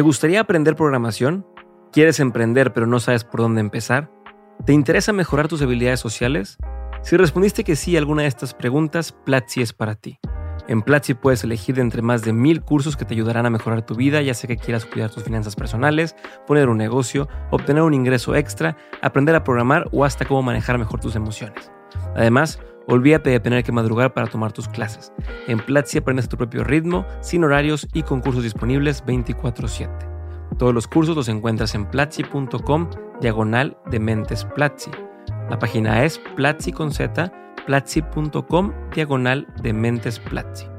¿Te gustaría aprender programación? ¿Quieres emprender pero no sabes por dónde empezar? ¿Te interesa mejorar tus habilidades sociales? Si respondiste que sí a alguna de estas preguntas, Platzi es para ti. En Platzi puedes elegir de entre más de mil cursos que te ayudarán a mejorar tu vida, ya sea que quieras cuidar tus finanzas personales, poner un negocio, obtener un ingreso extra, aprender a programar o hasta cómo manejar mejor tus emociones. Además, olvídate de tener que madrugar para tomar tus clases. En Platzi aprendes tu propio ritmo, sin horarios y con cursos disponibles 24/7. Todos los cursos los encuentras en platzi.com diagonal de mentes Platzi. La página es platzi con z platzi.com diagonal de mentes Platzi.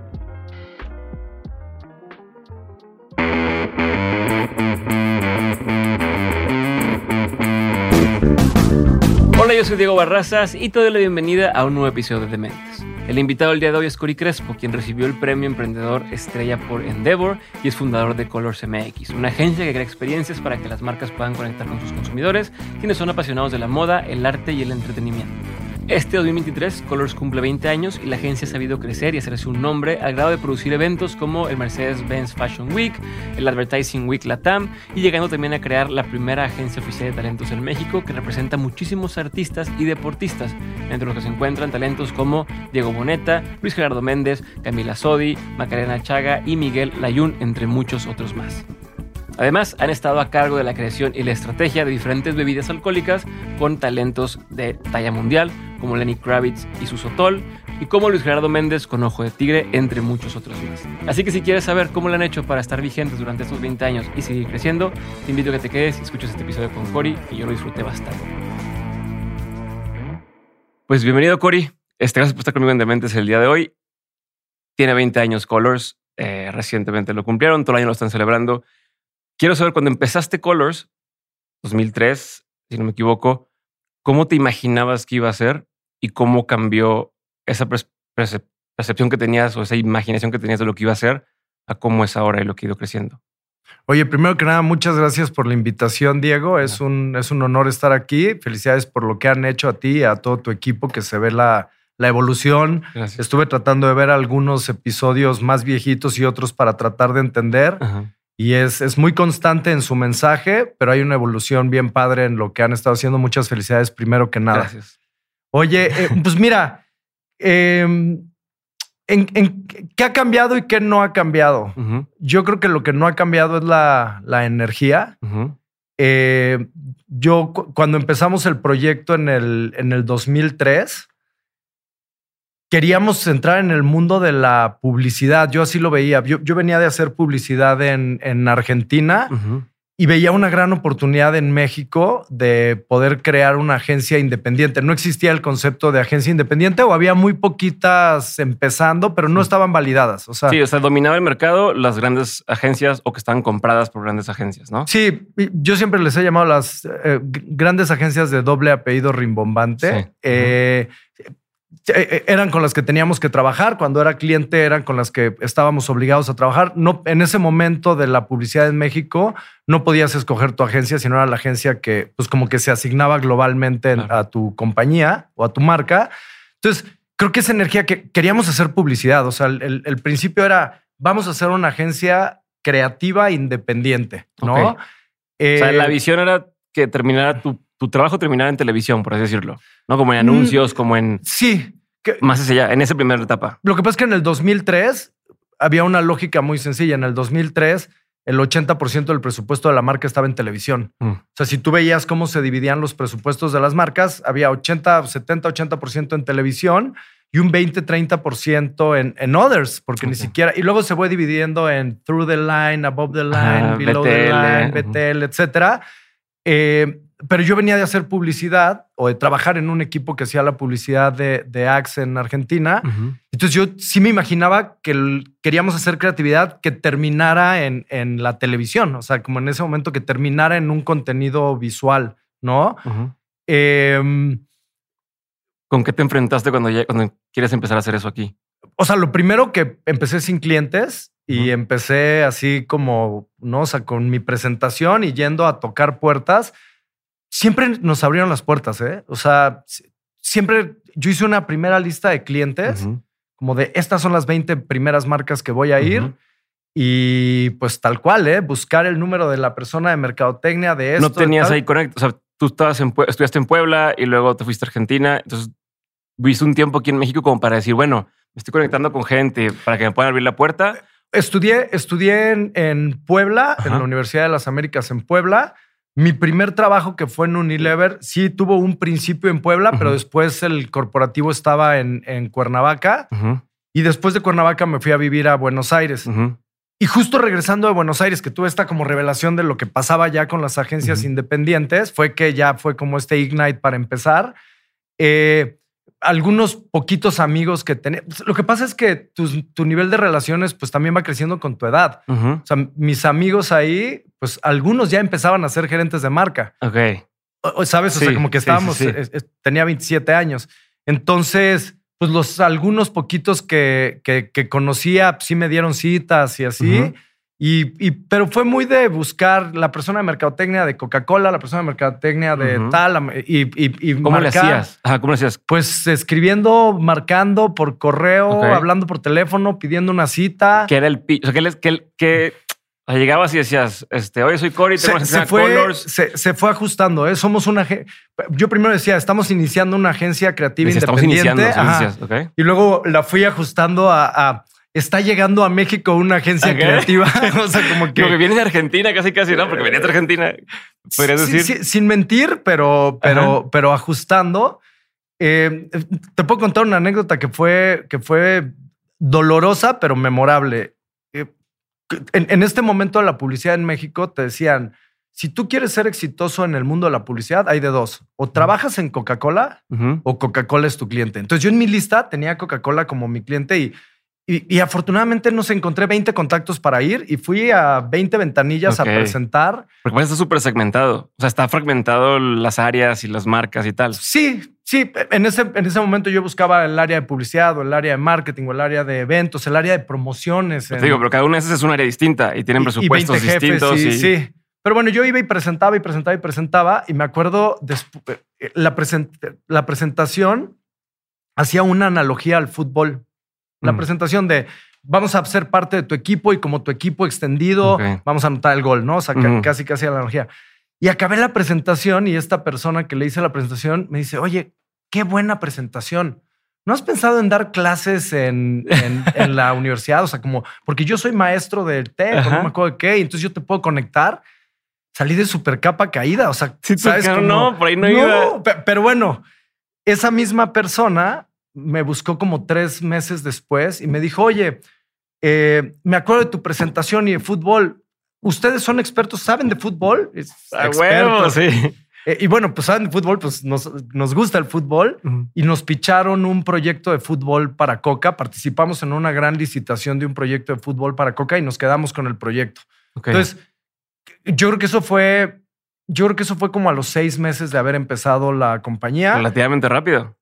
Yo soy Diego Barrazas y te doy la bienvenida a un nuevo episodio de Dementes. El invitado del día de hoy es Cory Crespo, quien recibió el premio Emprendedor Estrella por Endeavor y es fundador de Colors MX, una agencia que crea experiencias para que las marcas puedan conectar con sus consumidores, quienes son apasionados de la moda, el arte y el entretenimiento. Este 2023, Colors cumple 20 años y la agencia ha sabido crecer y hacerse un nombre al grado de producir eventos como el Mercedes-Benz Fashion Week, el Advertising Week Latam y llegando también a crear la primera agencia oficial de talentos en México que representa muchísimos artistas y deportistas, entre los que se encuentran talentos como Diego Boneta, Luis Gerardo Méndez, Camila Sodi, Macarena Chaga y Miguel Layún, entre muchos otros más. Además, han estado a cargo de la creación y la estrategia de diferentes bebidas alcohólicas con talentos de talla mundial, como Lenny Kravitz y su Sotol, y como Luis Gerardo Méndez con Ojo de Tigre, entre muchos otros más. Así que si quieres saber cómo lo han hecho para estar vigentes durante estos 20 años y seguir creciendo, te invito a que te quedes y escuches este episodio con Cory, y yo lo disfruté bastante. Pues bienvenido, Cory. Este, gracias por estar conmigo en Dementes el día de hoy. Tiene 20 años Colors, eh, recientemente lo cumplieron, todo el año lo están celebrando. Quiero saber, cuando empezaste Colors, 2003, si no me equivoco, ¿cómo te imaginabas que iba a ser y cómo cambió esa percepción que tenías o esa imaginación que tenías de lo que iba a ser a cómo es ahora y lo que ha ido creciendo? Oye, primero que nada, muchas gracias por la invitación, Diego. Es un, es un honor estar aquí. Felicidades por lo que han hecho a ti y a todo tu equipo, que se ve la, la evolución. Gracias. Estuve tratando de ver algunos episodios más viejitos y otros para tratar de entender. Ajá. Y es, es muy constante en su mensaje, pero hay una evolución bien padre en lo que han estado haciendo. Muchas felicidades primero que nada. Gracias. Oye, eh, pues mira, eh, en, en- ¿qué ha cambiado y qué no ha cambiado? Yo creo que lo que no ha cambiado es la, la energía. Eh, yo cu- cuando empezamos el proyecto en el, en el 2003, queríamos entrar en el mundo de la publicidad. Yo así lo veía. Yo, yo venía de hacer publicidad en, en Argentina y veía una gran oportunidad en México de poder crear una agencia independiente. No existía el concepto de agencia independiente o había muy poquitas empezando, pero no estaban validadas. O sea, Sí, o sea, dominaba el mercado las grandes agencias o que estaban compradas por grandes agencias, ¿no? Sí, yo siempre les he llamado las eh, grandes agencias de doble apellido rimbombante. Sí. Eh, eh, eran con las que teníamos que trabajar. Cuando era cliente, eran con las que estábamos obligados a trabajar. No, en ese momento de la publicidad en México, no podías escoger tu agencia, sino era la agencia que, pues, como que se asignaba globalmente Claro. a tu compañía o a tu marca. Entonces, creo que esa energía que queríamos hacer publicidad. O sea, el, principio era vamos a hacer una agencia creativa independiente, ¿no? O sea, Eh, la visión era que terminara tu, tu trabajo terminara en televisión, por así decirlo. No como en Mm. anuncios, como en Sí. que- más hacia allá, en esa primera etapa. lo que pasa es que en el 2003 había una lógica muy sencilla. En el 2003, el 80% del presupuesto de la marca estaba en televisión. Mm. O sea, si tú veías cómo se dividían los presupuestos de las marcas, había 80, 70, 80% en televisión y un 20, 30% en, en others, porque ni siquiera. Y luego se fue dividiendo en through the line, above the line, below the BTL, line. BTL, etcétera. Eh, pero yo venía de hacer publicidad o de trabajar en un equipo que hacía la publicidad de, de Axe en Argentina. Entonces yo sí me imaginaba que queríamos hacer creatividad que terminara en, en la televisión, o sea, como en ese momento que terminara en un contenido visual, ¿no? Em, ¿Con qué te enfrentaste cuando, ya- cuando quieres empezar a hacer eso aquí? o sea, lo primero que empecé sin clientes y empecé así como, ¿no? O sea, con mi presentación y yendo a tocar puertas, siempre nos abrieron las puertas, ¿eh? O sea, si- siempre yo hice una primera lista de clientes, como de estas son las 20 primeras marcas que voy a ir. Y pues tal cual, ¿eh? buscar el número de la persona de mercadotecnia de esto. No tenías ahí conecto. O sea, tú estabas en, estudiaste en Puebla y luego te fuiste a Argentina. Entonces, viste un tiempo aquí en México como para decir, bueno, me estoy conectando con gente para que me puedan abrir la puerta. Estudié, estudié en, en Puebla, en la Universidad de las Américas en Puebla. Mi primer trabajo que fue en Unilever, sí tuvo un principio en Puebla, pero después el corporativo estaba en, en Cuernavaca. Y después de Cuernavaca me fui a vivir a Buenos Aires. Y justo regresando de Buenos Aires, que tuve esta como revelación de lo que pasaba ya con las agencias independientes, fue que ya fue como este Ignite para empezar. Eh, algunos poquitos amigos que tenía. Lo que pasa es que tu, tu nivel de relaciones pues también va creciendo con tu edad. O sea, mis amigos ahí, pues algunos ya empezaban a ser gerentes de marca. Ok. O- ¿Sabes? O sea, como que estábamos, sí, sí. eh, eh, tenía 27 años. Entonces, pues los algunos poquitos que, que, que conocía pues, sí me dieron citas y así. Y, y- pero fue muy de buscar la persona de mercadotecnia de Coca-Cola, la persona de mercadotecnia de tal, y, y, y ¿Cómo le hacías? Ajá, ¿cómo le hacías? Pues escribiendo, marcando por correo, hablando por teléfono, pidiendo una cita. ¿Qué era el pi- O sea, ¿qué, qué- qué- o sea, llegabas y decías, este, oye, soy Cory, tengo se, se fue, Colors. se, se fue ajustando. ¿eh? Somos una. Yo primero decía, estamos iniciando una agencia creativa Decías, estamos independiente. iniciando. Ajá. Y luego la fui ajustando a, a- Está llegando a México una agencia creativa. o sea, como que. Como que vienes de Argentina casi, casi, ¿no? Porque venías de Argentina. Podrías Sí, decir. sin mentir, pero, pero, pero ajustando. Eh, te puedo contar una anécdota que fue, que fue dolorosa, pero memorable. Eh, en, en este momento de la publicidad en México te decían, si tú quieres ser exitoso en el mundo de la publicidad, hay de dos. O trabajas en Coca-Cola o Coca-Cola es tu cliente. Entonces yo en mi lista tenía Coca-Cola como mi cliente y, y, y afortunadamente nos encontré 20 contactos para ir y fui a 20 ventanillas a presentar. Porque pues está súper segmentado. O sea, está fragmentado las áreas y las marcas y tal. Sí, sí. En ese, en ese momento yo buscaba el área de publicidad o el área de marketing o el área de eventos, el área de promociones. Te en- digo, pero cada una de esas es un área distinta y tienen y- y presupuestos 20 jefes, distintos. sí, sí. Pero bueno, yo iba y presentaba y presentaba y presentaba y me acuerdo eh, la, present- la presentación hacía una analogía al fútbol. La Mm. presentación de vamos a ser parte de tu equipo y como tu equipo extendido vamos a anotar el gol, ¿no? O sea, casi casi la analogía. Y acabé la presentación y esta persona que le hice la presentación me dice, oye, qué buena presentación. ¿No has pensado en dar clases en, en- en la universidad? O sea, como, porque yo soy maestro del TEC, no me acuerdo de qué, entonces yo te puedo conectar. Salí de super capa caída, o sea, Sí, ¿sabes? Como- no, por ahí no iba. pe- pero bueno, esa misma persona me buscó como tres meses después y me dijo, oye, eh, me acuerdo de tu presentación y de fútbol. ¿Ustedes son expertos? ¿Saben de fútbol? Es A huevo, expertos. sí. Eh, y bueno, pues saben de fútbol, pues nos, nos gusta el fútbol y nos picharon un proyecto de fútbol para Coca. Participamos en una gran licitación de un proyecto de fútbol para Coca y nos quedamos con el proyecto. Entonces, yo creo que eso fue, yo creo que eso fue como a los seis meses de haber empezado la compañía. Relativamente rápido.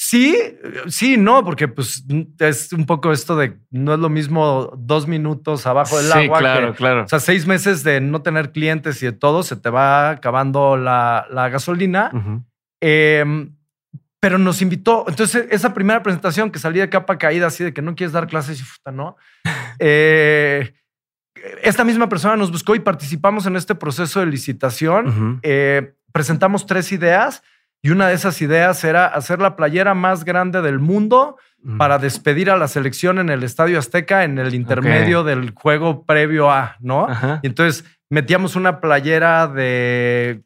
Sí, sí, no, porque pues es un poco esto de no es lo mismo dos minutos abajo del sí, agua. claro, que- claro. o sea, seis meses de no tener clientes y de todo, se te va acabando la, la gasolina. Ujú. Eh, pero nos invitó. Entonces, esa primera presentación que salí de capa caída, así de que no quieres dar clases y puta, no. Eh, esta misma persona nos buscó y participamos en este proceso de licitación. Ujú. Eh, presentamos tres ideas y una de esas ideas era hacer la playera más grande del mundo Ujú. para despedir a la selección en el Estadio Azteca en el intermedio del juego previo a, ¿no? Ajá. Y entonces metíamos una playera de,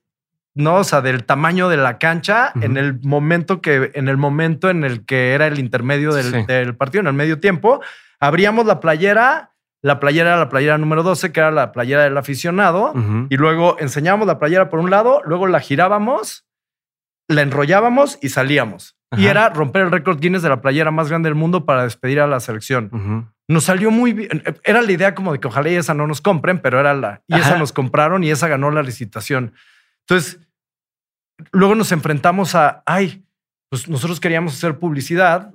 no, o sea, del tamaño de la cancha en el momento que, en el momento en el que era el intermedio del, Sí. del partido, en el medio tiempo. Abríamos la playera, la playera era la playera número 12, que era la playera del aficionado, y luego enseñábamos la playera por un lado, luego la girábamos, la enrollábamos y salíamos. Y era romper el récord Guinness de la playera más grande del mundo para despedir a la selección. Nos salió muy bien. Era la idea como de que ojalá y esa no nos compren, pero era la. Y esa nos compraron y esa ganó la licitación. Entonces, luego nos enfrentamos a, ay, pues nosotros queríamos hacer publicidad,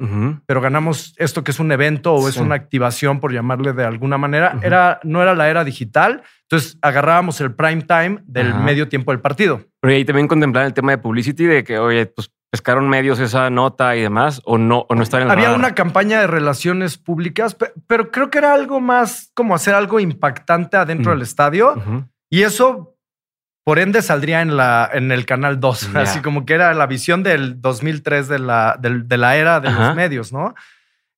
pero ganamos esto que es un evento o es una activación, por llamarle de alguna manera. Era, no era la era digital. Entonces agarrábamos el prime time del Ajá. medio tiempo del partido. Pero ahí también contemplar el tema de publicity de que, oye, pues pescaron medios esa nota y demás, o no, o no está en el Había radar? una campaña de relaciones públicas, pe- pero creo que era algo más como hacer algo impactante adentro del estadio. Y eso, por ende, saldría en, la, en el canal 2. Ya. Así como que era la visión del 2003 de la, de la era de Ajá. los medios, ¿no?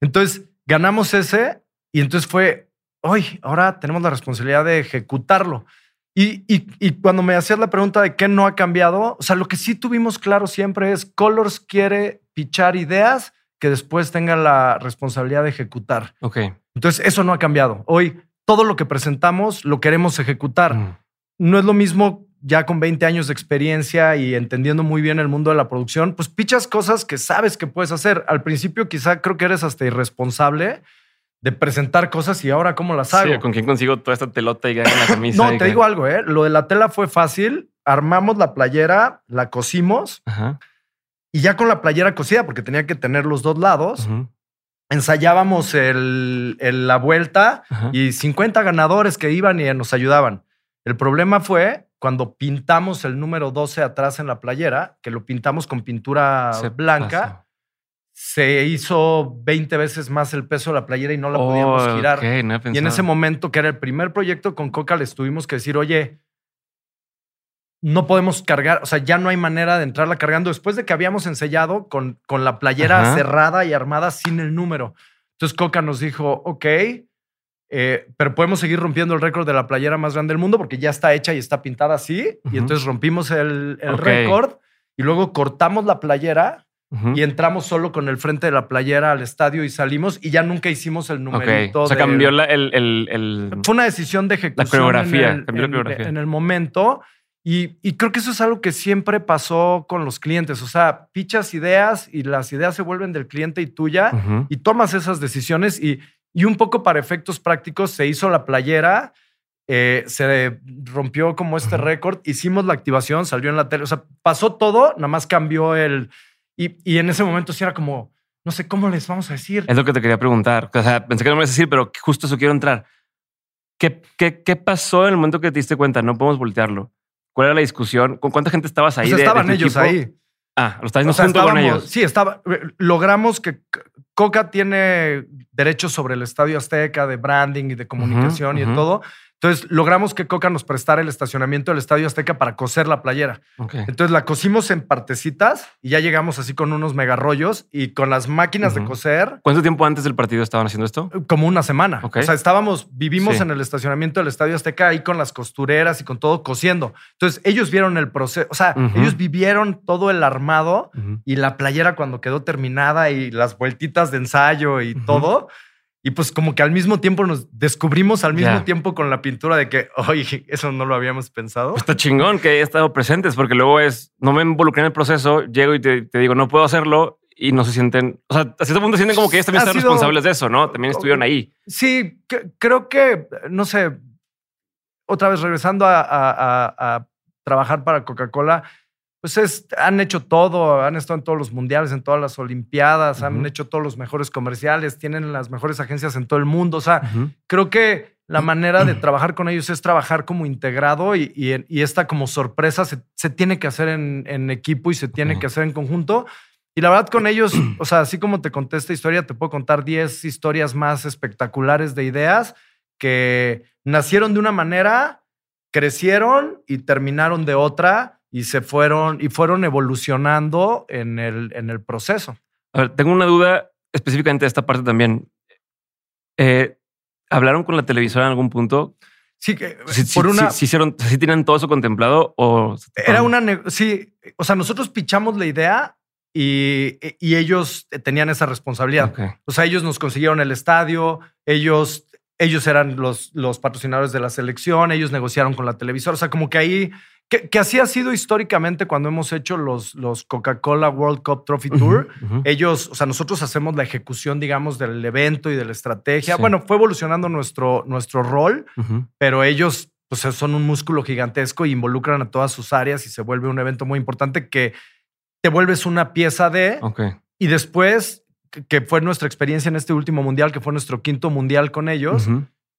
Entonces, ganamos ese y entonces fue, hoy, ahora tenemos la responsabilidad de ejecutarlo. Y, y- y cuando me hacías la pregunta de qué no ha cambiado, o sea, lo que sí tuvimos claro siempre es Colors quiere pichar ideas que después tengan la responsabilidad de ejecutar. Ok. Entonces, eso no ha cambiado. Hoy, todo lo que presentamos lo queremos ejecutar Mm. no es lo mismo ya con 20 años de experiencia y entendiendo muy bien el mundo de la producción, pues pichas cosas que sabes que puedes hacer. Al principio quizá creo que eres hasta irresponsable de presentar cosas y ahora cómo las hago. Sí, ¿Con quién consigo toda esta telota y gana la camisa? no, te que- digo algo, ¿eh? Lo de la tela fue fácil. Armamos la playera, la cosimos Ajá. y ya con la playera cosida, porque tenía que tener los dos lados, ujú, ensayábamos el- el- la vuelta ajá. y 50 ganadores que iban y nos ayudaban. El problema fue cuando pintamos el número 12 atrás en la playera, que lo pintamos con pintura Se blanca, se hizo 20 veces más el peso de la playera y no la podíamos Oh, girar. no Y en ese momento, que era el primer proyecto con Coca, les tuvimos que decir, oye, no podemos cargar, o sea, ya no hay manera de entrarla cargando después de que habíamos ensayado con, con la playera Ajá. cerrada y armada sin el número. Entonces Coca nos dijo, ok, eh, pero podemos seguir rompiendo el récord de la playera más grande del mundo porque ya está hecha y está pintada así. Ujú. Y entonces rompimos el, el Ok. récord y luego cortamos la playera Ujú. y entramos solo con el frente de la playera al estadio y salimos y ya nunca hicimos el numerito. O sea, del- cambió la, el, el, el- fue una decisión de ejecución. coreografía, En cambió la en- coreografía. en el momento. Y, y creo que eso es algo que siempre pasó con los clientes. O sea, pichas ideas y las ideas se vuelven del cliente y tuya Ujú. y tomas esas decisiones. Y, y un poco para efectos prácticos se hizo la playera, eh, se rompió como este récord, hicimos la activación, salió en la tele. O sea, pasó todo, nada más cambió el. Y, y en ese momento sí era como, no sé cómo les vamos a decir. Es lo que te quería preguntar. O sea, pensé que no me ibas a decir, pero justo eso quiero entrar. ¿Qué, qué, qué pasó en el momento que te diste cuenta? No podemos voltearlo. ¿Cuál era la discusión? ¿Con cuánta gente estabas ahí? De estaban ellos equipo? ahí. Ah, lo estabas O sea, junto con ellos. Sí, estaba. eh, Logramos que Coca tiene derechos sobre el Estadio Azteca de branding y de comunicación y de todo. Entonces logramos que Coca nos prestara el estacionamiento del Estadio Azteca para coser la playera. Entonces la cosimos en partecitas y ya llegamos así con unos mega rollos y con las máquinas de coser ¿Cuánto tiempo antes del partido estaban haciendo esto? como una semana. O sea, estábamos, vivimos Sí. en el estacionamiento del Estadio Azteca ahí con las costureras y con todo cosiendo. Entonces ellos vieron el proceso, o sea, ellos vivieron todo el armado y la playera cuando quedó terminada y las vueltitas de ensayo y todo. Y pues como que al mismo tiempo nos descubrimos al mismo tiempo con la pintura de que, oye, eso no lo habíamos pensado. Está chingón que haya estado presentes porque luego es, no me involucré en el proceso, llego y te, te digo, no puedo hacerlo y no se sienten, o sea, a cierto punto sienten como que ellos también están sido- responsables de eso, ¿no? También estuvieron ahí. Sí, que- creo que, no sé, otra vez regresando a, a- a- a trabajar para Coca-Cola, pues es, han hecho todo, han estado en todos los mundiales, en todas las olimpiadas, han Ujú. hecho todos los mejores comerciales, tienen las mejores agencias en todo el mundo. O sea, Ujú. creo que la manera de trabajar con ellos es trabajar como integrado y, y- y esta como sorpresa se, se tiene que hacer en, en equipo y se tiene Ok. que hacer en conjunto. Y la verdad con ellos, o sea, así como te conté esta historia, te puedo contar 10 historias más espectaculares de ideas que nacieron de una manera, crecieron y terminaron de otra y se fueron y fueron evolucionando en el, en el proceso. A ver, tengo una duda específicamente de esta parte también. Eh, ¿Hablaron con la televisora en algún punto? Sí, que Si, por una... si, hicieron, si tienen todo eso contemplado o Era una. Sí, o sea, nosotros pichamos la idea y, y ellos tenían esa responsabilidad. Ok. O sea, ellos nos consiguieron el estadio, ellos, ellos eran los, los patrocinadores de la selección, ellos negociaron con la televisora. O sea, como que ahí. Que, que así ha sido históricamente cuando hemos hecho los, los Coca-Cola World Cup Trophy Tour. Ellos, o sea, nosotros hacemos la ejecución, digamos, del evento y de la estrategia. Sí. Bueno, fue evolucionando nuestro, nuestro rol pero ellos pues, son un músculo gigantesco y involucran a todas sus áreas y se vuelve un evento muy importante que te vuelves una pieza de y después que- fue nuestra experiencia en este último mundial que fue nuestro quinto mundial con ellos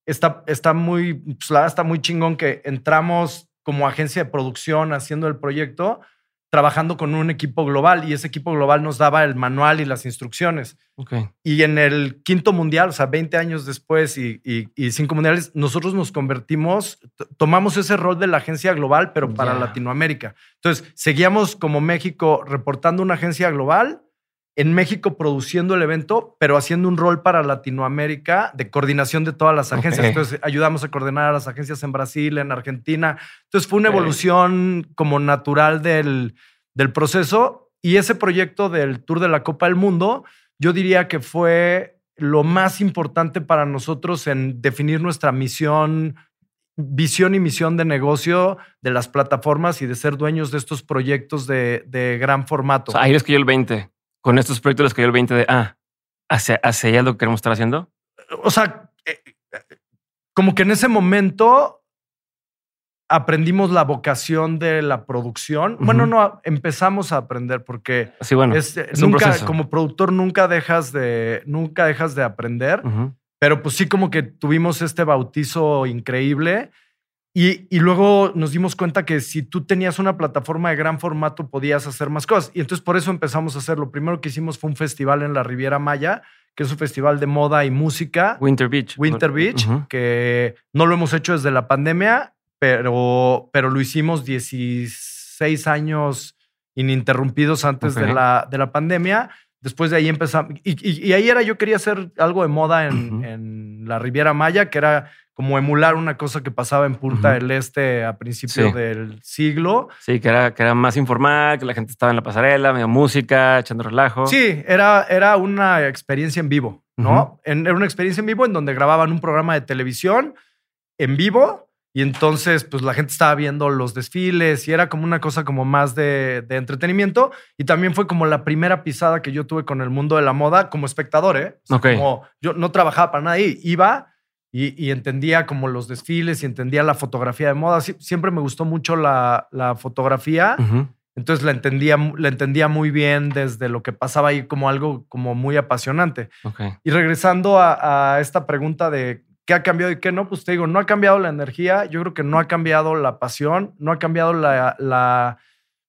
está está muy pues, la verdad está muy chingón que entramos como agencia de producción haciendo el proyecto trabajando con un equipo global y ese equipo global nos daba el manual y las instrucciones. Y en el quinto mundial, o sea, 20 años después y, y- y cinco mundiales, nosotros nos convertimos, tomamos ese rol de la agencia global, pero para. Latinoamérica. Entonces, seguíamos como México reportando una agencia global, en México produciendo el evento, pero haciendo un rol para Latinoamérica de coordinación de todas las agencias. Entonces, ayudamos a coordinar a las agencias en Brasil, en Argentina. Entonces, fue una evolución como natural del, del proceso. Y ese proyecto del Tour de la Copa del Mundo, yo diría que fue lo más importante para nosotros en definir nuestra misión, visión y misión de negocio de las plataformas y de ser dueños de estos proyectos de, de gran formato. O sea, ahí les cayó el 20. Con estos proyectos les cayó el 20 de, ah, hacia, hacia allá es lo que queremos estar haciendo. o sea, eh, como que en ese momento aprendimos la vocación de la producción. Bueno, no, empezamos a aprender porque Sí, bueno. es, es un nunca, como productor nunca dejas de, nunca dejas de aprender. Pero pues sí como que tuvimos este bautizo increíble y, y luego nos dimos cuenta que si tú tenías una plataforma de gran formato podías hacer más cosas. Y entonces por eso empezamos a hacer. Lo primero que hicimos fue un festival en la Riviera Maya, que es un festival de moda y música. Winter Beach. Winter Beach, que no lo hemos hecho desde la pandemia, pero, pero lo hicimos 16 años ininterrumpidos antes de, la, de la pandemia. Después de ahí empezamos. Y, y- y ahí era, yo quería hacer algo de moda en, en la Riviera Maya, que era como emular una cosa que pasaba en Punta del Este a principios Sí. del siglo. Sí, que era, que era más informal, que la gente estaba en la pasarela, medio música, echando relajo. Sí, era, era una experiencia en vivo, ¿no? En- era una experiencia en vivo en donde grababan un programa de televisión en vivo y entonces pues la gente estaba viendo los desfiles y era como una cosa como más de, de entretenimiento y también fue como la primera pisada que yo tuve con el mundo de la moda como espectador, ¿eh? O sea. Como yo no trabajaba para nadie, iba y, y entendía como los desfiles y entendía la fotografía de moda. Sie- siempre me gustó mucho la, la fotografía. Entonces la entendía, la entendía muy bien desde lo que pasaba ahí como algo como muy apasionante. Ok. Y regresando a, a esta pregunta de qué ha cambiado y qué no, pues te digo, no ha cambiado la energía, yo creo que no ha cambiado la pasión, no ha cambiado la... la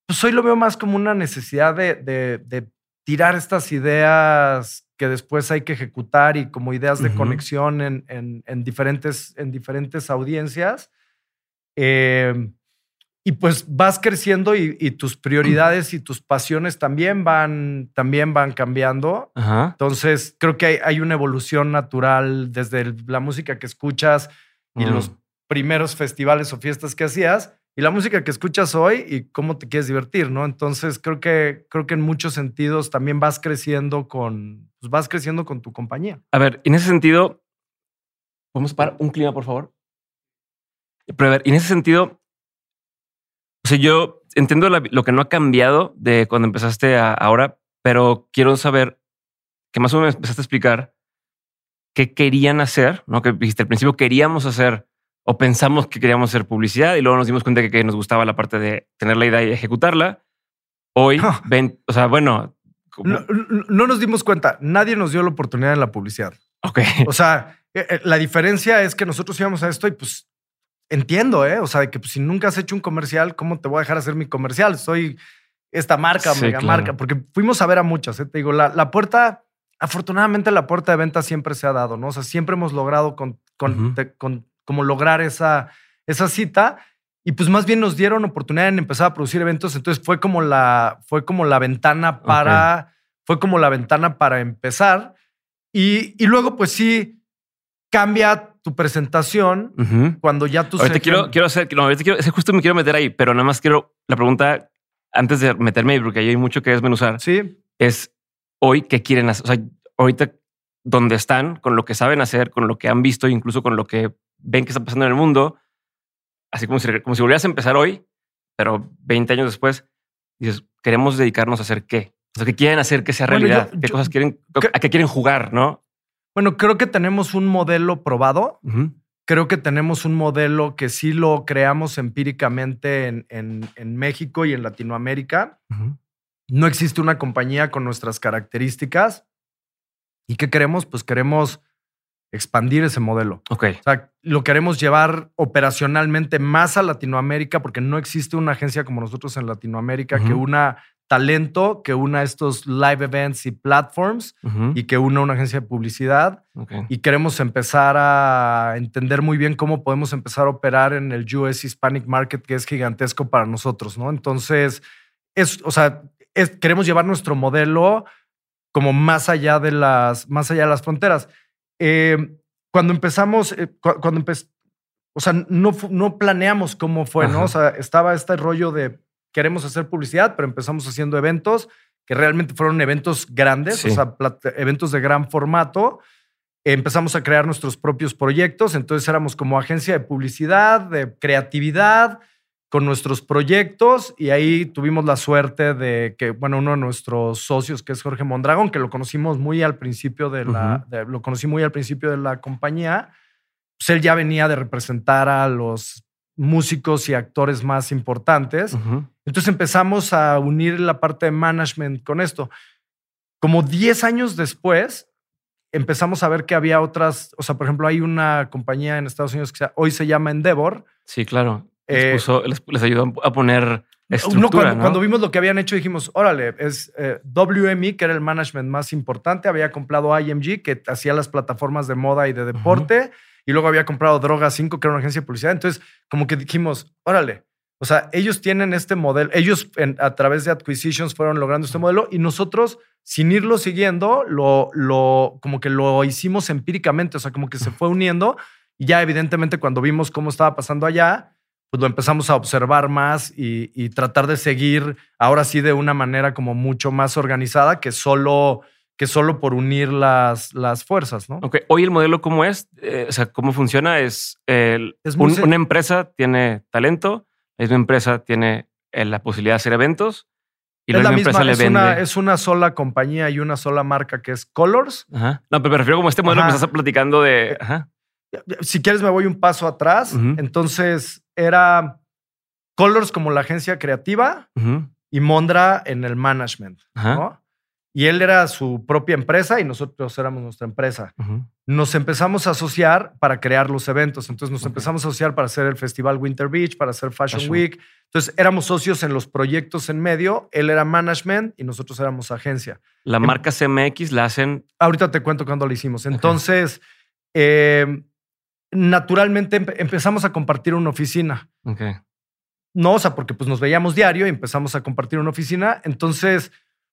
pues hoy lo veo más como una necesidad de, de- de tirar estas ideas que después hay que ejecutar y como ideas de conexión en, en- en diferentes, en diferentes audiencias. Eh, y pues vas creciendo y, y tus prioridades y tus pasiones también van, también van cambiando. Ajá. Entonces, creo que hay, hay una evolución natural desde el- la música que escuchas y Mm. los primeros festivales o fiestas que hacías y la música que escuchas hoy y cómo te quieres divertir, ¿no? Entonces, creo que, creo que en muchos sentidos también vas creciendo con, pues vas creciendo con tu compañía. A ver, en ese sentido, ¿podemos parar un clima, por favor? Pero a ver, en ese sentido, o sea, yo entiendo lo que no ha cambiado de cuando empezaste a ahora, pero quiero saber que más o menos empezaste a explicar qué querían hacer, ¿no? Que dijiste al principio queríamos hacer o pensamos que queríamos hacer publicidad y luego nos dimos cuenta que, que nos gustaba la parte de tener la idea y ejecutarla. Hoy, ven, o sea, bueno, No, no- no nos dimos cuenta, nadie nos dio la oportunidad en la publicidad. ok, O sea, eh, eh, la diferencia es que nosotros íbamos a esto y pues entiendo, ¿eh? O sea, de que pues, si nunca has hecho un comercial, ¿cómo te voy a dejar hacer mi comercial? Soy esta marca, Sí, mega claro. marca, porque fuimos a ver a muchas, ¿eh? Te digo, la, la puerta, afortunadamente la puerta de venta siempre se ha dado, ¿no? O sea, siempre hemos logrado con, con, Ujú. te- con- como lograr esa, esa cita. Y pues más bien nos dieron oportunidad en empezar a producir eventos. Entonces fue como la, fue como la ventana para, fue como la ventana para empezar. Y, y luego, pues sí, cambia tu presentación Ujú. cuando ya tú Ahorita quiero, quiero hacer, no, ahorita quiero, justo me quiero meter ahí, pero nada más quiero la pregunta antes de meterme ahí, porque ahí hay mucho que desmenuzar. Sí, Es hoy qué quieren hacer. O sea, ahorita dónde están, con lo que saben hacer, con lo que han visto, incluso con lo que ven que está pasando en el mundo. Así como si, como si volvieras a empezar hoy, pero 20 años después, dices, queremos dedicarnos a hacer qué. O sea, qué quieren hacer que sea Bueno, realidad, yo- qué yo- cosas quieren, ¿qué? a qué quieren jugar, ¿no? bueno, creo que tenemos un modelo probado. Creo que tenemos un modelo que sí lo creamos empíricamente en, en- en México y en Latinoamérica. No existe una compañía con nuestras características. ¿Y qué queremos? Pues queremos expandir ese modelo. Ok. O sea, lo queremos llevar operacionalmente más a Latinoamérica porque no existe una agencia como nosotros en Latinoamérica que una talento, que una estos live events y platforms y que una una agencia de publicidad. Ok. Y queremos empezar a entender muy bien cómo podemos empezar a operar en el US Hispanic Market, que es gigantesco para nosotros, ¿no? Entonces, es, o sea, es- queremos llevar nuestro modelo como más allá de las, más allá de las fronteras. Eh, cuando empezamos, eh, cu- cuando empezamos, o sea, no, no planeamos cómo fue, Ajá. ¿no? O sea, estaba este rollo de queremos hacer publicidad, pero empezamos haciendo eventos que realmente fueron eventos grandes, Sí. o sea, eventos de gran formato. Empezamos a crear nuestros propios proyectos, entonces éramos como agencia de publicidad, de creatividad, con nuestros proyectos y ahí tuvimos la suerte de que, bueno, uno de nuestros socios, que es Jorge Mondragón, que lo conocimos muy al principio de la, de- lo conocí muy al principio de la compañía, pues él ya venía de representar a los músicos y actores más importantes. Entonces empezamos a unir la parte de management con esto. Como 10 años después, empezamos a ver que había otras, o sea, por ejemplo, hay una compañía en Estados Unidos que hoy se llama Endeavor, Sí, claro. Les, Eh, puso- les, les ayudó a poner No, estructura, cuando, ¿no? cuando vimos lo que habían hecho, dijimos, órale, es eh, WME, que era el management más importante, había comprado IMG, que hacía las plataformas de moda y de deporte, y luego había comprado Droga 5, que era una agencia de publicidad. Entonces, como que dijimos, órale, o sea, ellos tienen este modelo, ellos en- a través de acquisitions fueron logrando este modelo y nosotros, sin irlo siguiendo, lo, lo, como que lo hicimos empíricamente, o sea, como que se fue uniendo y ya evidentemente cuando vimos cómo estaba pasando allá, pues lo empezamos a observar más y, y tratar de seguir ahora sí de una manera como mucho más organizada que solo, que solo por unir las, las fuerzas, ¿no? Ok, hoy el modelo cómo es, Eh, o sea, cómo funciona es, el- Es un- una empresa tiene talento, la misma empresa tiene eh, la posibilidad de hacer eventos y es la la misma, empresa es le vende. una, es una sola compañía y una sola marca que es Colors. Ajá. No, pero me refiero como este modelo Ajá. que estás platicando de. Ajá. Si quieres me voy un paso atrás. Entonces era Colors como la agencia creativa y Mondra en el management. ¿no? Y él era su propia empresa y nosotros éramos nuestra empresa. Nos empezamos a asociar para crear los eventos. Entonces nos empezamos a asociar para hacer el Festival Winter Beach, para hacer Fashion, Fashion. Week. Entonces éramos socios en los proyectos en medio. Él era management y nosotros éramos agencia. La Em- marca CMX la hacen. Ahorita te cuento cuándo lo hicimos. Entonces, eh, naturalmente empe- empezamos a compartir una oficina. No, o sea, porque pues nos veíamos diario y empezamos a compartir una oficina. Entonces,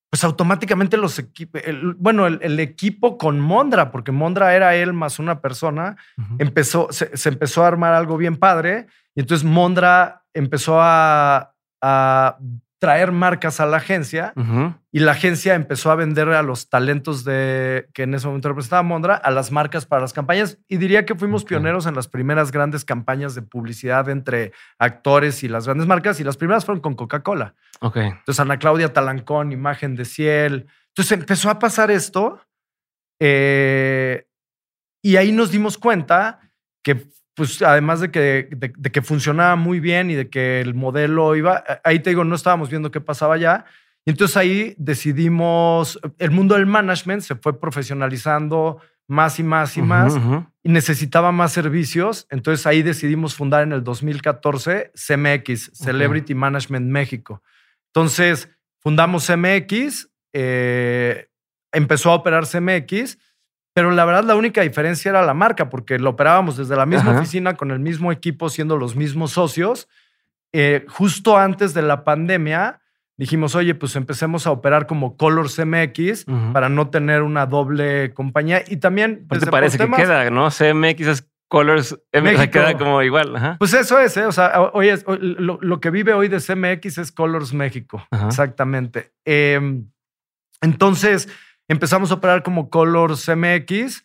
pues automáticamente los equipos, bueno, el, el equipo con Mondra, porque Mondra era él más una persona, empezó, se, se empezó a armar algo bien padre. Y entonces Mondra empezó a, a traer marcas a la agencia y la agencia empezó a vender a los talentos de que en ese momento representaba Mondra a las marcas para las campañas. Y diría que fuimos pioneros en las primeras grandes campañas de publicidad entre actores y las grandes marcas. Y las primeras fueron con Coca-Cola. Ok. Entonces, Ana Claudia Talancón, imagen de Ciel. Entonces empezó a pasar esto. eh, y ahí nos dimos cuenta que, pues, además de que, de, de que funcionaba muy bien y de que el modelo iba, ahí te digo, no estábamos viendo qué pasaba ya. Y entonces ahí decidimos, el mundo del management se fue profesionalizando más y más y más ujú. y necesitaba más servicios. Entonces ahí decidimos fundar en el 2014 CMX, Celebrity Management México. Entonces fundamos CMX, eh, empezó a operar CMX, pero la verdad la única diferencia era la marca, porque lo operábamos desde la misma Ajá. oficina con el mismo equipo, siendo los mismos socios. Eh, justo antes de la pandemia dijimos, oye, pues empecemos a operar como Color CMX Ujú. para no tener una doble compañía. Y también... ¿Qué te parece que temas- queda, no? CMX es Colors, M, o sea, México. queda como igual. Ajá. Pues eso es, ¿eh? O sea, hoy es, hoy lo, lo que vive hoy de CMX es Colors México. Ajá. Exactamente. Eh, entonces empezamos a operar como Colors MX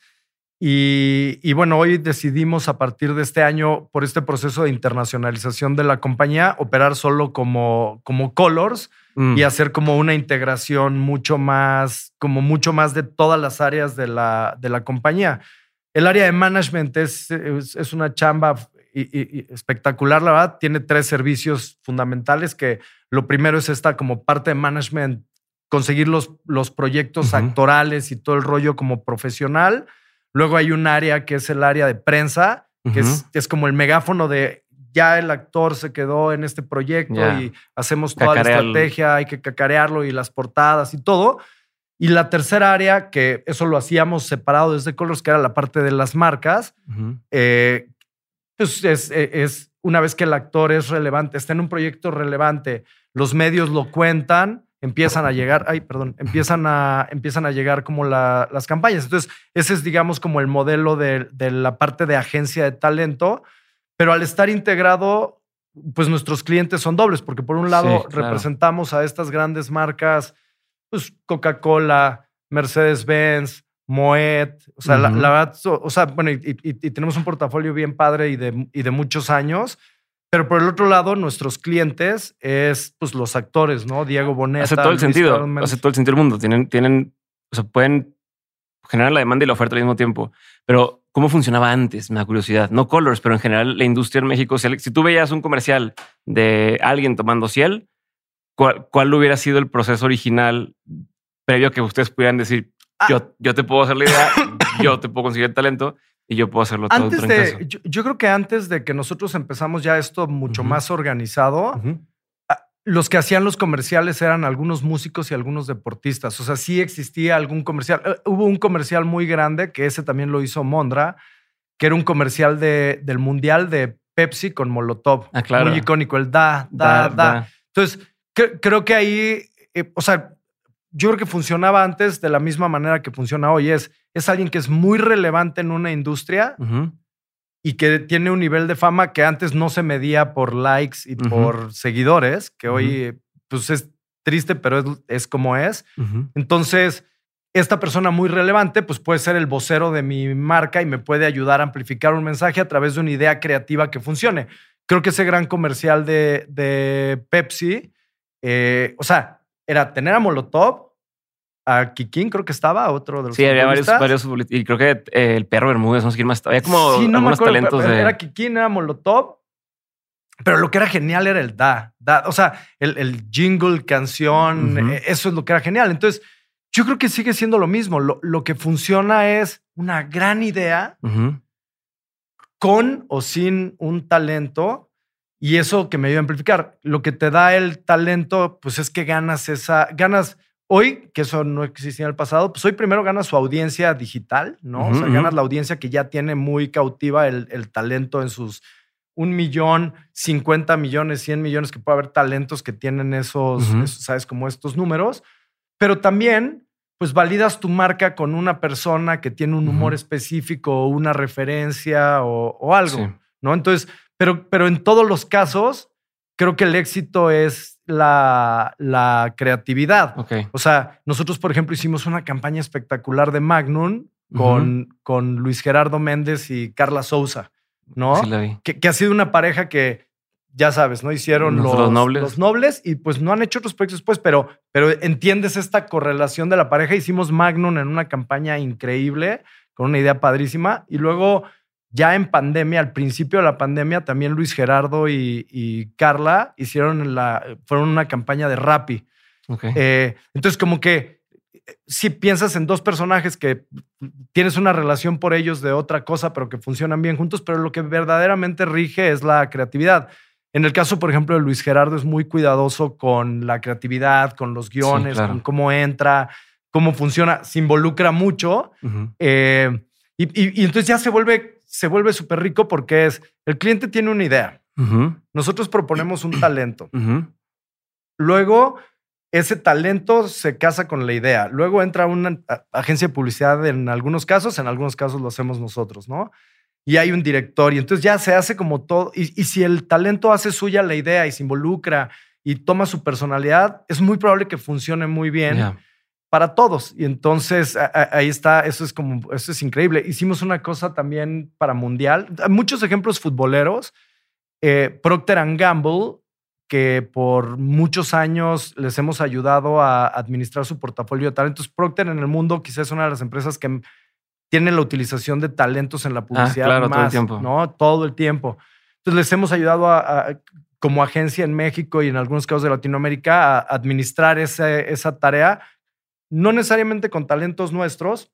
y, y bueno, hoy decidimos a partir de este año, por este proceso de internacionalización de la compañía, operar solo como, como Colors Mm. y hacer como una integración mucho más, como mucho más de todas las áreas de la, de la compañía. El área de management es, es, es una chamba y- y- espectacular, la verdad. Tiene tres servicios fundamentales que lo primero es esta como parte de management, conseguir los, los proyectos actorales y todo el rollo como profesional. Luego hay un área que es el área de prensa, que es, es, como el megáfono de ya el actor se quedó en este proyecto y hacemos toda la estrategia, hay que cacarearlo y las portadas y todo. Y la tercera área, que eso lo hacíamos separado desde Colors, que era la parte de las marcas, eh, pues es, es, una vez que el actor es relevante, está en un proyecto relevante, los medios lo cuentan, empiezan a llegar, ay, perdón, empiezan a, empiezan a llegar como las campañas. Entonces, ese es, digamos, como el modelo de, la parte de agencia de talento, pero al estar integrado, pues nuestros clientes son dobles, porque por un lado representamos a estas grandes marcas, pues Coca-Cola, Mercedes-Benz, Moet, o sea, la, verdad, o sea, bueno, y, tenemos un portafolio bien padre y de, y de muchos años. Pero por el otro lado, nuestros clientes es pues los actores, ¿no? Diego Boneta. Hace todo el sentido. Hace todo el sentido del mundo. Tienen, tienen, o sea, pueden generar la demanda y la oferta al mismo tiempo. Pero, ¿cómo funcionaba antes? Me da curiosidad. No Colors, pero en general la industria en México. Si, si tú veías un comercial de alguien tomando ciel, ¿cuál, ¿cuál, hubiera sido el proceso original previo a que ustedes pudieran decir, ah. yo, yo te puedo hacer la idea, yo te puedo conseguir el talento? Y yo puedo hacerlo todo. Antes de, yo, creo que antes de que nosotros empezamos ya esto mucho más organizado, ah, los que hacían los comerciales eran algunos músicos y algunos deportistas. O sea, sí existía algún comercial. Eh, hubo un comercial muy grande, que ese también lo hizo Mondra, que era un comercial de, del Mundial de Pepsi con Molotov. Ah, claro. Muy icónico, el da, da, da. Entonces, creo que ahí, eh, o sea, yo creo que funcionaba antes de la misma manera que funciona hoy. Es, es alguien que es muy relevante en una industria y que tiene un nivel de fama que antes no se medía por likes y por seguidores, que hoy pues es triste, pero es, es como es. Entonces, esta persona muy relevante pues puede ser el vocero de mi marca y me puede ayudar a amplificar un mensaje a través de una idea creativa que funcione. Creo que ese gran comercial de, de Pepsi, eh, o sea, era tener a Molotov, a Kikín, creo que estaba, otro de los Sí, había varios, varios Y creo que eh, el perro Bermúdez, no sé quién más. Había como sí, no algunos me talentos de. Era Kikín, era Molotov. Pero lo que era genial era el da. da o sea, el, el jingle, canción, eh, eso es lo que era genial. Entonces, yo creo que sigue siendo lo mismo. Lo, lo que funciona es una gran idea con o sin un talento y eso que me ayuda a amplificar. Lo que te da el talento, pues es que ganas esa, ganas hoy, que eso no existía en el pasado, pues hoy primero ganas su audiencia digital, ¿no? o sea, ganas la audiencia que ya tiene muy cautiva el, talento en sus un millón, 50 millones, 100 millones, que puede haber talentos que tienen esos, ¿sabes? Como estos números. Pero también, pues validas tu marca con una persona que tiene un humor específico, una referencia o, algo, ¿no? Entonces, pero, pero en todos los casos, creo que el éxito es la, la creatividad. O sea, nosotros, por ejemplo, hicimos una campaña espectacular de Magnum con, con Luis Gerardo Méndez y Carla Souza, ¿no? Que, ha sido una pareja que, ya sabes, ¿no? Hicieron los, nobles. los, nobles. y pues no han hecho otros proyectos después, pero, pero entiendes esta correlación de la pareja. Hicimos Magnum en una campaña increíble, con una idea padrísima, y luego ya en pandemia, al principio de la pandemia, también Luis Gerardo y, Carla hicieron la, fueron una campaña de Rappi. Eh, entonces, como que si piensas en dos personajes que tienes una relación por ellos de otra cosa, pero que funcionan bien juntos, pero lo que verdaderamente rige es la creatividad. En el caso, por ejemplo, de Luis Gerardo es muy cuidadoso con la creatividad, con los guiones, con cómo entra, cómo funciona, se involucra mucho. Eh, y, entonces ya se vuelve se vuelve súper rico porque es, el cliente tiene una idea. Nosotros proponemos un talento. Luego, ese talento se casa con la idea. Luego entra una agencia de publicidad en algunos casos, en algunos casos lo hacemos nosotros, ¿no? Y hay un director y entonces ya se hace como todo. Y, si el talento hace suya la idea y se involucra y toma su personalidad, es muy probable que funcione muy bien para todos. Y entonces ahí está, eso es como, eso es increíble. Hicimos una cosa también para Mundial. Muchos ejemplos futboleros. Eh, Procter Gamble, que por muchos años les hemos ayudado a administrar su portafolio de talentos. Procter en el mundo quizás es una de las empresas que tiene la utilización de talentos en la ah, publicidad más, todo el tiempo. ¿no? Todo el tiempo. Entonces les hemos ayudado a, como agencia en México y en algunos casos de Latinoamérica a administrar esa tarea no necesariamente con talentos nuestros.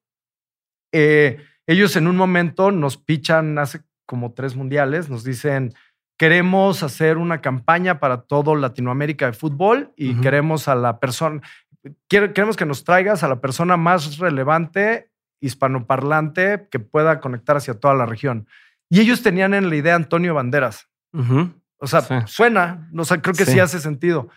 Eh, ellos en un momento nos pichan hace como tres mundiales, nos dicen, queremos hacer una campaña para todo Latinoamérica de fútbol y queremos a la persona, queremos que nos traigas a la persona más relevante hispanoparlante que pueda conectar hacia toda la región. Y ellos tenían en la idea Antonio Banderas. O sea, Sí. suena, o sea, creo que sí, Sí. hace sentido.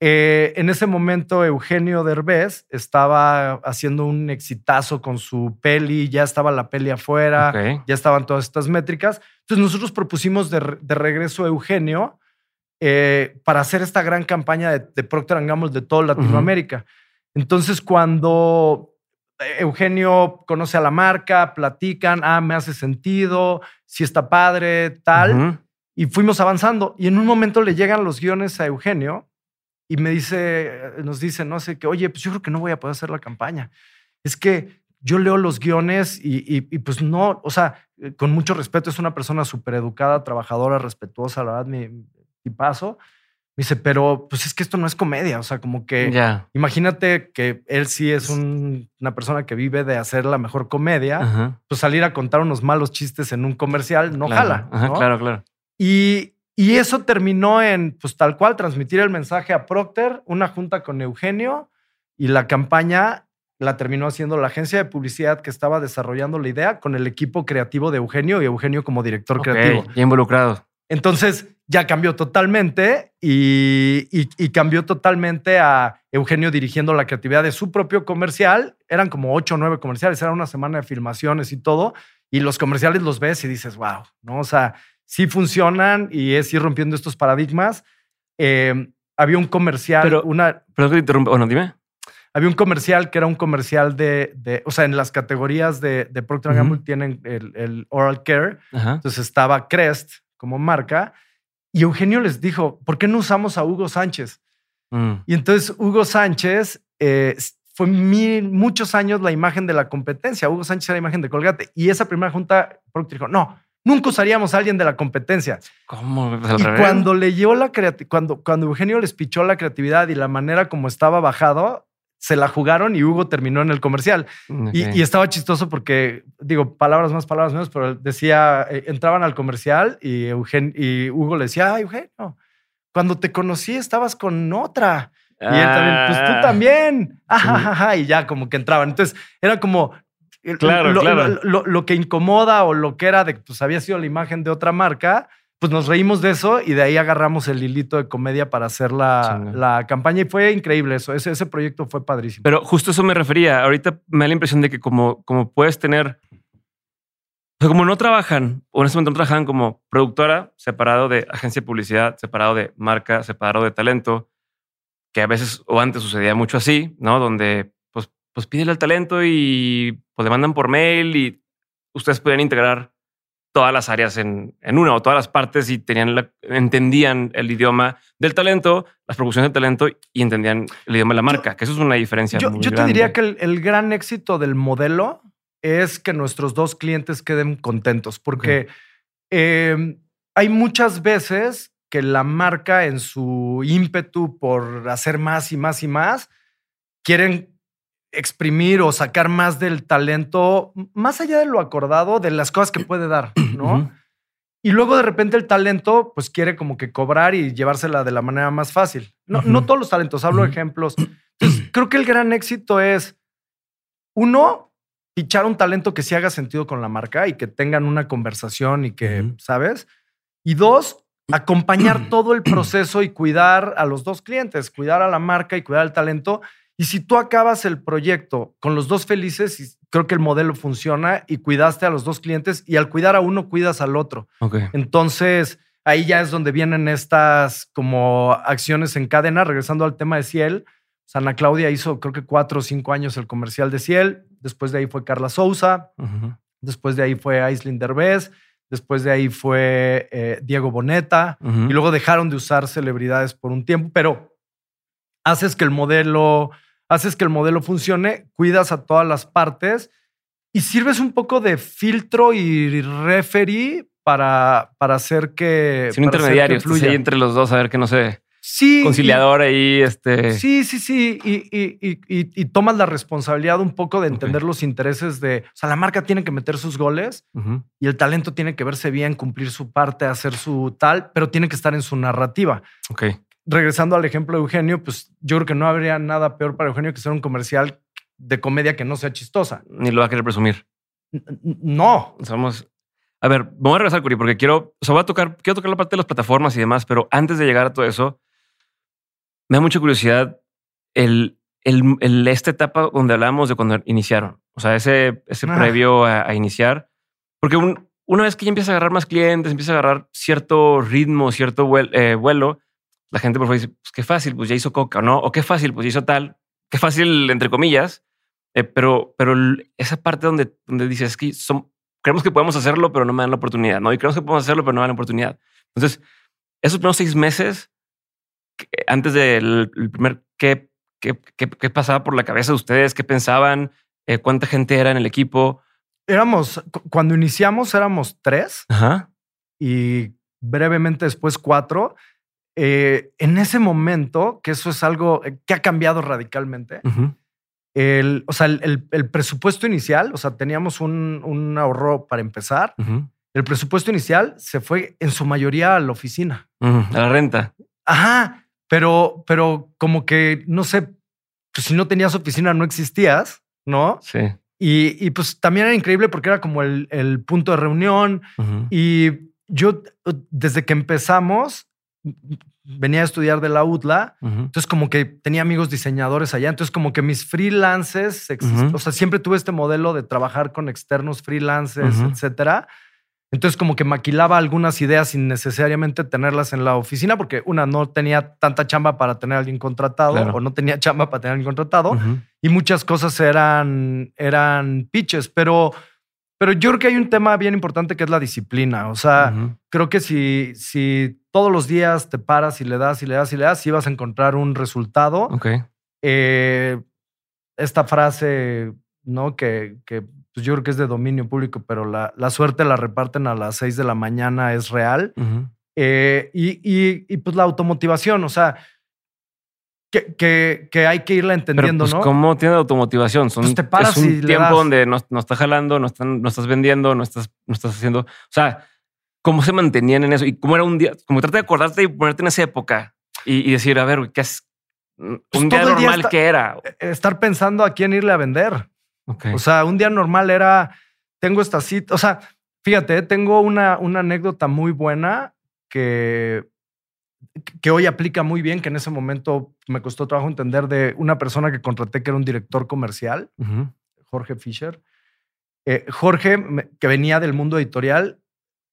Eh, en ese momento, Eugenio Derbez estaba haciendo un exitazo con su peli, ya estaba la peli afuera, ya estaban todas estas métricas. Entonces, nosotros propusimos de, re- de regreso a Eugenio eh, para hacer esta gran campaña de, de Procter Gamble de toda Latinoamérica. Entonces, cuando eh, Eugenio conoce a la marca, platican, ah, me hace sentido, sí está padre, tal y fuimos avanzando. Y en un momento le llegan los guiones a Eugenio y me dice, nos dice, no sé, que, oye, pues yo creo que no voy a poder hacer la campaña. Es que yo leo los guiones y, y- y, pues no, o sea, eh, con mucho respeto, es una persona súper educada, trabajadora, respetuosa, la verdad, mi tipazo. Me dice, pero pues es que esto no es comedia, o sea, como que Ya. imagínate que él sí es un- una persona que vive de hacer la mejor comedia, Ajá. pues salir a contar unos malos chistes en un comercial no Claro. jala. Ajá, ¿no? Claro, claro. Y, y eso terminó en, pues tal cual, transmitir el mensaje a Procter, una junta con Eugenio y la campaña la terminó haciendo la agencia de publicidad que estaba desarrollando la idea con el equipo creativo de Eugenio y Eugenio como director Ok, creativo. Ya involucrado. Entonces ya cambió totalmente y, y- y cambió totalmente a Eugenio dirigiendo la creatividad de su propio comercial. Eran como ocho o nueve comerciales, era una semana de filmaciones y todo. Y los comerciales los ves y dices, wow, ¿no? O sea, sí funcionan y es ir rompiendo estos paradigmas. Eh, había un comercial, Pero- una, Perdón que te interrumpa. Bueno, dime. había un comercial que era un comercial de, de- o sea, en las categorías de, de Procter Ujú. Gamble tienen el, el oral care. Ajá. Entonces estaba Crest como marca y Eugenio les dijo, ¿por qué no usamos a Hugo Sánchez? Mm. Y entonces Hugo Sánchez eh, fue mil, muchos años la imagen de la competencia. Hugo Sánchez era la imagen de Colgate. Y esa primera junta, Procter dijo, no, nunca usaríamos a alguien de la competencia. ¿Cómo? Al y revés. cuando leyó la creatividad, cuando, cuando Eugenio les pichó la creatividad y la manera como estaba bajado, se la jugaron y Hugo terminó en el comercial. Ok. Y, y estaba chistoso porque, digo, palabras más, palabras menos, pero decía, eh, entraban al comercial y, Eugen, y Hugo le decía, ay, Eugenio, cuando te conocí estabas con otra. Y él también, pues tú Ah. también. Ajá, ajá, ajá, y ya como que entraban. Entonces era como Claro, lo, claro. lo- lo- lo que incomoda o lo que era de, pues había sido la imagen de otra marca, pues nos reímos de eso y de ahí agarramos el hilito de comedia para hacer la, la campaña y fue increíble eso. Ese, ese proyecto fue padrísimo. Pero justo eso me refería. Ahorita me da la impresión de que como, como puedes tener, o sea, como no trabajan, o en este momento no trabajan como productora, separado de agencia de publicidad, separado de marca, separado de talento, que a veces o antes sucedía mucho así, ¿no? Donde pues, pídele al talento y pues le mandan por mail y ustedes pueden integrar todas las áreas en, en una o todas las partes y tenían la- entendían el idioma del talento, las producciones del talento y entendían el idioma de la marca, que eso es una diferencia. Yo, muy yo te grande. diría que el, el gran éxito del modelo es que nuestros dos clientes queden contentos, porque eh, hay muchas veces que la marca en su ímpetu por hacer más y más y más, quieren exprimir o sacar más del talento, más allá de lo acordado, de las cosas que puede dar, ¿no? Y luego de repente el talento, pues quiere como que cobrar y llevársela de la manera más fácil. No, no todos los talentos, hablo de ejemplos. Entonces, creo que el gran éxito es, uno, fichar un talento que sí haga sentido con la marca y que tengan una conversación y que. ¿sabes? Y dos, acompañar todo el proceso y cuidar a los dos clientes, cuidar a la marca y cuidar al talento. Y si tú acabas el proyecto con los dos felices, creo que el modelo funciona y cuidaste a los dos clientes y al cuidar a uno cuidas al otro. Entonces, ahí ya es donde vienen estas como acciones en cadena, regresando al tema de Ciel. Ana Claudia hizo creo que cuatro o cinco años el comercial de Ciel. Después de ahí fue Carla Souza. Después de ahí fue Aislinn Derbez. Después de ahí fue eh, Diego Boneta. Y luego dejaron de usar celebridades por un tiempo, pero haces que el modelo, haces que el modelo funcione, cuidas a todas las partes y sirves un poco de filtro y referee para, para hacer que. Sí, un para hacer intermediario, que fluya. ahí entre los dos a ver que no se. sí, conciliador ahí, este. Sí, sí, sí. Y, y, y, y, tomas la responsabilidad un poco de entender los intereses de. O sea, la marca tiene que meter sus goles y el talento tiene que verse bien, cumplir su parte, hacer su tal, pero tiene que estar en su narrativa. Ok. Regresando al ejemplo de Eugenio, pues yo creo que no habría nada peor para Eugenio que ser un comercial de comedia que no sea chistosa. Ni lo va a querer presumir. No. Somos. A ver, vamos a regresar, Curi, porque quiero, o sea, voy a tocar, quiero tocar la parte de las plataformas y demás, pero antes de llegar a todo eso, me da mucha curiosidad el, el, esta etapa donde hablábamos de cuando iniciaron. O sea, ese, ese ah. previo a, iniciar. Porque una vez que ya empieza a agarrar más clientes, empieza a agarrar cierto ritmo, cierto eh, vuelo, la gente por favor dice, pues qué fácil, pues ya hizo coca, ¿no? O qué fácil, pues ya hizo tal. Qué fácil, entre comillas. Eh, pero, pero esa parte donde, donde dices que son, creemos que podemos hacerlo, pero no me dan la oportunidad, ¿no? Y creemos que podemos hacerlo, pero no me dan la oportunidad. Entonces, esos primeros seis meses antes del primer, ¿qué, qué, qué, pasaba por la cabeza de ustedes? ¿Qué pensaban? Eh, ¿Cuánta gente era en el equipo? Éramos, cuando iniciamos éramos tres y brevemente después cuatro. Eh, en ese momento, que eso es algo que ha cambiado radicalmente, el, o sea, el, el, presupuesto inicial, o sea, teníamos un, un ahorro para empezar. El presupuesto inicial se fue en su mayoría a la oficina. A la renta. Ajá. Pero, pero como que, no sé, pues si no tenías oficina no existías, ¿no? Sí. Y, y pues también era increíble porque era como el, el punto de reunión. Y yo, desde que empezamos, venía a estudiar de la UTLA, entonces como que tenía amigos diseñadores allá, entonces como que mis freelances, o sea, siempre tuve este modelo de trabajar con externos freelances, etcétera. Entonces como que maquilaba algunas ideas sin necesariamente tenerlas en la oficina, porque una no tenía tanta chamba para tener a alguien contratado o no tenía chamba para tener a alguien contratado y muchas cosas eran, eran pitches, pero, pero yo creo que hay un tema bien importante que es la disciplina. O sea, creo que si, si todos los días te paras y le das y le das y le das, sí vas a encontrar un resultado. Ok. Eh, esta frase, ¿no? Que, que pues yo creo que es de dominio público, pero la, la suerte la reparten a las 6 de la mañana, es real. Eh, y, y, pues la automotivación, o sea, que, que, que hay que irla entendiendo, pues, ¿no? ¿Cómo tiene automotivación? Son, pues te paras es un tiempo donde no, no estás jalando, no, están, no estás vendiendo, no estás, no estás haciendo. O sea, ¿cómo se mantenían en eso? Y cómo era un día, como trata de acordarte y ponerte en esa época y, decir, a ver, ¿qué es un día normal que era? E, estar pensando a quién irle a vender. O sea, un día normal era, tengo esta cita, o sea, fíjate, tengo una, una anécdota muy buena que, que hoy aplica muy bien, que en ese momento me costó trabajo entender de una persona que contraté que era un director comercial, Jorge Fisher. Eh, Jorge, que venía del mundo editorial,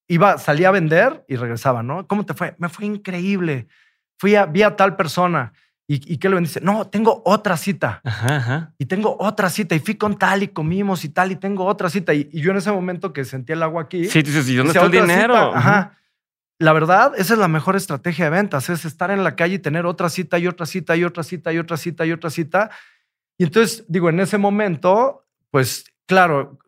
iba, salía a vender y regresaba, ¿no? ¿Cómo te fue? Me fue increíble. Fui a, vi a tal persona. ¿Y, qué le bendice? No, tengo otra cita. Y tengo otra cita. Y fui con tal y comimos y tal y tengo otra cita. Y, yo en ese momento que sentí el agua aquí. Sí, dices, ¿y dónde está el dinero? Ajá. La verdad, esa es la mejor estrategia de ventas, es estar en la calle y tener otra cita y otra cita y otra cita y otra cita y otra cita. Y entonces, digo, en ese momento, pues claro,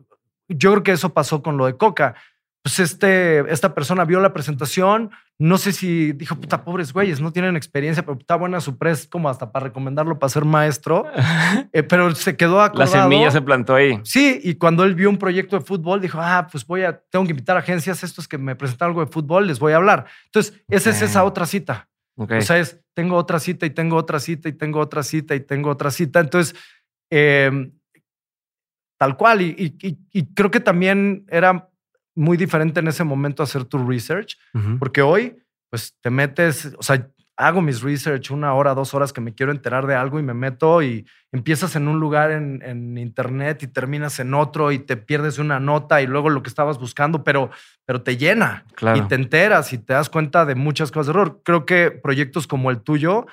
yo creo que eso pasó con lo de Coca pues este, esta persona vio la presentación, no sé si dijo, puta, pobres güeyes, no tienen experiencia, pero está buena su press como hasta para recomendarlo para ser maestro, eh, pero se quedó acordado. La semilla se plantó ahí. Sí, y cuando él vio un proyecto de fútbol, dijo, ah, pues voy a, tengo que invitar a agencias estos que me presentan algo de fútbol, les voy a hablar. Entonces, esa es esa otra cita. O sea, es, tengo otra cita y tengo otra cita y tengo otra cita y tengo otra cita. Entonces, em, tal cual. y, creo que también era muy diferente en ese momento hacer tu research, porque hoy, pues te metes, o sea, hago mis research una hora, dos horas que me quiero enterar de algo y me meto y empiezas en un lugar en, internet y terminas en otro y te pierdes una nota y luego lo que estabas buscando, pero, pero te llena y te enteras y te das cuenta de muchas cosas de error. Creo que proyectos como el tuyo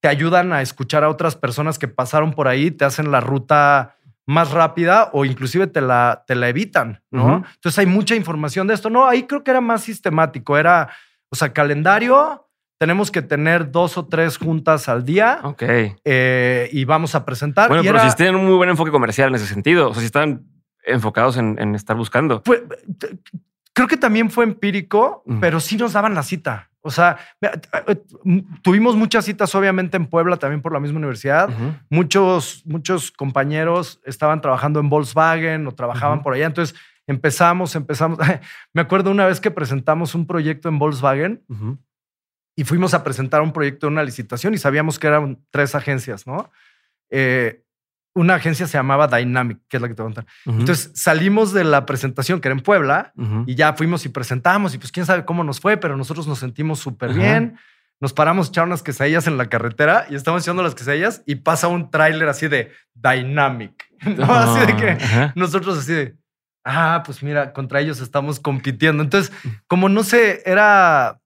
te ayudan a escuchar a otras personas que pasaron por ahí, te hacen la ruta más rápida o inclusive te la, te la evitan, ¿no? Entonces hay mucha información de esto. No, ahí creo que era más sistemático. Era, o sea, calendario, tenemos que tener dos o tres juntas al día. Ok. Eh, y vamos a presentar. Bueno, pero si tienen un muy buen enfoque comercial en ese sentido, o sea, si están enfocados en, estar buscando. creo que también fue empírico, pero sí nos daban la cita. O sea, tuvimos muchas citas, obviamente, en Puebla, también por la misma universidad. muchos, muchos compañeros estaban trabajando en Volkswagen o trabajaban por allá. Entonces empezamos, empezamos. Me acuerdo una vez que presentamos un proyecto en Volkswagen y fuimos a presentar un proyecto en una licitación y sabíamos que eran tres agencias, ¿no? Eh, una agencia se llamaba Dynamic, que es la que te voy a contar. Entonces salimos de la presentación que era en Puebla y ya fuimos y presentamos y pues quién sabe cómo nos fue, pero nosotros nos sentimos súper bien. Nos paramos a echar unas quesadillas en la carretera y estamos echando las quesadillas y pasa un tráiler así de Dynamic. Así de que nosotros así de, ah, pues mira, contra ellos estamos compitiendo. Entonces, como no sé, era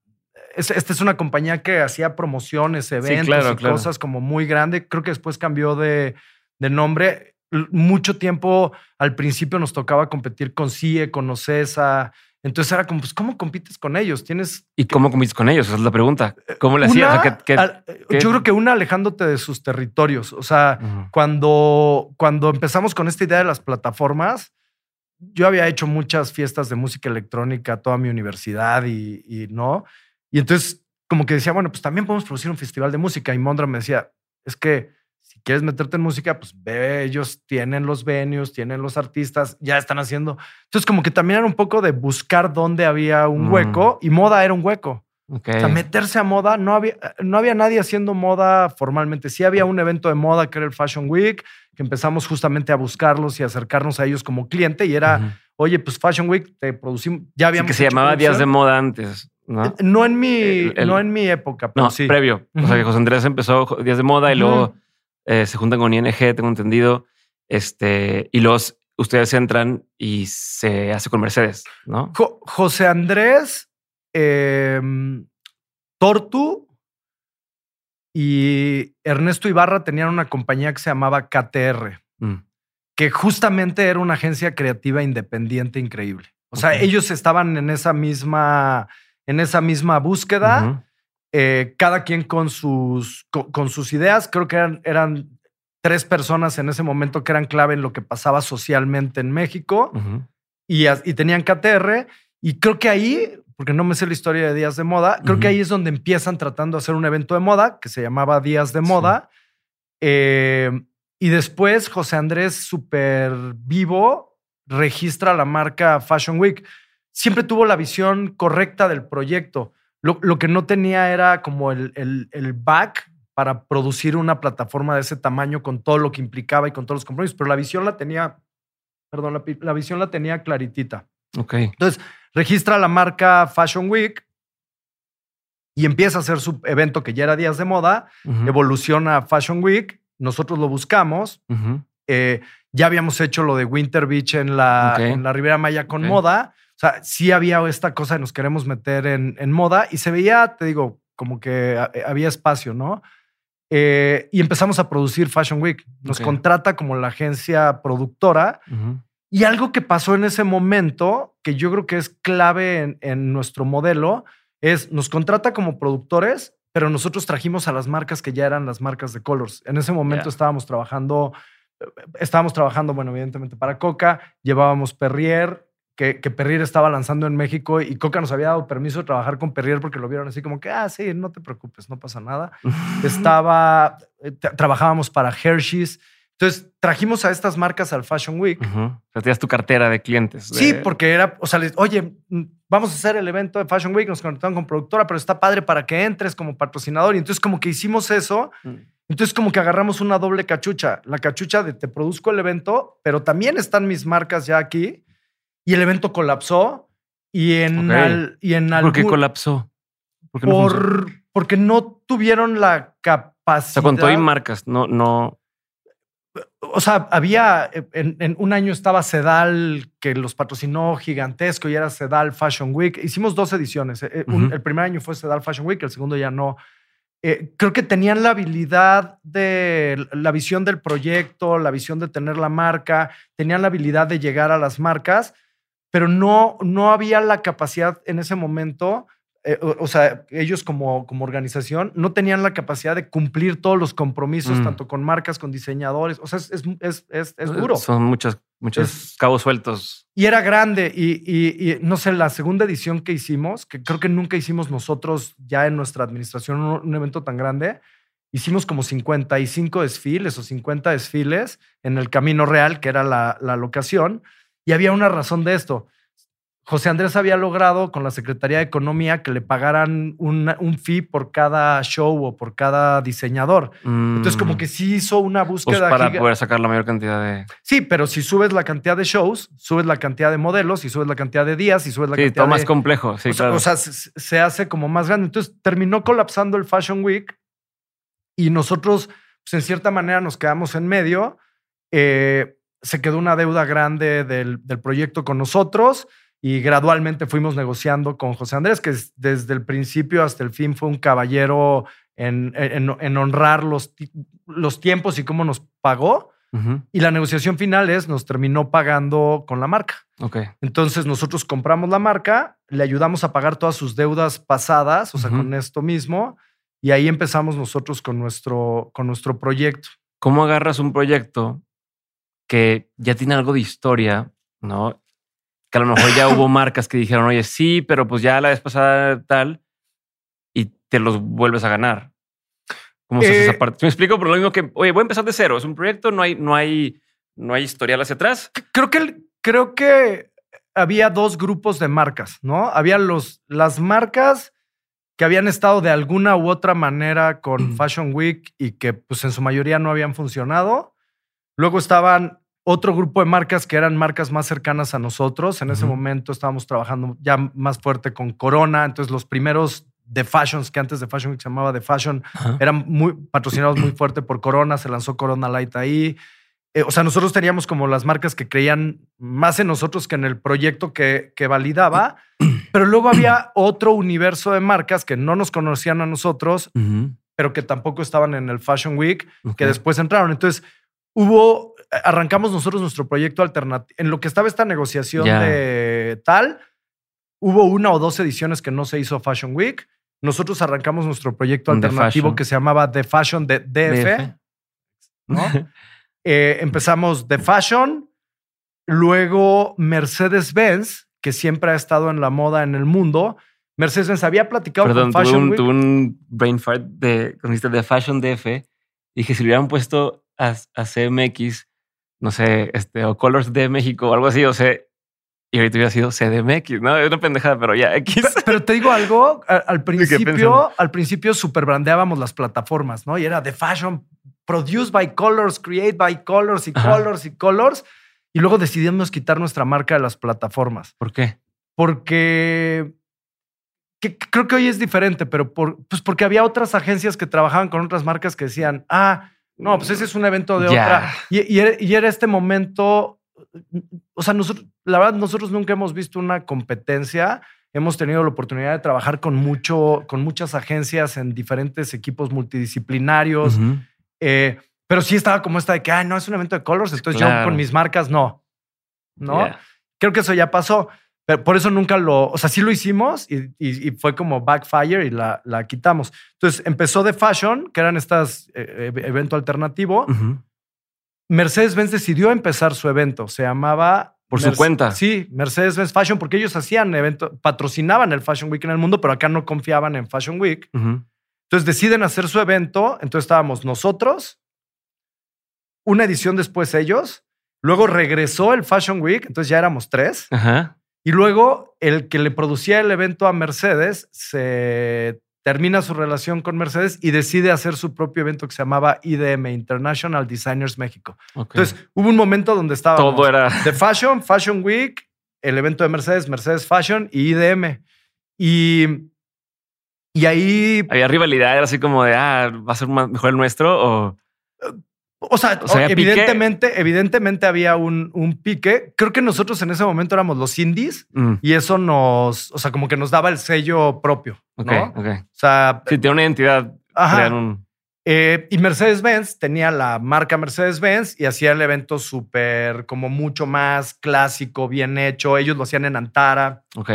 esta es una compañía que hacía promociones, eventos y cosas como muy grande. Creo que después cambió de, de nombre. Mucho tiempo al principio nos tocaba competir con CIE, con OCESA. Entonces era como, pues, ¿cómo compites con ellos? Tienes. ¿Y cómo compites con ellos? Esa es la pregunta. ¿Cómo le hacías? Yo creo que una alejándote de sus territorios. O sea, cuando, cuando empezamos con esta idea de las plataformas, yo había hecho muchas fiestas de música electrónica toda mi universidad y, y no. Y entonces, como que decía, bueno, pues también podemos producir un festival de música. Y Mondra me decía, es que si quieres meterte en música, pues ve, ellos tienen los venues, tienen los artistas, ya están haciendo. Entonces, como que también era un poco de buscar dónde había un mm. hueco y moda era un hueco. O sea, meterse a moda, no había, no había nadie haciendo moda formalmente. Sí había un evento de moda que era el Fashion Week, que empezamos justamente a buscarlos y acercarnos a ellos como cliente y era, oye, pues Fashion Week, te producimos, ya habíamos. que se llamaba Días de Moda antes. ¿no? Eh, no en mi, no en mi época, pero no, sí. previo. O sea, que José Andrés empezó Días de Moda y luego eh, se juntan con ING, tengo entendido, este, y los, ustedes entran y se hace con Mercedes, ¿no? José Andrés, em, Tortu y Ernesto Ibarra tenían una compañía que se llamaba KTR, mm. que justamente era una agencia creativa independiente increíble. O sea, ellos estaban en esa misma, en esa misma búsqueda. Eh, cada quien con sus, con, sus ideas. Creo que eran, eran, tres personas en ese momento que eran clave en lo que pasaba socialmente en México y, y, tenían KTR. Y creo que ahí, porque no me sé la historia de Días de Moda, creo que ahí es donde empiezan tratando de hacer un evento de moda que se llamaba Días de Moda. Eh, y después José Andrés, súper vivo, registra la marca Fashion Week. Siempre tuvo la visión correcta del proyecto. Lo, que no tenía era como el, el, back para producir una plataforma de ese tamaño con todo lo que implicaba y con todos los compromisos, pero la visión la tenía, perdón, la, visión la tenía claritita. Ok. Entonces, registra la marca Fashion Week y empieza a hacer su evento que ya era días de moda, evoluciona a Fashion Week, nosotros lo buscamos, eh, ya habíamos hecho lo de Winter Beach en la, en la Ribera Maya con moda, sea, sí había esta cosa de nos queremos meter en, en moda y se veía, te digo, como que eh, había espacio, ¿no? Eh, y empezamos a producir Fashion Week. Nos contrata como la agencia productora. Y algo que pasó en ese momento, que yo creo que es clave en, nuestro modelo, es nos contrata como productores, pero nosotros trajimos a las marcas que ya eran las marcas de Colors. En ese momento estábamos trabajando, eh, estábamos trabajando, bueno, evidentemente para Coca, llevábamos Perrier, que, que, Perrier estaba lanzando en México y Coca nos había dado permiso de trabajar con Perrier porque lo vieron así como que, ah, sí, no te preocupes, no pasa nada. estaba, eh, trabajábamos para Hershey's. Entonces trajimos a estas marcas al Fashion Week. Uh tenías tu cartera de clientes. Sí, porque era, o sea, oye, mm, vamos a hacer el evento de Fashion Week, nos conectaron con productora, pero está padre para que entres como patrocinador. Y entonces como que hicimos eso. Mm. Entonces como que agarramos una doble cachucha. La cachucha de te produzco el evento, pero también están mis marcas ya aquí y el evento colapsó. Y en, y en ¿Por qué colapsó? ¿Por porque no tuvieron la capacidad. O sea, con todo y marcas, no, no. O sea, había, en, un año estaba Sedal, que los patrocinó gigantesco y era Sedal Fashion Week. Hicimos dos ediciones. Eh, el primer año fue Sedal Fashion Week, el segundo ya no. Eh, creo que tenían la habilidad de la visión del proyecto, la visión de tener la marca, tenían la habilidad de llegar a las marcas, pero no, no había la capacidad en ese momento. eh, o, o sea, ellos como, como organización no tenían la capacidad de cumplir todos los compromisos, Mm. tanto con marcas, con diseñadores. O sea, es, es, es, es- es duro. Son muchos, muchos cabos sueltos. Y era grande. Y, y- y, no sé, la segunda edición que hicimos, que creo que nunca hicimos nosotros ya en nuestra administración un, un evento tan grande, hicimos como 55 desfiles o 50 desfiles en el Camino Real, que era la, la locación. Y había una razón de esto. José Andrés había logrado con la Secretaría de Economía que le pagaran una- un fee por cada show o por cada diseñador. Entonces, como que sí hizo una Pues búsqueda. para giga- poder sacar la mayor cantidad de. Sí, pero si subes la cantidad de shows, subes la cantidad de modelos, y subes la cantidad de días, y subes la Sí, cantidad todo más de... complejo. Sí, o, sea, claro. o sea, se, se hace como más grande. Entonces terminó colapsando el Fashion Week y nosotros, pues en cierta manera, nos quedamos en medio. Eh, se quedó una deuda grande del, del proyecto con nosotros y gradualmente fuimos negociando con José Andrés, que es- desde el principio hasta el fin fue un caballero en, en- en honrar los, los tiempos y cómo nos pagó. Y la negociación final es, nos terminó pagando con la marca. Ok. Entonces nosotros compramos la marca, le ayudamos a pagar todas sus deudas pasadas, o sea, con esto mismo, y ahí empezamos nosotros con nuestro, con nuestro proyecto. ¿Cómo agarras un proyecto que ya tiene algo de historia, no? Que a lo mejor ya hubo marcas que dijeron, oye, sí, pero pues ya la vez pasada tal, y te los vuelves a ganar. ¿Cómo se hace Eh, esa parte? Me explico, por lo mismo que, oye, voy a empezar de cero. Es un proyecto, no hay, no hay, no hay historial hacia atrás. Creo que, creo que había dos grupos de marcas, ¿no? Había los, las marcas que habían estado de alguna u otra manera con Fashion Week y que pues en su mayoría no habían funcionado. Luego estaban otro grupo de marcas que eran marcas más cercanas a nosotros. En ese momento estábamos trabajando ya más fuerte con Corona. Entonces los primeros The Fashions, que antes de Fashion Week se llamaba The Fashion, eran muy patrocinados muy fuerte por Corona. Se lanzó Corona Light ahí. Eh, o sea, nosotros teníamos como las marcas que creían más en nosotros que en el proyecto que, que validaba. Pero luego había otro universo de marcas que no nos conocían a nosotros, pero que tampoco estaban en el Fashion Week, ok. que después entraron. Entonces, hubo, arrancamos nosotros nuestro proyecto alternativo. En lo que estaba esta negociación de tal, hubo una o dos ediciones que no se hizo Fashion Week. Nosotros arrancamos nuestro proyecto alternativo que se llamaba The Fashion de DF. DF. ¿no? Eh, empezamos The Fashion, luego Mercedes-Benz, que siempre ha estado en la moda en el mundo. Mercedes-Benz había platicado Perdón, con tuve Fashion un, Week. tuve un brain fart de, de Fashion DF. Dije, si le hubieran puesto a, a CMX, no sé, este, o Colors de México o algo así, o sea, y ahorita hubiera sido CDMX, ¿no? Es una pendejada, pero ya, X. Pe- Pero te digo algo, al principio, al principio superbrandeábamos las plataformas, ¿no? Y era The Fashion, produced by Colors, create by Colors y Ajá. Colors y Colors. Y luego decidimos quitar nuestra marca de las plataformas. ¿Por qué? porque que- que creo que hoy es diferente, pero por, pues porque había otras agencias que trabajaban con otras marcas que decían, ah, no, pues ese es un evento de Ya. otra. Y, y era, y era este momento, o sea, nosotros, la verdad, nosotros nunca hemos visto una competencia. Hemos tenido la oportunidad de trabajar con, mucho, con muchas agencias en diferentes equipos multidisciplinarios. Eh, pero sí estaba como esta de que, ah, no es un evento de colors, entonces yo Claro. con mis marcas no. ¿No? Creo que eso ya pasó. Pero por eso nunca lo, o sea, sí lo hicimos y, y- y fue como backfire y la, la quitamos. Entonces empezó de fashion, que eran estas eh, eh, evento alternativo. Mercedes-Benz decidió empezar su evento. Se llamaba. Por su cuenta. Sí, Mercedes-Benz Fashion, porque ellos hacían evento, patrocinaban el Fashion Week en el mundo, pero acá no confiaban en Fashion Week. Entonces deciden hacer su evento. Entonces estábamos nosotros, una edición después ellos. Luego regresó el Fashion Week, entonces ya éramos tres. Ajá. Y luego el que le producía el evento a Mercedes se termina su relación con Mercedes y decide hacer su propio evento que se llamaba IDM, International Designers México. Entonces hubo un momento donde estaba todo era. The Fashion, Fashion Week, el evento de Mercedes, Mercedes Fashion y IDM. Y, y ahí, Había rivalidad, era así como de, ah, va a ser mejor el nuestro o. o sea, O sea, había pique. evidentemente, evidentemente había un, un pique. Creo que nosotros en ese momento éramos los indies Mm, y eso nos, o sea, como que nos daba el sello propio. ok, ¿no? ok. O sea, Sí, tiene una identidad. ajá. un. Eh, y Mercedes-Benz tenía la marca Mercedes-Benz y hacía el evento súper, como mucho más clásico, bien hecho. Ellos lo hacían en Antara Ok.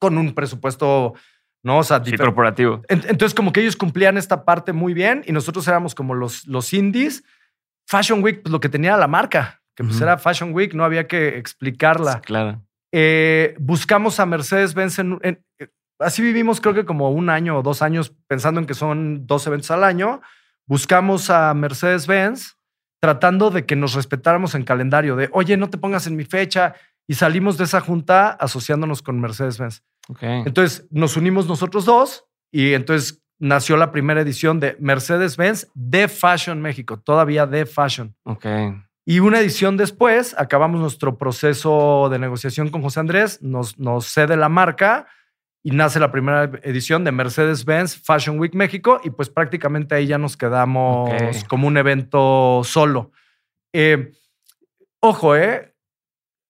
con un presupuesto ¿no? O sea, Sí, corporativo. en- Entonces, como que ellos cumplían esta parte muy bien y nosotros éramos como los, los indies. Fashion Week, pues lo que tenía la marca, que pues era Fashion Week, no había que explicarla. Sí, claro. Eh, buscamos a Mercedes-Benz en, en- Así vivimos creo que como un año o dos años pensando en que son dos eventos al año. Buscamos a Mercedes-Benz tratando de que nos respetáramos en calendario, de, oye, no te pongas en mi fecha. Y salimos de esa junta asociándonos con Mercedes-Benz. Ok. Entonces nos unimos nosotros dos y entonces nació la primera edición de Mercedes-Benz de Fashion México, todavía de Fashion. Ok. Y una edición después, acabamos nuestro proceso de negociación con José Andrés, nos, nos cede la marca y nace la primera edición de Mercedes-Benz Fashion Week México y pues prácticamente ahí ya nos quedamos como un evento solo. Eh, ojo, ¿eh?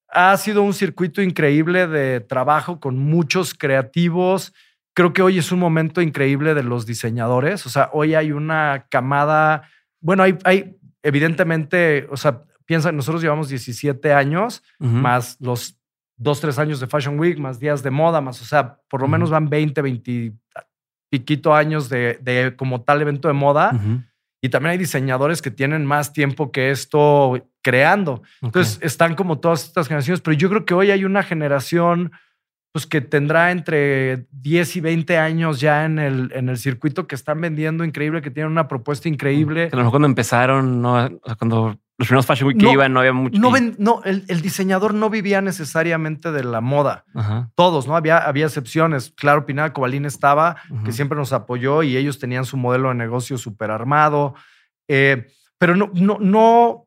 Ha sido un circuito increíble de trabajo con muchos creativos. Creo que hoy es un momento increíble de los diseñadores. O sea, hoy hay una camada. Bueno, hay, hay evidentemente, o sea, piensa, nosotros llevamos 17 años, Ujú. más los dos, tres años de Fashion Week, más días de moda, más, o sea, por lo menos van 20, 20 piquito años de, de como tal evento de moda. Ujú. Y también hay diseñadores que tienen más tiempo que esto creando. Ok. Entonces están como todas estas generaciones, pero yo creo que hoy hay una generación pues que tendrá entre 10 y 20 años ya en el, en el circuito que están vendiendo increíble, que tienen una propuesta increíble. Que a lo mejor cuando empezaron, no, cuando los primeros Fashion Week que No, iban, no había mucho. No, ven- no el, el diseñador no vivía necesariamente de la moda. Ajá. Todos, ¿no? Había, había excepciones. Claro, Pineda Cobalín estaba, que siempre nos apoyó y ellos tenían su modelo de negocio súper armado. Eh, pero no, no, no,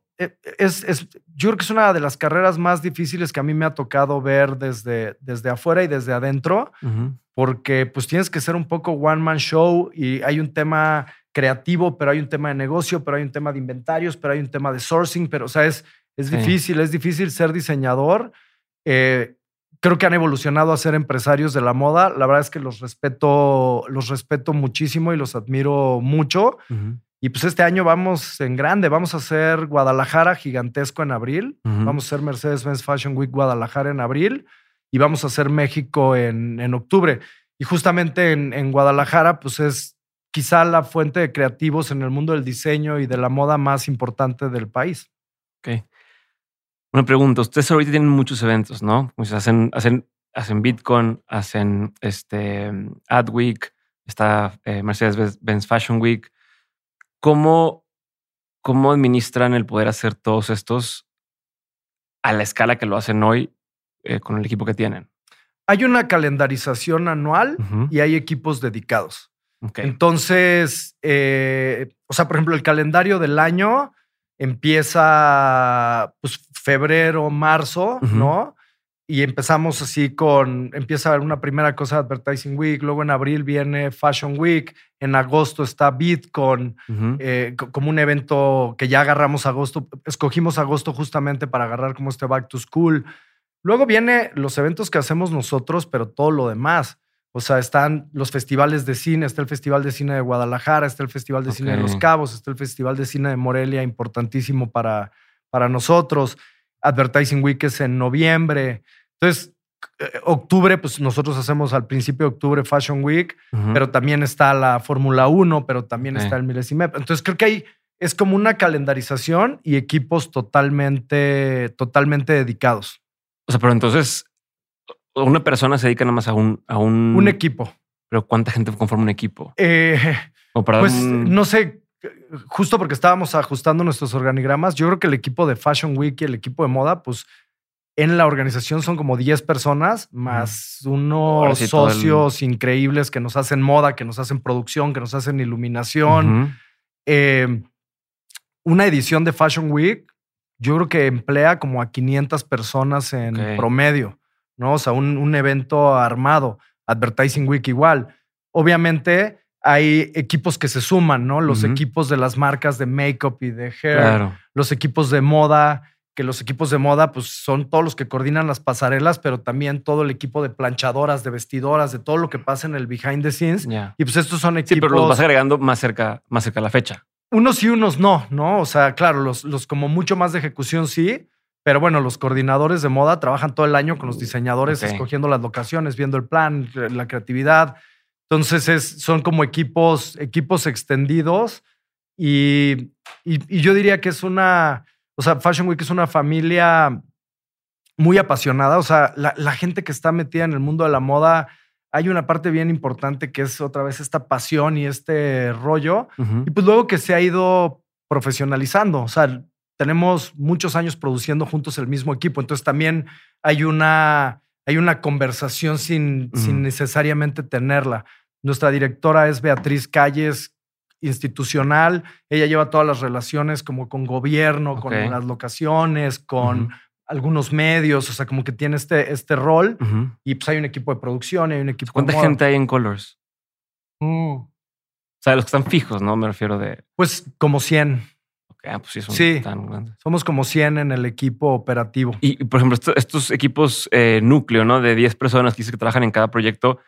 es, es, yo creo que es una de las carreras más difíciles que a mí me ha tocado ver desde, desde afuera y desde adentro, porque pues tienes que ser un poco one man show y hay un tema creativo, pero hay un tema de negocio, pero hay un tema de inventarios, pero hay un tema de sourcing, pero o sea, es, es Sí. difícil, es difícil ser diseñador. Eh, creo que han evolucionado a ser empresarios de la moda. La verdad es que los respeto, los respeto muchísimo y los admiro mucho. Y pues este año vamos en grande, vamos a hacer Guadalajara gigantesco en abril, vamos a hacer Mercedes-Benz Fashion Week Guadalajara en abril y vamos a hacer México en, en octubre. Y justamente en, en Guadalajara, pues es quizá la fuente de creativos en el mundo del diseño y de la moda más importante del país. Ok. Una pregunta. Ustedes ahorita tienen muchos eventos, ¿no? Pues hacen, hacen, hacen Bitcoin, hacen este Adweek, está eh, Mercedes-Benz Fashion Week. ¿Cómo, ¿Cómo administran el poder hacer todos estos a la escala que lo hacen hoy eh, con el equipo que tienen? Hay una calendarización anual y hay equipos dedicados. Entonces, eh, o sea, por ejemplo, el calendario del año empieza pues febrero, marzo. ¿no? Y empezamos así con, empieza una primera cosa Advertising Week, luego en abril viene Fashion Week, en agosto está Bitcoin, eh, co- como un evento que ya agarramos agosto, escogimos agosto justamente para agarrar como este Back to School. Luego viene los eventos que hacemos nosotros, pero todo lo demás. O sea, están los festivales de cine, está el Festival de Cine de Guadalajara, está el Festival de Cine de Los. Cabos, está el Festival de Cine de Morelia, importantísimo para, para nosotros. Advertising Week es en noviembre. Entonces, eh, octubre, pues nosotros hacemos al principio de octubre Fashion Week, pero también está la Fórmula 1, pero también está el Milésime. Entonces creo que hay, es como una calendarización y equipos totalmente, totalmente dedicados. O sea, pero entonces una persona se dedica nada más a un, a un, Un equipo. Pero ¿cuánta gente conforma un equipo? Eh, O para pues un- no sé, justo porque estábamos ajustando nuestros organigramas, yo creo que el equipo de Fashion Week y el equipo de moda, pues en la organización son como 10 personas, más unos sí, todo el- socios increíbles que nos hacen moda, que nos hacen producción, que nos hacen iluminación. Eh, una edición de Fashion Week, yo creo que emplea como a 500 personas en promedio, ¿no? O sea, un, un evento armado. Advertising Week igual. Obviamente hay equipos que se suman, ¿no? Los equipos de las marcas de makeup y de hair, Claro. los equipos de moda, que los equipos de moda pues son todos los que coordinan las pasarelas, pero también todo el equipo de planchadoras, de vestidoras, de todo lo que pasa en el behind the scenes. Ya. Y pues estos son Sí, equipos pero los vas agregando más cerca, más cerca a la fecha. unos sí, unos no, ¿no? O sea, claro, los, los como mucho más de ejecución sí, pero bueno, los coordinadores de moda trabajan todo el año con los diseñadores, Ok. escogiendo las locaciones, viendo el plan, la creatividad. Entonces es, son como equipos, equipos extendidos y, y, y yo diría que es una, o sea, Fashion Week es una familia muy apasionada. O sea, la, la, gente que está metida en el mundo de la moda, hay una parte bien importante que es otra vez esta pasión y este rollo. Uh -huh. Y pues luego que se ha ido profesionalizando. O sea, tenemos muchos años produciendo juntos el mismo equipo. Entonces también hay una, hay una conversación sin, uh -huh. sin necesariamente tenerla. Nuestra directora es Beatriz Calles, institucional. Ella lleva todas las relaciones como con gobierno, okay. con las locaciones, con uh -huh. algunos medios. O sea, como que tiene este, este rol. Uh -huh. Y pues hay un equipo de producción hay un equipo ¿Cuánta de gente hay en Colors? Mm. O sea, los que están fijos, ¿no? Me refiero de. Pues como 100. Okay, ah, pues sí, son sí, tan grandes. Somos como 100 en el equipo operativo. Y, por ejemplo, estos, estos equipos eh, núcleo, ¿no? De 10 personas que, que trabajan en cada proyecto.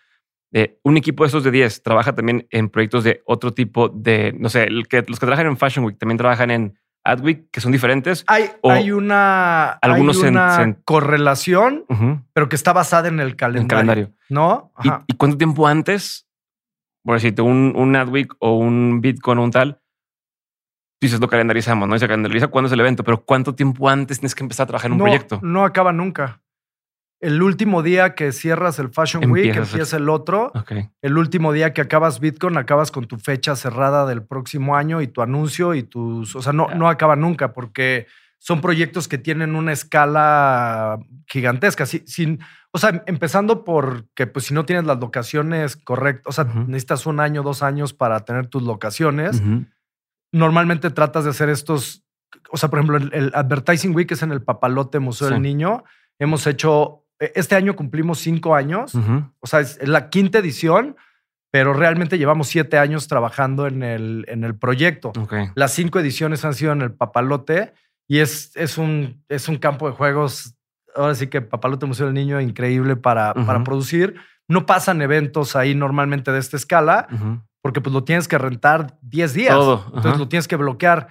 Eh, un equipo de esos de 10 trabaja también en proyectos de otro tipo de, no sé, el que, los que trabajan en Fashion Week también trabajan en Adweek, que son diferentes. Hay, hay una, algunos hay una en, correlación, uh -huh. pero que está basada en el calendario. ¿No? ¿Y, ¿Y, cuánto tiempo antes, por decirte, un, un Adweek o un Bitcoin o un tal, dices, lo calendarizamos, ¿no? Y se calendariza cuándo es el evento, pero ¿cuánto tiempo antes tienes que empezar a trabajar en un no, proyecto? No acaba nunca. El último día que cierras el Fashion Week, empieza el otro. Okay. El último día que acabas Bitcoin, acabas con tu fecha cerrada del próximo año y tu anuncio y tus. O sea, no, yeah. no acaba nunca porque son proyectos que tienen una escala gigantesca. Sin, sin, o sea, empezando por que, pues, si no tienes las locaciones correctas, o sea, uh -huh. necesitas un año, dos años para tener tus locaciones. Uh -huh. Normalmente tratas de hacer estos. O sea, por ejemplo, el, el Advertising Week es en el Papalote Museo sí. del Niño. Hemos hecho este año cumplimos cinco años, uh -huh. o sea, es la quinta edición, pero realmente llevamos siete años trabajando en el, en el proyecto. Okay. Las cinco ediciones han sido en el Papalote y es, es, un, es un campo de juegos, ahora sí que Papalote Museo del Niño, increíble para, uh -huh. para producir. No pasan eventos ahí normalmente de esta escala, uh -huh. porque pues lo tienes que rentar 10 días. Todo. Entonces lo tienes que bloquear.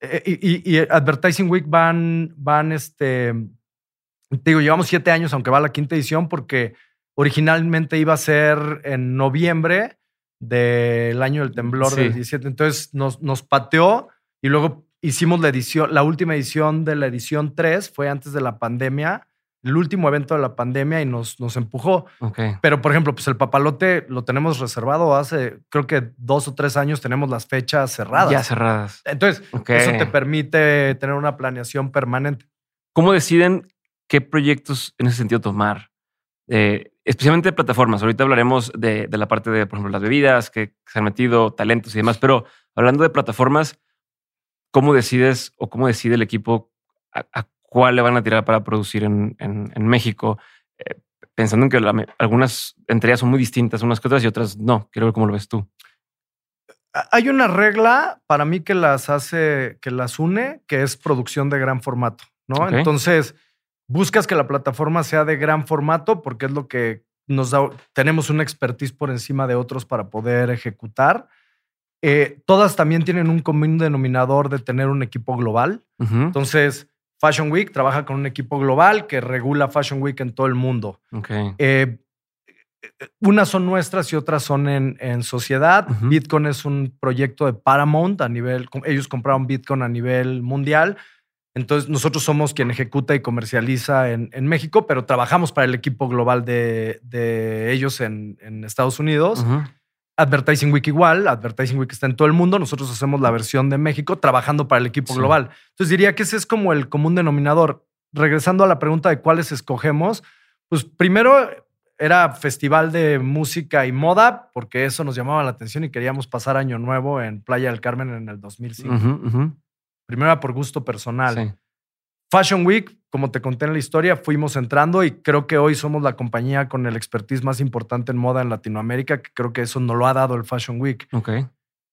Eh, y, y, y Advertising Week van, van este te digo, llevamos siete años, aunque va a la quinta edición, porque originalmente iba a ser en noviembre del año del temblor sí. del 17. Entonces nos, nos pateó y luego hicimos la edición, la última edición de la edición 3 fue antes de la pandemia, el último evento de la pandemia y nos, nos empujó. Okay. Pero, por ejemplo, pues el papalote lo tenemos reservado hace, creo que dos o tres años tenemos las fechas cerradas. Ya cerradas. Entonces, okay. eso te permite tener una planeación permanente. ¿Cómo deciden qué proyectos en ese sentido tomar. Eh, especialmente de plataformas. Ahorita hablaremos de, de, la parte de, por ejemplo, las bebidas que se han metido, talentos y demás, pero hablando de plataformas, ¿cómo decides o cómo decide el equipo a, a cuál le van a tirar para producir en, en, en México? Eh, pensando en que la, algunas entre ellas son muy distintas unas que otras y otras no. Quiero ver cómo lo ves tú. Hay una regla para mí que las hace, que las une, que es producción de gran formato, ¿no? Okay. Entonces, buscas que la plataforma sea de gran formato porque es lo que nos da, tenemos una expertise por encima de otros para poder ejecutar. Eh, todas también tienen un común denominador de tener un equipo global. Uh -huh. Entonces, Fashion Week trabaja con un equipo global que regula Fashion Week en todo el mundo. Okay. Eh, unas son nuestras y otras son en, en sociedad. Uh -huh. Bitcoin es un proyecto de Paramount a nivel, ellos compraron Bitcoin a nivel mundial. Entonces, nosotros somos quien ejecuta y comercializa en, en México, pero trabajamos para el equipo global de, de ellos en, en, Estados Unidos. Uh -huh. Advertising Week igual, Advertising Week está en todo el mundo, nosotros hacemos la versión de México trabajando para el equipo sí. global. Entonces diría que ese es como el común denominador. Regresando a la pregunta de cuáles escogemos, pues primero era festival de música y moda, porque eso nos llamaba la atención y queríamos pasar año nuevo en Playa del Carmen en el 2005. Uh -huh, uh -huh. Primero era por gusto personal. Sí. Fashion Week, como te conté en la historia, fuimos entrando y creo que hoy somos la compañía con el expertise más importante en moda en Latinoamérica, que creo que eso no lo ha dado el Fashion Week. Okay.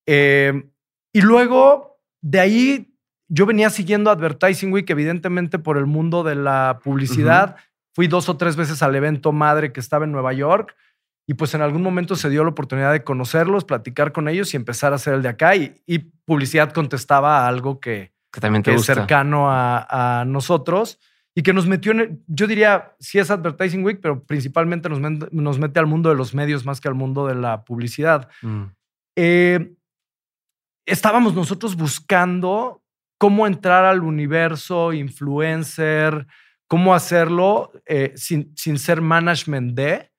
Eh, y luego, de ahí, yo venía siguiendo Advertising Week, evidentemente por el mundo de la publicidad. Uh -huh. Fui dos o tres veces al evento madre que estaba en Nueva York y pues en algún momento se dio la oportunidad de conocerlos, platicar con ellos y empezar a hacer el de acá. Y, y publicidad contestaba a algo que, que también te que gusta. es cercano a, a, nosotros. y que nos metió en, yo diría, sí es Advertising Week, pero principalmente nos, nos mete al mundo de los medios más que al mundo de la publicidad. Mm. Eh, estábamos nosotros buscando cómo entrar al universo influencer, cómo hacerlo eh, sin, sin, ser management de.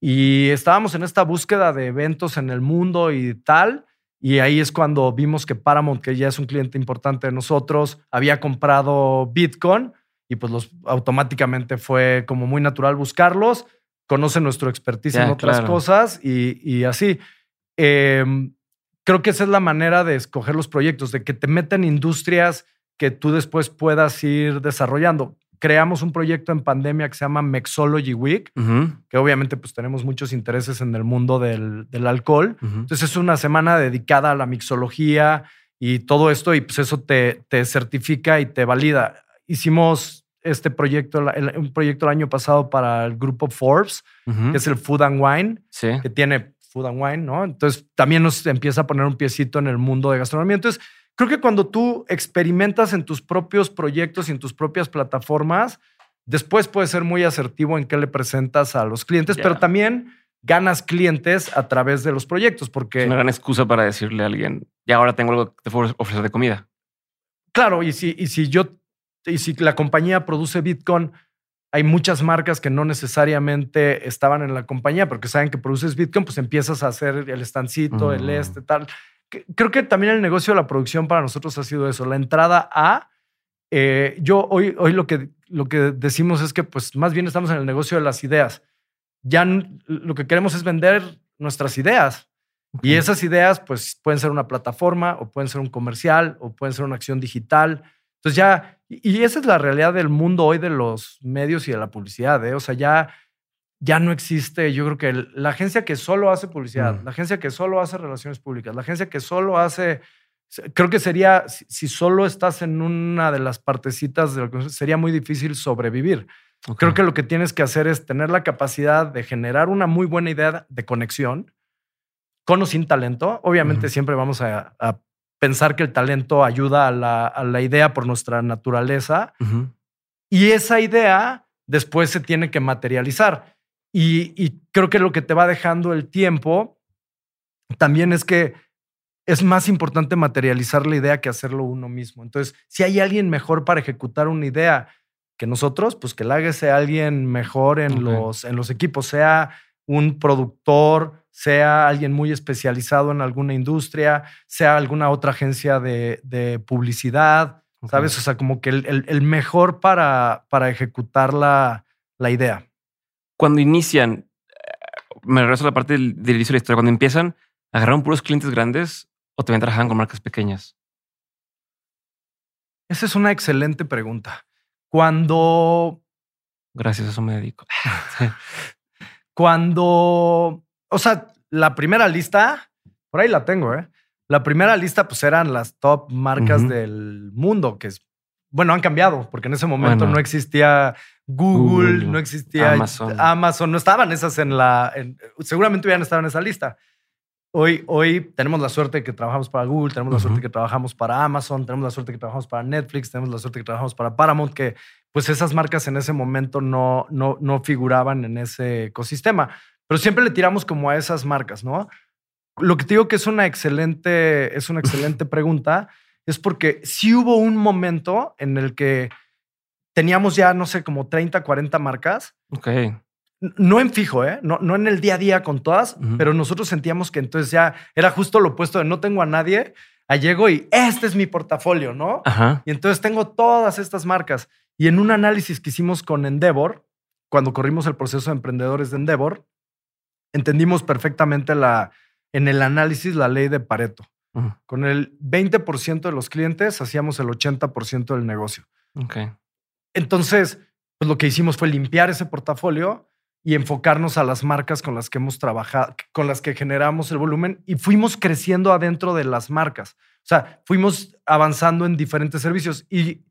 Y estábamos en esta búsqueda de eventos en el mundo y tal. Y ahí es cuando vimos que Paramount, que ya es un cliente importante de nosotros, había comprado Bitcoin y pues los, automáticamente fue como muy natural buscarlos. Conocen nuestro expertise en otras cosas y, y así. Em, creo que esa es la manera de escoger los proyectos, de que te meten industrias que tú después puedas ir desarrollando. Creamos un proyecto en pandemia que se llama Mexology Week, que obviamente pues tenemos muchos intereses en el mundo del, alcohol. Entonces es una semana dedicada a la mixología y todo esto y pues eso te, te certifica y te valida. Hicimos este proyecto, un proyecto el año pasado para el grupo Forbes, que es el Food and Wine, que tiene food and wine, ¿no? Entonces también nos empieza a poner un piecito en el mundo de gastronomía. Entonces, creo que cuando tú experimentas en tus propios proyectos y en tus propias plataformas, después puedes ser muy asertivo en qué le presentas a los clientes, pero también ganas clientes a través de los proyectos, porque... Es una gran excusa para decirle a alguien, ya ahora tengo algo que te puedo ofrecer de comida. Claro, y si, y si yo, y si la compañía produce Bitcoin hay muchas marcas que no necesariamente estaban en la compañía, porque saben que produces Bitcoin, pues empiezas a hacer el estancito, el este, tal. Creo que también el negocio de la producción para nosotros ha sido eso, la entrada a... Eh, yo hoy, hoy lo, que, lo que decimos es que pues más bien estamos en el negocio de las ideas. Ya lo que queremos es vender nuestras ideas. Y esas ideas pues pueden ser una plataforma o pueden ser un comercial o pueden ser una acción digital. Entonces ya y esa es la realidad del mundo hoy de los medios y de la publicidad. ¿eh? O sea, ya, ya no existe, yo creo que la agencia que solo hace publicidad, mm. la agencia que solo hace relaciones públicas, la agencia que solo hace, creo que sería, si, solo estás en una de las partecitas, de lo que, sería muy difícil sobrevivir. Creo que lo que tienes que hacer es tener la capacidad de generar una muy buena idea de conexión con o sin talento. Obviamente siempre vamos a, a pensar que el talento ayuda a la, idea por nuestra naturaleza. Y esa idea después se tiene que materializar. Y, creo que lo que te va dejando el tiempo también es que es más importante materializar la idea que hacerlo uno mismo. Entonces, si hay alguien mejor para ejecutar una idea que nosotros, pues que la haga alguien mejor en, los, en los equipos, sea un productor, sea alguien muy especializado en alguna industria, sea alguna otra agencia de, publicidad, ¿sabes? O sea, como que el, mejor para, para ejecutar la, idea. Cuando inician, eh, me regreso a la parte del, inicio de la historia, cuando empiezan, ¿agarraron puros clientes grandes o también trabajan con marcas pequeñas? Esa es una excelente pregunta. Cuando... Gracias, a eso me dedico. Cuando o sea, la primera lista, por ahí la tengo, ¿eh? La primera lista, pues eran las top marcas del mundo, que es, bueno, han cambiado, porque en ese momento no existía Google, no existía Amazon. no estaban esas en la, seguramente hubieran estado en esa lista. Hoy, hoy tenemos la suerte de que trabajamos para Google, tenemos la suerte que trabajamos para Amazon, tenemos la suerte que trabajamos para Netflix, tenemos la suerte que trabajamos para Paramount, que pues esas marcas en ese momento no, no, no figuraban en ese ecosistema. Pero siempre le tiramos como a esas marcas, ¿no? Lo que te digo que es una excelente, es una excelente pregunta, es porque sí hubo un momento en el que teníamos ya, no sé, como 30, 40 marcas. Ok. No en fijo, ¿eh? No, no en el día a día con todas, pero nosotros sentíamos que entonces ya era justo lo opuesto de no tengo a nadie, a llego y este es mi portafolio, ¿no? Ajá. Y entonces tengo todas estas marcas. Y en un análisis que hicimos con Endeavor, cuando corrimos el proceso de emprendedores de Endeavor, entendimos perfectamente la, en el análisis la ley de Pareto. Con el 20% de los clientes hacíamos el 80% del negocio. Okay. Entonces, pues lo que hicimos fue limpiar ese portafolio y enfocarnos a las marcas con las que hemos trabajado, con las que generamos el volumen y fuimos creciendo adentro de las marcas. O sea, fuimos avanzando en diferentes servicios y,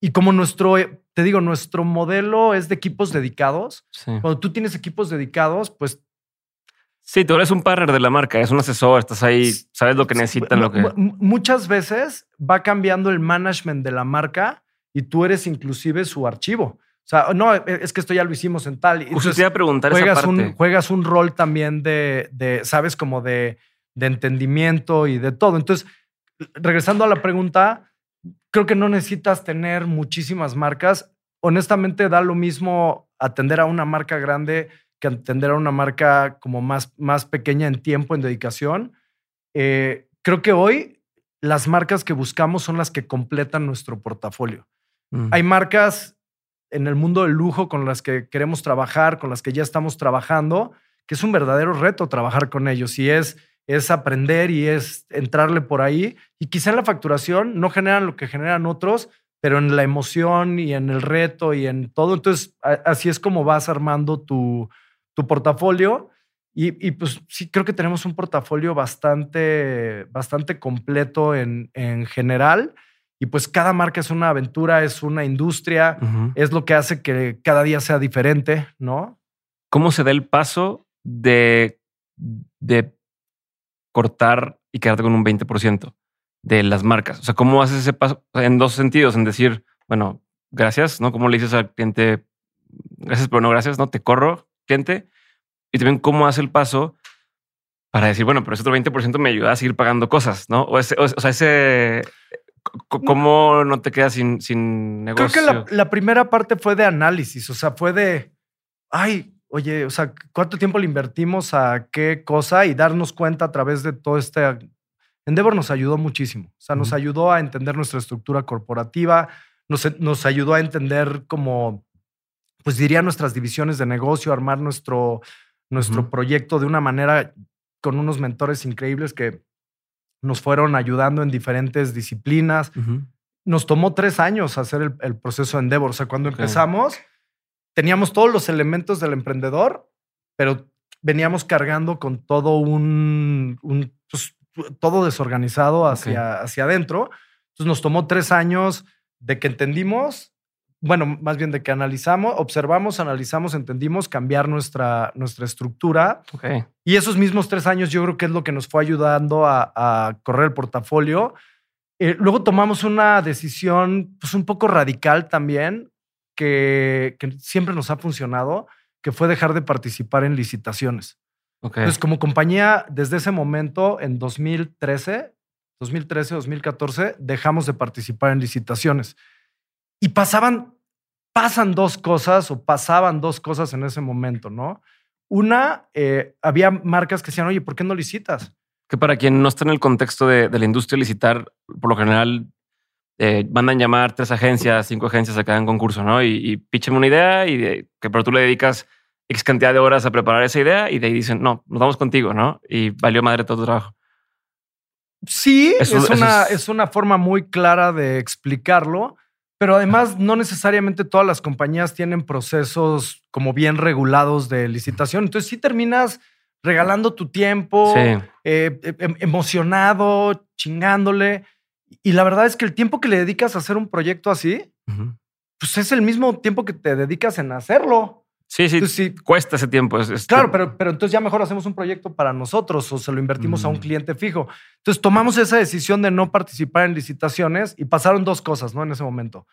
y como nuestro, te digo, nuestro modelo es de equipos dedicados. Cuando tú tienes equipos dedicados, pues Sí, tú eres un partner de la marca, es un asesor, estás ahí, sabes lo que necesitan, lo que... Muchas veces va cambiando el management de la marca y tú eres inclusive su archivo. O sea, no, e, es que esto ya lo hicimos en tal. Justo te iba a preguntar juegas esa parte. Un, juegas un rol también de, de sabes, como de, de entendimiento y de todo. Entonces, regresando a la pregunta, creo que no necesitas tener muchísimas marcas. Honestamente, da lo mismo atender a una marca grande que atender a una marca como más, más pequeña en tiempo, en dedicación. Eh, creo que hoy las marcas que buscamos son las que completan nuestro portafolio. Mm. Hay marcas en el mundo del lujo con las que queremos trabajar, con las que ya estamos trabajando, que es un verdadero reto trabajar con ellos y es, es aprender y es entrarle por ahí. Y quizá en la facturación no generan lo que generan otros, pero en la emoción y en el reto y en todo. Entonces, así es como vas armando tu, tu portafolio. Y, y, pues sí, creo que tenemos un portafolio bastante, bastante completo en, en general. Y pues cada marca es una aventura, es una industria, es lo que hace que cada día sea diferente, ¿no? ¿Cómo se da el paso de, de cortar y quedarte con un 20% de las marcas? O sea, ¿cómo haces ese paso en dos sentidos? En decir, bueno, gracias, ¿no? ¿Cómo le dices al cliente, gracias, pero no gracias, ¿no? Te corro, cliente. Y también cómo hace el paso para decir, bueno, pero ese otro 20% me ayuda a seguir pagando cosas, ¿no? O, ese, o sea, ese ¿Cómo no te quedas sin, sin negocio? Creo que la, primera parte fue de análisis, o sea, fue de, ay, oye, o sea, ¿cuánto tiempo le invertimos a qué cosa y darnos cuenta a través de todo este... Endeavor nos ayudó muchísimo, o sea, nos ayudó a entender nuestra estructura corporativa, nos, nos ayudó a entender cómo, pues diría, nuestras divisiones de negocio, armar nuestro, nuestro proyecto de una manera con unos mentores increíbles que nos fueron ayudando en diferentes disciplinas. Nos tomó tres años hacer el, proceso de Endeavor. O sea, cuando empezamos, teníamos todos los elementos del emprendedor, pero veníamos cargando con todo un, pues, todo desorganizado hacia, hacia adentro. Entonces nos tomó tres años de que entendimos bueno, más bien de que analizamos, observamos, analizamos, entendimos, cambiar nuestra, nuestra estructura. Y esos mismos tres años yo creo que es lo que nos fue ayudando a, correr el portafolio. Eh, luego tomamos una decisión pues un poco radical también, que, siempre nos ha funcionado, que fue dejar de participar en licitaciones. Entonces, como compañía, desde ese momento, en 2013, 2013, 2014, dejamos de participar en licitaciones. Y pasaban, pasan dos cosas o pasaban dos cosas en ese momento, ¿no? Una, eh, había marcas que decían, oye, ¿por qué no licitas? Que para quien no está en el contexto de, la industria licitar, por lo general eh, mandan llamar tres agencias, cinco agencias a cada concurso, ¿no? Y, y una idea y que pero tú le dedicas X cantidad de horas a preparar esa idea y de ahí dicen, no, nos vamos contigo, ¿no? Y valió madre todo tu trabajo. Sí, es, una, es una forma muy clara de explicarlo. Pero además, no necesariamente todas las compañías tienen procesos como bien regulados de licitación. Entonces, sí terminas regalando tu tiempo, eh, eh, em, emocionado, chingándole. Y la verdad es que el tiempo que le dedicas a hacer un proyecto así, pues es el mismo tiempo que te dedicas en hacerlo. Sí, sí, cuesta ese tiempo. Claro, pero, pero entonces ya mejor hacemos un proyecto para nosotros o se lo invertimos a un cliente fijo. Entonces tomamos esa decisión de no participar en licitaciones y pasaron dos cosas, ¿no? En ese momento.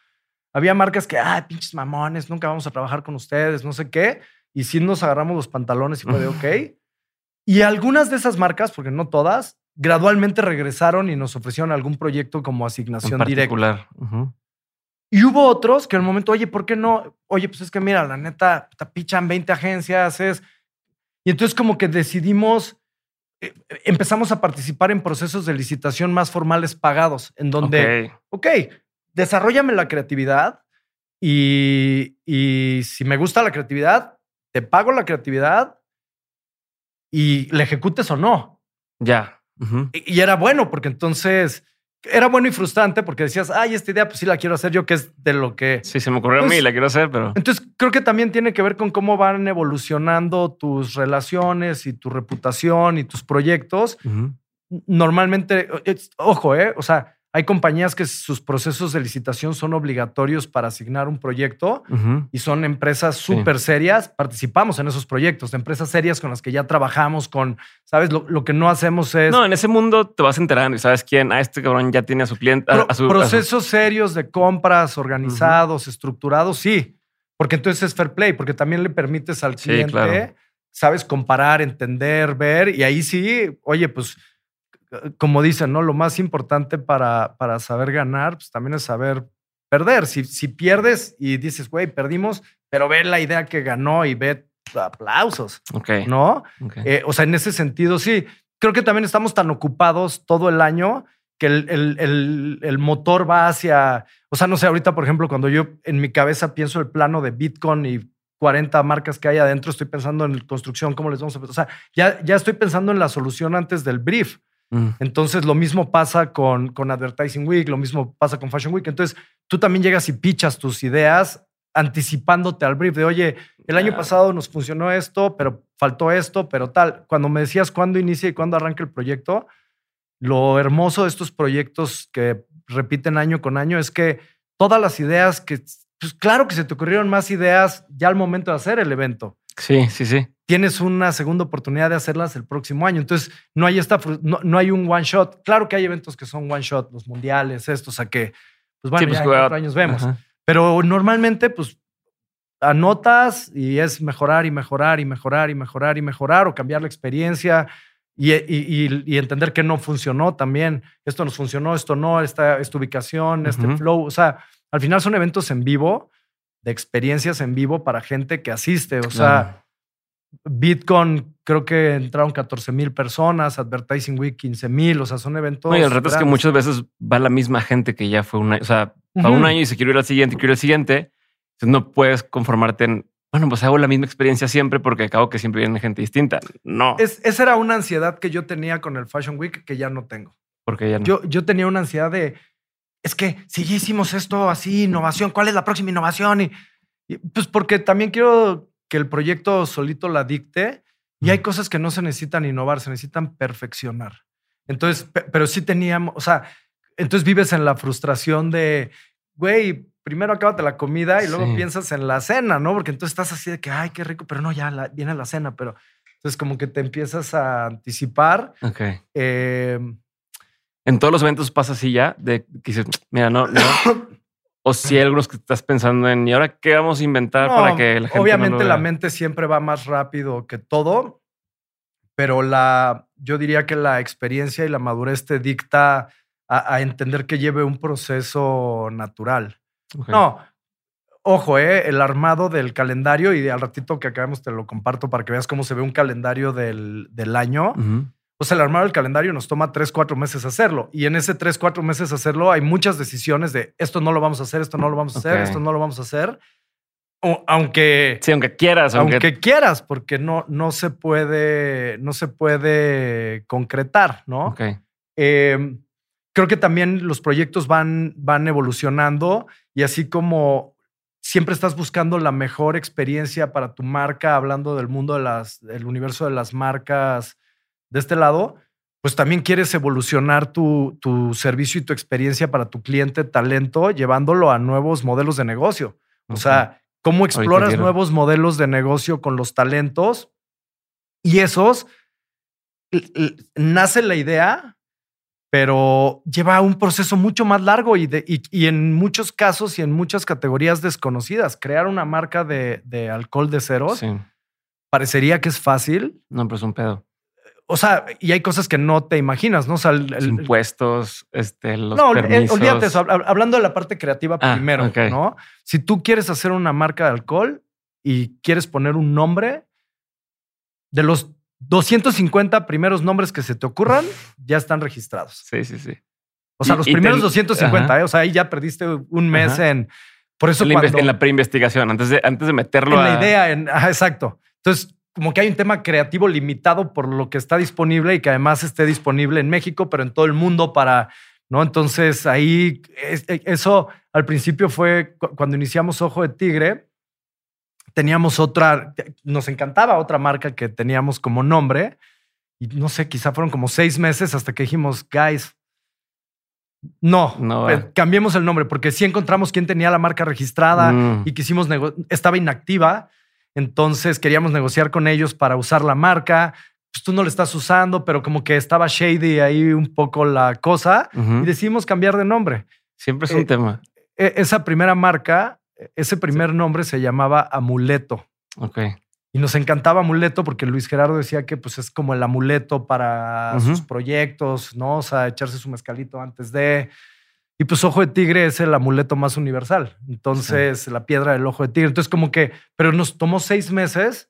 Había marcas que, ay, pinches mamones, nunca vamos a trabajar con ustedes, no sé qué. Y sí nos agarramos los pantalones y fue de, ok. Y algunas de esas marcas, porque no todas, gradualmente regresaron y nos ofrecieron algún proyecto como asignación en directa. Y hubo otros que en el momento, oye, ¿por qué no? Oye, pues es que mira, la neta, te pichan 20 agencias, es... Y entonces como que decidimos, eh, empezamos a participar en procesos de licitación más formales pagados, en donde, ok, okay desarrollame la creatividad y, y si me gusta la creatividad, te pago la creatividad y la ejecutes o no. Ya. y, y, era bueno porque entonces era bueno y frustrante porque decías, ay, esta idea pues sí la quiero hacer yo, que es de lo que... Sí, se me ocurrió a mí, la quiero hacer, pero... Entonces creo que también tiene que ver con cómo van evolucionando tus relaciones y tu reputación y tus proyectos. Normalmente, ojo, ¿eh? O sea, hay compañías que sus procesos de licitación son obligatorios para asignar un proyecto y son empresas súper serias. Participamos en esos proyectos, de empresas serias con las que ya trabajamos, con, ¿sabes? Lo, lo que no hacemos es No, en ese mundo te vas enterando y sabes quién. Ah, este cabrón ya tiene a su cliente. a- pro- a su, a su- procesos serios de compras organizados, estructurados, sí. Porque entonces es fair play, porque también le permites al Sí, cliente, claro. sabes, comparar, entender, ver. Y ahí sí, oye, pues, como dicen, ¿no? Lo más importante para, para saber ganar, pues también es saber perder. Si, si pierdes y dices, güey, perdimos, pero ve la idea que ganó y ve aplausos, Ok. ¿no? ok. Eh, o sea, en ese sentido, sí. Creo que también estamos tan ocupados todo el año que el, el- el- el motor va hacia. O sea, no sé, ahorita, por ejemplo, cuando yo en mi cabeza pienso el plano de Bitcoin y 40 marcas que hay adentro, estoy pensando en construcción, cómo les vamos a. O sea, ya, ya estoy pensando en la solución antes del brief. Mm. Entonces, lo mismo pasa con, con Advertising Week, lo mismo pasa con Fashion Week. Entonces, tú también llegas y pichas tus ideas anticipándote al brief de, oye, el año pasado nos funcionó esto, pero faltó esto, pero tal. Cuando me decías cuándo inicia y cuándo arranca el proyecto, lo hermoso de estos proyectos que repiten año con año es que todas las ideas que, pues claro que se te ocurrieron más ideas ya al momento de hacer el evento Sí, sí, sí. Tienes una segunda oportunidad de hacerlas el próximo año. Entonces, no hay esta no, no hay un one shot. Claro que hay eventos que son one shot, los mundiales, estos, a que, pues bueno, Sí, pues, ya en cuatro años vemos. Ajá. Pero normalmente, pues anotas y es mejorar y mejorar y mejorar y mejorar y mejorar o cambiar la experiencia y, y- y- y entender que no funcionó también. Esto nos funcionó, esto no, esta, esta ubicación, este flow. O sea, al final son eventos en vivo, de experiencias en vivo para gente que asiste. O sea, Bitcoin creo que entraron 14 mil personas, Advertising Week 15 mil, o sea, son eventos. No, y el reto es que muchas veces va la misma gente que ya fue un año. O sea, va un año y se quiere ir al siguiente y quiere ir al siguiente. Entonces no puedes conformarte en, bueno, pues hago la misma experiencia siempre porque acabo que siempre viene gente distinta. No, Es- esa era una ansiedad que yo tenía con el Fashion Week que ya no tengo. porque ya no. Yo, yo tenía una ansiedad de, es que si ya hicimos esto así, innovación, ¿cuál es la próxima innovación? Y, y, pues porque también quiero que el proyecto solito la dicte y hay cosas que no se necesitan innovar, se necesitan perfeccionar. Entonces, pe- pero sí teníamos, o sea, entonces vives en la frustración de, güey, primero acábate la comida y luego Sí. piensas en la cena, ¿no? Porque entonces estás así de que, ay, qué rico, pero no, ya la- viene la cena, pero entonces como que te empiezas a anticipar. Ok. eh, En todos los eventos pasa así ya, de que dices, mira, no, no. O si hay algunos que estás pensando en, ¿y ahora qué vamos a inventar No, para que la gente Obviamente no lo la mente siempre va más rápido que todo, pero la, yo diría que la experiencia y la madurez te dicta a, a entender que lleve un proceso natural. No, ojo, eh, el armado del calendario y al ratito que acabemos te lo comparto para que veas cómo se ve un calendario del, del año. Pues el armado del calendario nos toma tres, cuatro meses hacerlo. Y en ese tres, cuatro meses hacerlo hay muchas decisiones de esto no lo vamos a hacer, esto no lo vamos a hacer, esto no lo vamos a hacer. O- aunque, Sí, aunque quieras, aunque, aunque quieras, porque no, no se puede, no se puede concretar, ¿no? Ok. Eh, creo que también los proyectos van, van evolucionando y así como siempre estás buscando la mejor experiencia para tu marca, hablando del mundo de las, del universo de las marcas de este lado, pues también quieres evolucionar tu, tu servicio y tu experiencia para tu cliente talento, llevándolo a nuevos modelos de negocio. O sea, cómo exploras nuevos modelos de negocio con los talentos y esos nace la idea, pero lleva un proceso mucho más largo y, de- y- y en muchos casos y en muchas categorías desconocidas. Crear una marca de, de alcohol de ceros Sí. parecería que es fácil. No, pero es un pedo. O sea, y hay cosas que no te imaginas, ¿no? O sea, el- Los impuestos, este, los no, eh, permisos. olvídate eso. hab- Hablando de la parte creativa Ah, primero. ¿no? Si tú quieres hacer una marca de alcohol y quieres poner un nombre, de los 250 primeros nombres que se te ocurran, ya están registrados. Sí, sí, sí. O sea, Y- los y te- primeros 250, Ajá. ¿eh? O sea, ahí ya perdiste un mes Ajá. en... Por eso En la, inves- cuando... en la preinvestigación, antes de, antes de meterlo en a... la idea, en, ajá, exacto. Entonces, como que hay un tema creativo limitado por lo que está disponible y que además esté disponible en México, pero en todo el mundo para, ¿no? Entonces ahí, es- e- eso al principio fue cu- cuando iniciamos Ojo de Tigre, teníamos otra, nos encantaba otra marca que teníamos como nombre y no sé, quizá fueron como seis meses hasta que dijimos, guys, No, No eh, cambiemos el nombre porque sí encontramos quién tenía la marca registrada Mm. y quisimos estaba inactiva, entonces queríamos negociar con ellos para usar la marca. Pues tú no la estás usando, pero como que estaba shady ahí un poco la cosa y decidimos cambiar de nombre. Siempre es eh, un tema. E- esa primera marca, e- ese primer nombre se llamaba Amuleto. Ok. Y nos encantaba Amuleto porque Luis Gerardo decía que pues, es como el amuleto para sus proyectos, ¿no? O sea, echarse su mezcalito antes de. Y pues Ojo de Tigre es el amuleto más universal. Entonces, la piedra del Ojo de Tigre. Entonces, como que, pero nos tomó seis meses.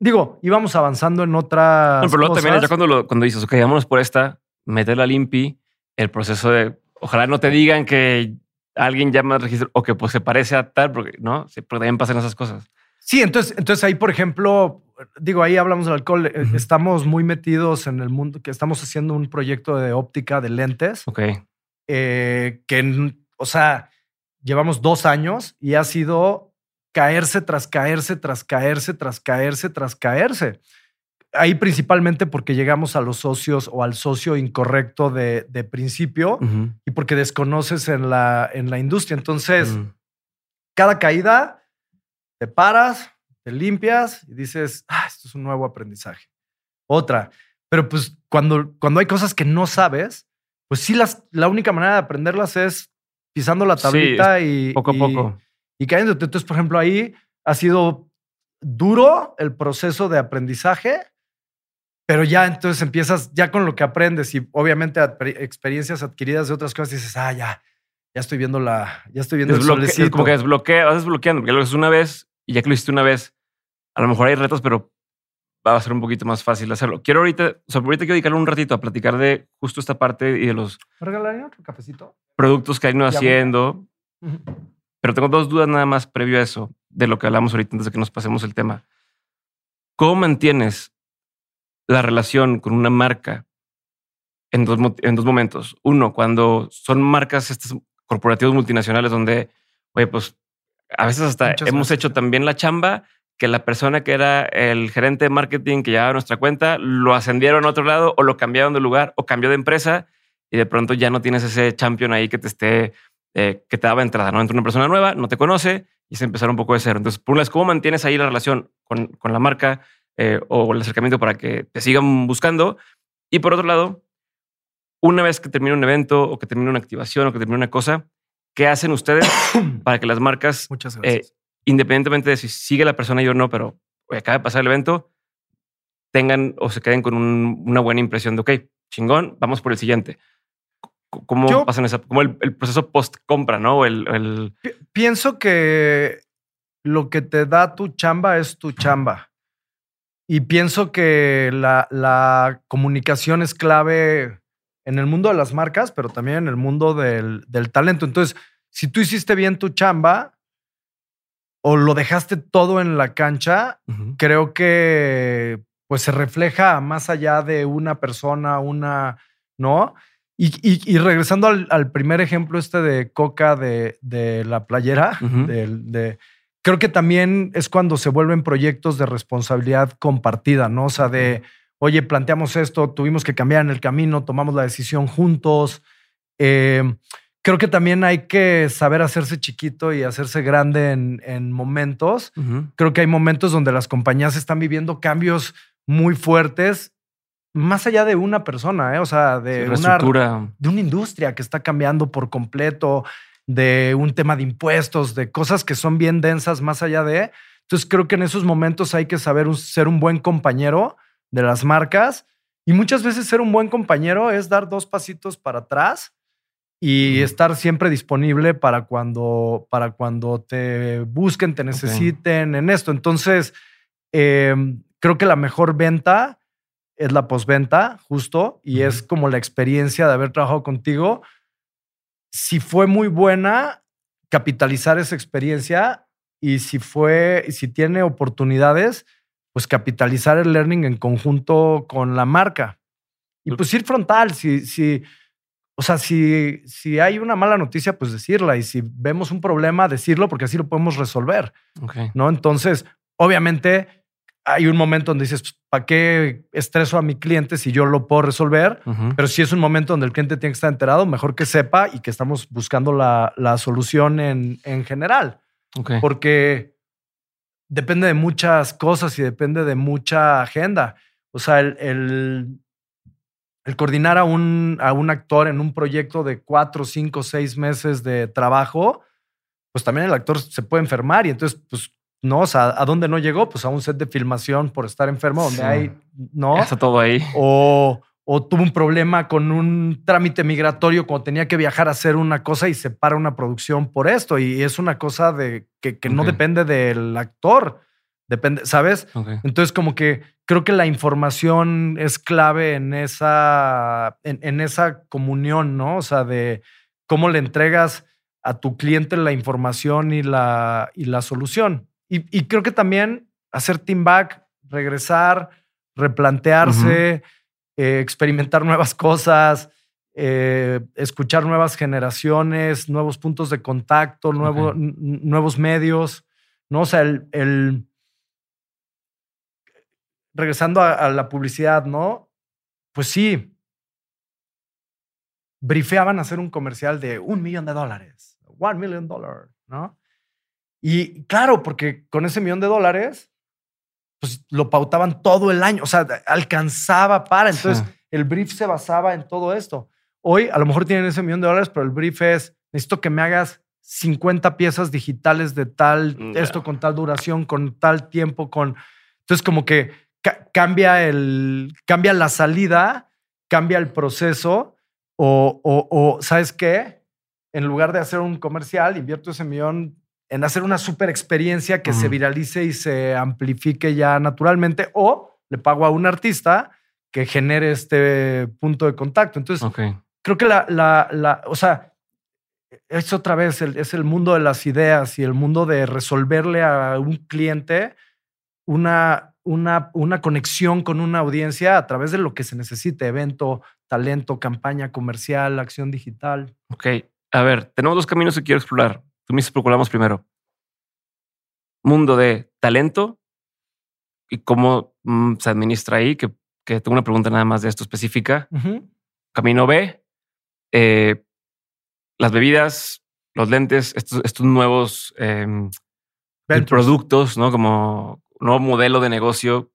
Digo, íbamos avanzando en otras. No, pero luego también ya cuando, lo- cuando dices, ok, vámonos por esta, meterla limpi, el proceso de, ojalá no te digan que alguien llama al registro o que pues se parece a tal, porque no, sí, porque también pasan esas cosas. Sí, entonces, entonces ahí, por ejemplo, digo, ahí hablamos del alcohol. eh. Estamos muy metidos en el mundo, que estamos haciendo un proyecto de óptica de lentes. Ok. Eh, que, o sea, llevamos dos años y ha sido caerse tras caerse, tras caerse, tras caerse, tras caerse. Ahí principalmente porque llegamos a los socios o al socio incorrecto de, de principio y porque desconoces en la, en la industria. Entonces, Mm. cada caída, te paras, te limpias y dices, ah, esto es un nuevo aprendizaje. Otra. Pero pues cuando, cuando hay cosas que no sabes, pues sí, las, la única manera de aprenderlas es pisando la Sí, tablita y, Poco a y- poco. y cayéndote. Entonces, por ejemplo, ahí ha sido duro el proceso de aprendizaje, pero ya entonces empiezas ya con lo que aprendes y obviamente experiencias adquiridas de otras cosas dices, ah, ya, ya estoy viendo la, ya estoy viendo el Desbloque- es solecito. como que desbloquea, vas desbloqueando, porque lo haces una vez y ya que lo hiciste una vez, a lo mejor hay retos, pero va a ser un poquito más fácil hacerlo. Quiero ahorita, o sea, ahorita quiero dedicarle un ratito a platicar de justo esta parte y de los ¿Me regalarían otro cafecito? productos que han ido haciendo, pero tengo dos dudas nada más previo a eso, de lo que hablamos ahorita antes de que nos pasemos el tema. ¿Cómo mantienes la relación con una marca en dos, en dos momentos? Uno, cuando son marcas estas corporativos multinacionales donde, oye, pues a veces hasta Muchas hemos veces, hecho también la chamba que la persona que era el gerente de marketing que llevaba nuestra cuenta lo ascendieron a otro lado o lo cambiaron de lugar o cambió de empresa y de pronto ya no tienes ese champion ahí que te esté, eh, que te daba entrada, ¿no? Entra una persona nueva, no te conoce y se empezar un poco de cero. Entonces, por un lado, ¿cómo mantienes ahí la relación con, con la marca eh, o el acercamiento para que te sigan buscando? Y por otro lado, una vez que termina un evento o que termina una activación o que termina una cosa, ¿qué hacen ustedes para que las marcas, Muchas eh, gracias. Independientemente de si sigue la persona y o no, pero oye, acaba de pasar el evento, tengan o se queden con un- una buena impresión de, ok, chingón, vamos por el siguiente? ¿Cómo Yo- pasan esa, como el, el proceso post compra, no? El, el- Pi- Pienso que lo que te da tu chamba es tu chamba. Y pienso que la, la comunicación es clave en el mundo de las marcas, pero también en el mundo del, del talento. Entonces, si tú hiciste bien tu chamba o lo dejaste todo en la cancha, creo que pues se refleja más allá de una persona, una, ¿no? Y, y- y regresando al, al primer ejemplo este de Coca de, de la playera, de, creo que también es cuando se vuelven proyectos de responsabilidad compartida, ¿no? O sea, de, oye, planteamos esto, tuvimos que cambiar en el camino, tomamos la decisión juntos. Eh, creo que también hay que saber hacerse chiquito y hacerse grande en, en momentos creo que hay momentos donde las compañías están viviendo cambios muy fuertes, más allá de una persona, ¿eh? o sea, de, Sí, una, de una industria que está cambiando por completo, de un tema de impuestos, de cosas que son bien densas más allá de. Entonces creo que en esos momentos hay que saber un- ser un buen compañero de las marcas y muchas veces ser un buen compañero es dar dos pasitos para atrás y estar siempre disponible para cuando, para cuando te busquen, te necesiten en esto. Entonces, eh, creo que la mejor venta es la postventa, justo, y es como la experiencia de haber trabajado contigo. Si fue muy buena, capitalizar esa experiencia y si fue, si tiene oportunidades, pues capitalizar el learning en conjunto con la marca. Y pues ir frontal, si, si, o sea, si, si hay una mala noticia, pues decirla. Y si vemos un problema, decirlo, porque así lo podemos resolver. Ok. ¿no? Entonces, obviamente, hay un momento donde dices, pues, ¿para qué estreso a mi cliente si yo lo puedo resolver? Pero si es un momento donde el cliente tiene que estar enterado, mejor que sepa y que estamos buscando la, la solución en, en general. Ok. Porque depende de muchas cosas y depende de mucha agenda. O sea, el, el, el coordinar a un, a un actor en un proyecto de cuatro, cinco, seis meses de trabajo, pues también el actor se puede enfermar y entonces, pues, no, o sea, ¿a dónde no llegó? Pues a un set de filmación por estar enfermo, donde Sí. hay, ¿no? Está todo ahí. o, o tuvo un problema con un trámite migratorio cuando tenía que viajar a hacer una cosa y se para una producción por esto. Y es una cosa de que, que no depende del actor, depende, ¿sabes? Entonces, como que creo que la información es clave en esa, en, en esa comunión, ¿no? O sea, de cómo le entregas a tu cliente la información y la, y la solución. Y, y creo que también hacer team back, regresar, replantearse, eh, experimentar nuevas cosas, eh, escuchar nuevas generaciones, nuevos puntos de contacto, nuevo- nuevos medios, ¿no? O sea, el, el- regresando a, a la publicidad, ¿no? Pues sí, brifeaban hacer un comercial de un millón de dólares, one million dollars, ¿no? Y claro, porque con ese millón de dólares, pues lo pautaban todo el año, o sea, alcanzaba para. Entonces, Sí. el brief se basaba en todo esto. Hoy, a lo mejor tienen ese millón de dólares, pero el brief es: necesito que me hagas 50 piezas digitales de tal, Ya. esto con tal duración, con tal tiempo, con. Entonces, como que ca- cambia el. cambia la salida, cambia el proceso, o, o, o, ¿sabes qué? En lugar de hacer un comercial, invierto ese millón en hacer una super experiencia que se Ujú. viralice y se amplifique ya naturalmente, o le pago a un artista que genere este punto de contacto. Entonces, Ok. creo que la, la, la, o sea, es otra vez, el- es el mundo de las ideas y el mundo de resolverle a un cliente una, una, una conexión con una audiencia a través de lo que se necesite, evento, talento, campaña comercial, acción digital. Ok. A ver, tenemos dos caminos que quiero explorar. Tú me dices, procuramos primero. Mundo de talento y cómo mm, se administra ahí, que, que tengo una pregunta nada más de esto específica. Camino B, eh, las bebidas, los lentes, estos, estos nuevos em, productos, ¿no? Como nuevo modelo de negocio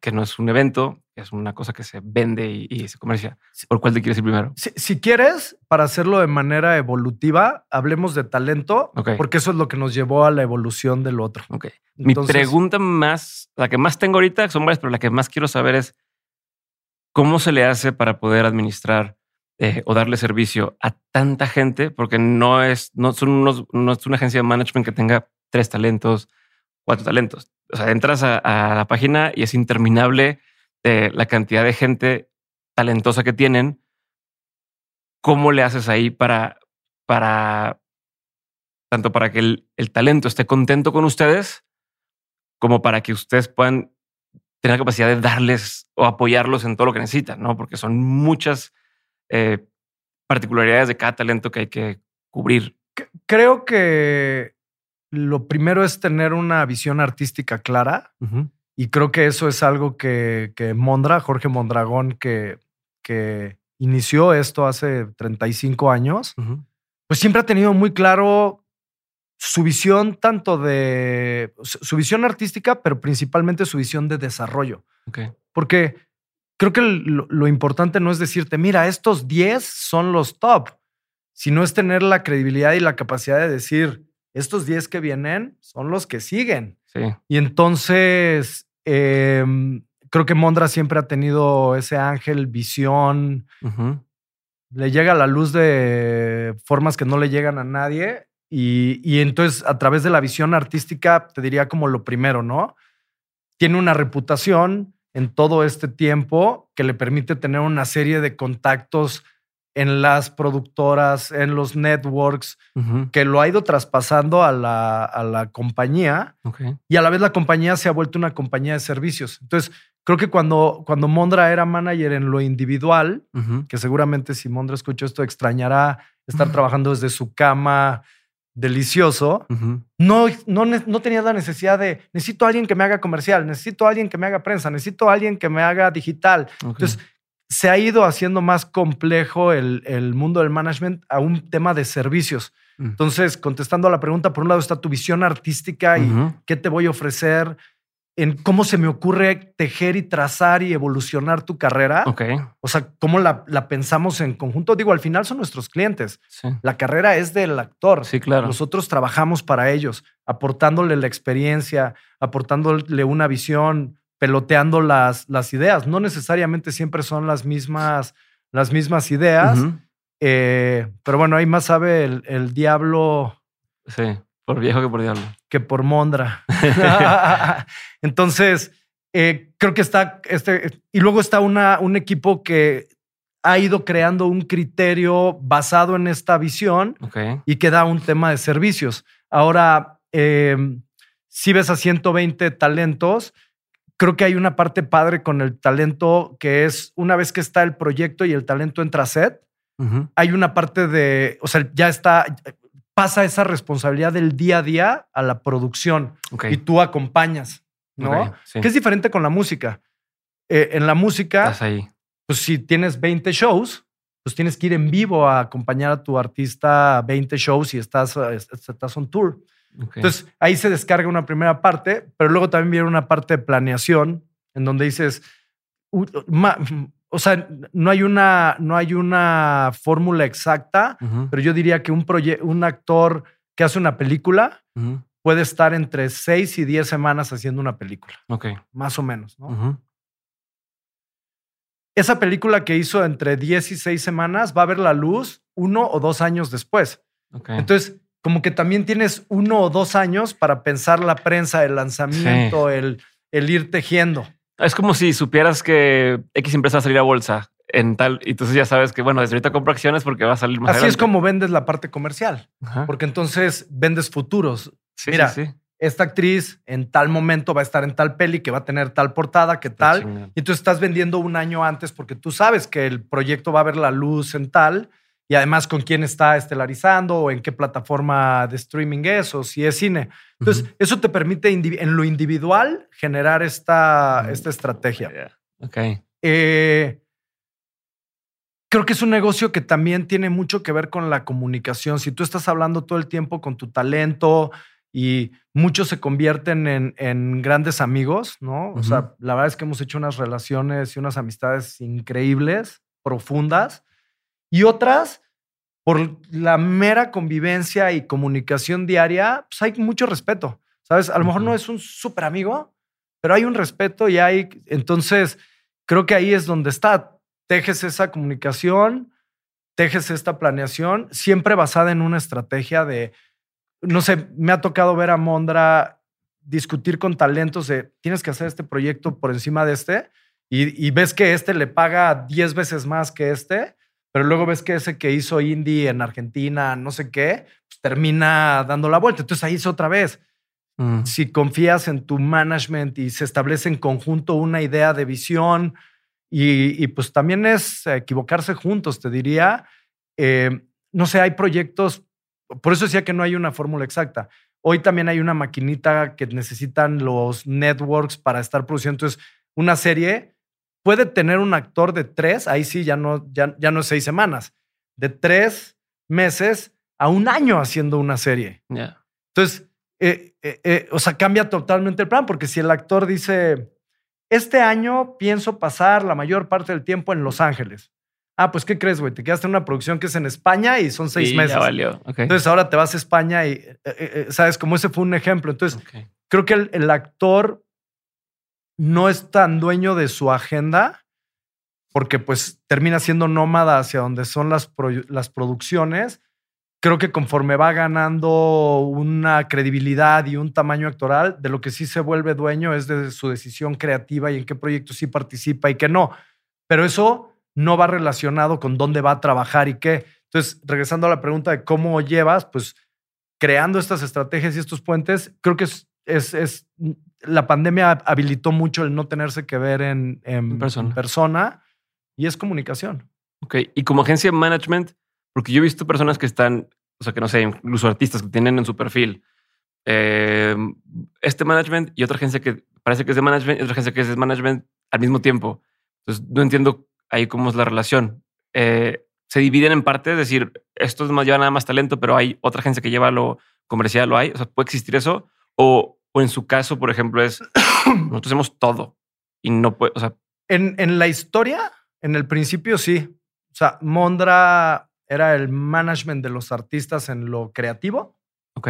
que no es un evento, es una cosa que se vende y, y se comercia. ¿Por cuál te quieres ir primero? Si, si quieres, para hacerlo de manera evolutiva, hablemos de talento, porque eso es lo que nos llevó a la evolución del otro. Mi pregunta más, la que más tengo ahorita son varias, pero la que más quiero saber es cómo se le hace para poder administrar eh, o darle servicio a tanta gente, porque no es, no son unos, no es una agencia de management que tenga tres talentos, cuatro talentos. O sea, entras a, la página y es interminable eh, la cantidad de gente talentosa que tienen. ¿Cómo le haces ahí para, para tanto para que el, el talento esté contento con ustedes, como para que ustedes puedan tener la capacidad de darles o apoyarlos en todo lo que necesitan, ¿no? Porque son muchas eh, particularidades de cada talento que hay que cubrir. Creo que lo primero es tener una visión artística clara y creo que eso es algo que, que Mondra, Jorge Mondragón, que, que inició esto hace 35 años, pues siempre ha tenido muy claro su visión tanto de su visión artística, pero principalmente su visión de desarrollo. Porque creo que lo, lo importante no es decirte, mira, estos 10 son los top, sino es tener la credibilidad y la capacidad de decir, estos 10 que vienen son los que siguen. Sí. Y entonces, em, creo que Mondra siempre ha tenido ese ángel, visión, le llega la luz de formas que no le llegan a nadie. Y, y entonces, a través de la visión artística, te diría como lo primero, ¿no? Tiene una reputación en todo este tiempo que le permite tener una serie de contactos en las productoras, en los networks, que lo ha ido traspasando a la, a la compañía y a la vez la compañía se ha vuelto una compañía de servicios. Entonces, creo que cuando, cuando Mondra era manager en lo individual, que seguramente si Mondra escuchó esto extrañará estar trabajando desde su cama delicioso, no, no, no tenía la necesidad de, necesito a alguien que me haga comercial, necesito a alguien que me haga prensa, necesito a alguien que me haga digital. Entonces, se ha ido haciendo más complejo el, el, mundo del management a un tema de servicios. Mm. Entonces, contestando a la pregunta, por un lado está tu visión artística y qué te voy a ofrecer, en cómo se me ocurre tejer y trazar y evolucionar tu carrera. O sea, cómo la, pensamos en conjunto. Digo, al final son nuestros clientes. La carrera es del actor. Sí, claro. Nosotros trabajamos para ellos, aportándole la experiencia, aportándole una visión, peloteando las, las ideas. No necesariamente siempre son las mismas, las mismas ideas. Eh, pero bueno, ahí más sabe el, el diablo. Sí. Por viejo que por diablo. Que por Mondra. Entonces, eh, creo que está este. Y luego está una, un equipo que ha ido creando un criterio basado en esta visión y que da un tema de servicios. Ahora, em, si ves a 120 talentos, creo que hay una parte padre con el talento que es una vez que está el proyecto y el talento entra a set, hay una parte de, o sea, ya está, pasa esa responsabilidad del día a día a la producción y tú acompañas, ¿no? Que es diferente con la música. Eh, en la música, Estás ahí. pues si tienes 20 shows, pues tienes que ir en vivo a acompañar a tu artista a 20 shows y estás, estás on tour. Entonces ahí se descarga una primera parte, pero luego también viene una parte de planeación en donde dices, o sea, no hay una, no hay una fórmula exacta, pero yo diría que un, un actor que hace una película puede estar entre seis y diez semanas haciendo una película. Ok. Más o menos, ¿no? Esa película que hizo entre 10 y 6 semanas va a ver la luz uno o dos años después. Entonces, como que también tienes uno o dos años para pensar la prensa, el lanzamiento, el, el ir tejiendo. Es como si supieras que X empresa va a salir a bolsa en tal, y entonces ya sabes que, bueno, desde ahorita compro acciones porque va a salir más Así es como vendes la parte comercial, porque entonces vendes futuros. Mira, esta actriz en tal momento va a estar en tal peli que va a tener tal portada, que tal, y tú estás vendiendo un año antes porque tú sabes que el proyecto va a ver la luz en tal y además con quién está estelarizando o en qué plataforma de streaming es o si es cine. Entonces, eso te permite en lo individual generar esta, mm. esta estrategia. Ok. Eh, creo que es un negocio que también tiene mucho que ver con la comunicación. Si tú estás hablando todo el tiempo con tu talento y muchos se convierten en, grandes amigos, ¿no? O sea, la verdad es que hemos hecho unas relaciones y unas amistades increíbles, profundas y otras, por la mera convivencia y comunicación diaria, pues hay mucho respeto. ¿Sabes? A lo mejor no es un súper amigo, pero hay un respeto y hay. Entonces, creo que ahí es donde está. Tejes esa comunicación, tejes esta planeación, siempre basada en una estrategia de. No sé, me ha tocado ver a Mondra discutir con talentos de tienes que hacer este proyecto por encima de este y, y ves que este le paga 10 veces más que este pero luego ves que ese que hizo Indy en Argentina, no sé qué, pues termina dando la vuelta. Entonces ahí es otra vez. Mm. Si confías en tu management y se establece en conjunto una idea de visión y, pues también es equivocarse juntos, te diría. Eh, no sé, hay proyectos, por eso decía que no hay una fórmula exacta. Hoy también hay una maquinita que necesitan los networks para estar produciendo. Entonces, una serie puede tener un actor de tres, ahí sí ya no, ya, ya no es seis semanas, de tres meses a un año haciendo una serie. Entonces, eh, eh, eh, o sea, cambia totalmente el plan, porque si el actor dice, este año pienso pasar la mayor parte del tiempo en Los Ángeles. Ah, pues, ¿qué crees, güey? Te quedaste en una producción que es en España y son seis meses. Ya valió. Entonces, ahora te vas a España y, ¿sabes? Como ese fue un ejemplo. Entonces, creo que el actor no es tan dueño de su agenda porque pues termina siendo nómada hacia donde son las, las producciones. Creo que conforme va ganando una credibilidad y un tamaño actoral, de lo que sí se vuelve dueño es de su decisión creativa y en qué proyectos sí participa y qué no. Pero eso no va relacionado con dónde va a trabajar y qué. Entonces, regresando a la pregunta de cómo llevas, pues creando estas estrategias y estos puentes, creo que es, es la pandemia habilitó mucho el no tenerse que ver en, persona. y es comunicación. Ok, y como agencia de management, porque yo he visto personas que están o sea, que no sé, incluso artistas que tienen en su perfil eh, este management y otra agencia que parece que es de management y otra agencia que es de management al mismo tiempo. Entonces, no entiendo ahí cómo es la relación. Eh, se dividen en parte, es decir, estos más llevan nada más talento, pero hay otra agencia que lleva lo comercial, lo hay. O sea, puede existir eso. O, o en su caso, por ejemplo, es nosotros hacemos todo y no puede, o sea. En, en la historia, en el principio sí. O sea, Mondra era el management de los artistas en lo creativo. Ok.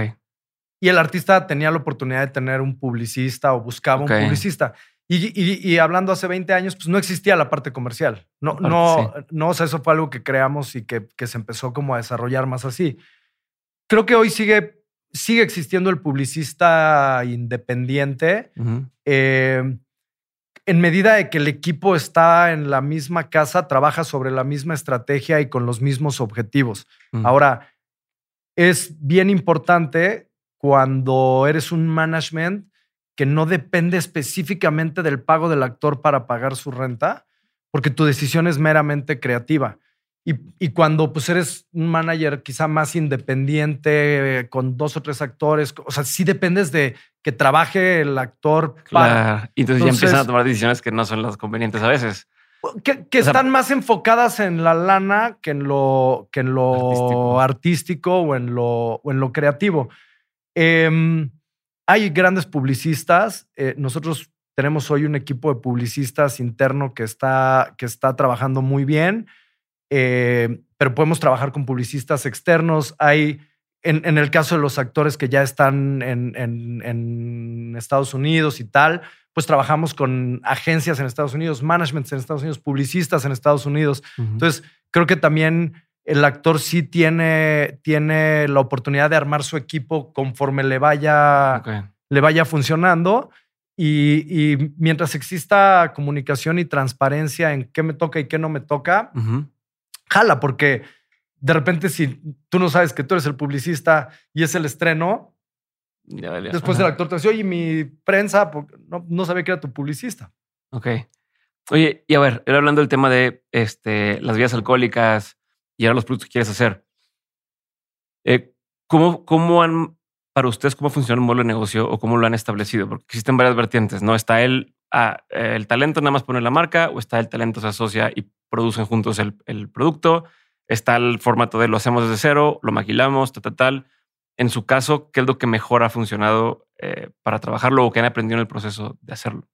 Y el artista tenía la oportunidad de tener un publicista o buscaba un publicista. Y, y- y hablando hace 20 años, pues no existía la parte comercial. No, Parte, no, no, o sea, eso fue algo que creamos y que, que se empezó como a desarrollar más así. Creo que hoy sigue, sigue existiendo el publicista independiente eh, en medida de que el equipo está en la misma casa, trabaja sobre la misma estrategia y con los mismos objetivos. Mm. Ahora, es bien importante cuando eres un management que no depende específicamente del pago del actor para pagar su renta, porque tu decisión es meramente creativa. Y, y cuando pues eres un manager quizá más independiente, eh, con dos o tres actores, o sea, sí dependes de que trabaje el actor para, Claro. Y entonces, ya Entonces- empiezan a tomar decisiones que no son las convenientes a veces. que, que O sea, están más enfocadas en la lana que en lo, que en lo Artístico. artístico, o, en lo, o en lo creativo. Em, hay grandes publicistas. eh, nosotros tenemos hoy un equipo de publicistas interno que está, que está trabajando muy bien, eh, pero podemos trabajar con publicistas externos. Hay, en, en el caso de los actores que ya están en, en- en Estados Unidos y tal, pues trabajamos con agencias en Estados Unidos, managements en Estados Unidos, publicistas en Estados Unidos. Entonces, creo que también el actor sí tiene, tiene la oportunidad de armar su equipo conforme le vaya, Ok. le vaya funcionando. Y, y mientras exista comunicación y transparencia en qué me toca y qué no me toca, Ujú. Jala, porque de repente si tú no sabes que tú eres el publicista y es el estreno, Ya después Ajá. el actor te dice, oye, mi prensa, no, no sabía que era tu publicista. Ok. Oye, y a ver, era hablando del tema de este, las vías alcohólicas y ahora los productos que quieres hacer. Eh, ¿cómo, ¿Cómo han, para ustedes, cómo funciona el modelo de negocio o cómo lo han establecido? Porque existen varias vertientes, ¿no? Está el, ah, el talento nada más pone la marca o está el talento se asocia y producen juntos el, el producto. Está el formato de lo hacemos desde cero, lo maquilamos, tal, tal, tal. En su caso, ¿qué es lo que mejor ha funcionado eh, para trabajarlo o que han aprendido en el proceso de hacerlo?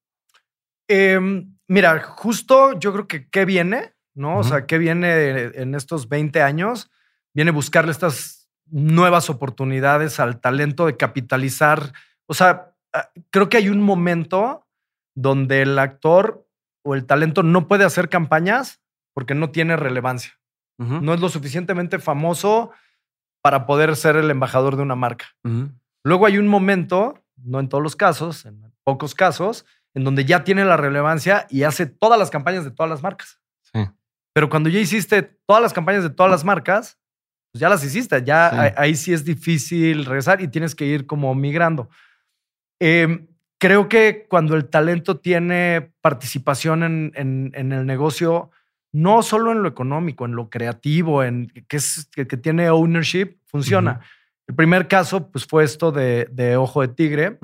Em, mira, justo yo creo que qué viene, ¿no? O sea, qué viene en estos 20 años, viene buscarle estas nuevas oportunidades al talento de capitalizar. O sea, ah, creo que hay un momento donde el actor o el talento no puede hacer campañas porque no tiene relevancia. No es lo suficientemente famoso para poder ser el embajador de una marca. ujú. Luego hay un momento, no en todos los casos, en pocos casos, en donde ya tiene la relevancia y hace todas las campañas de todas las marcas. Sí. Pero cuando ya hiciste todas las campañas de todas las marcas, pues ya las hiciste. Ya Sí. ahí, ahí sí es difícil regresar y tienes que ir como migrando. Eh, creo que cuando el talento tiene participación en, en- en el negocio, no solo en lo económico, en lo creativo, en que, es, que, que tiene ownership, funciona. El primer caso pues, fue esto de, de Ojo de Tigre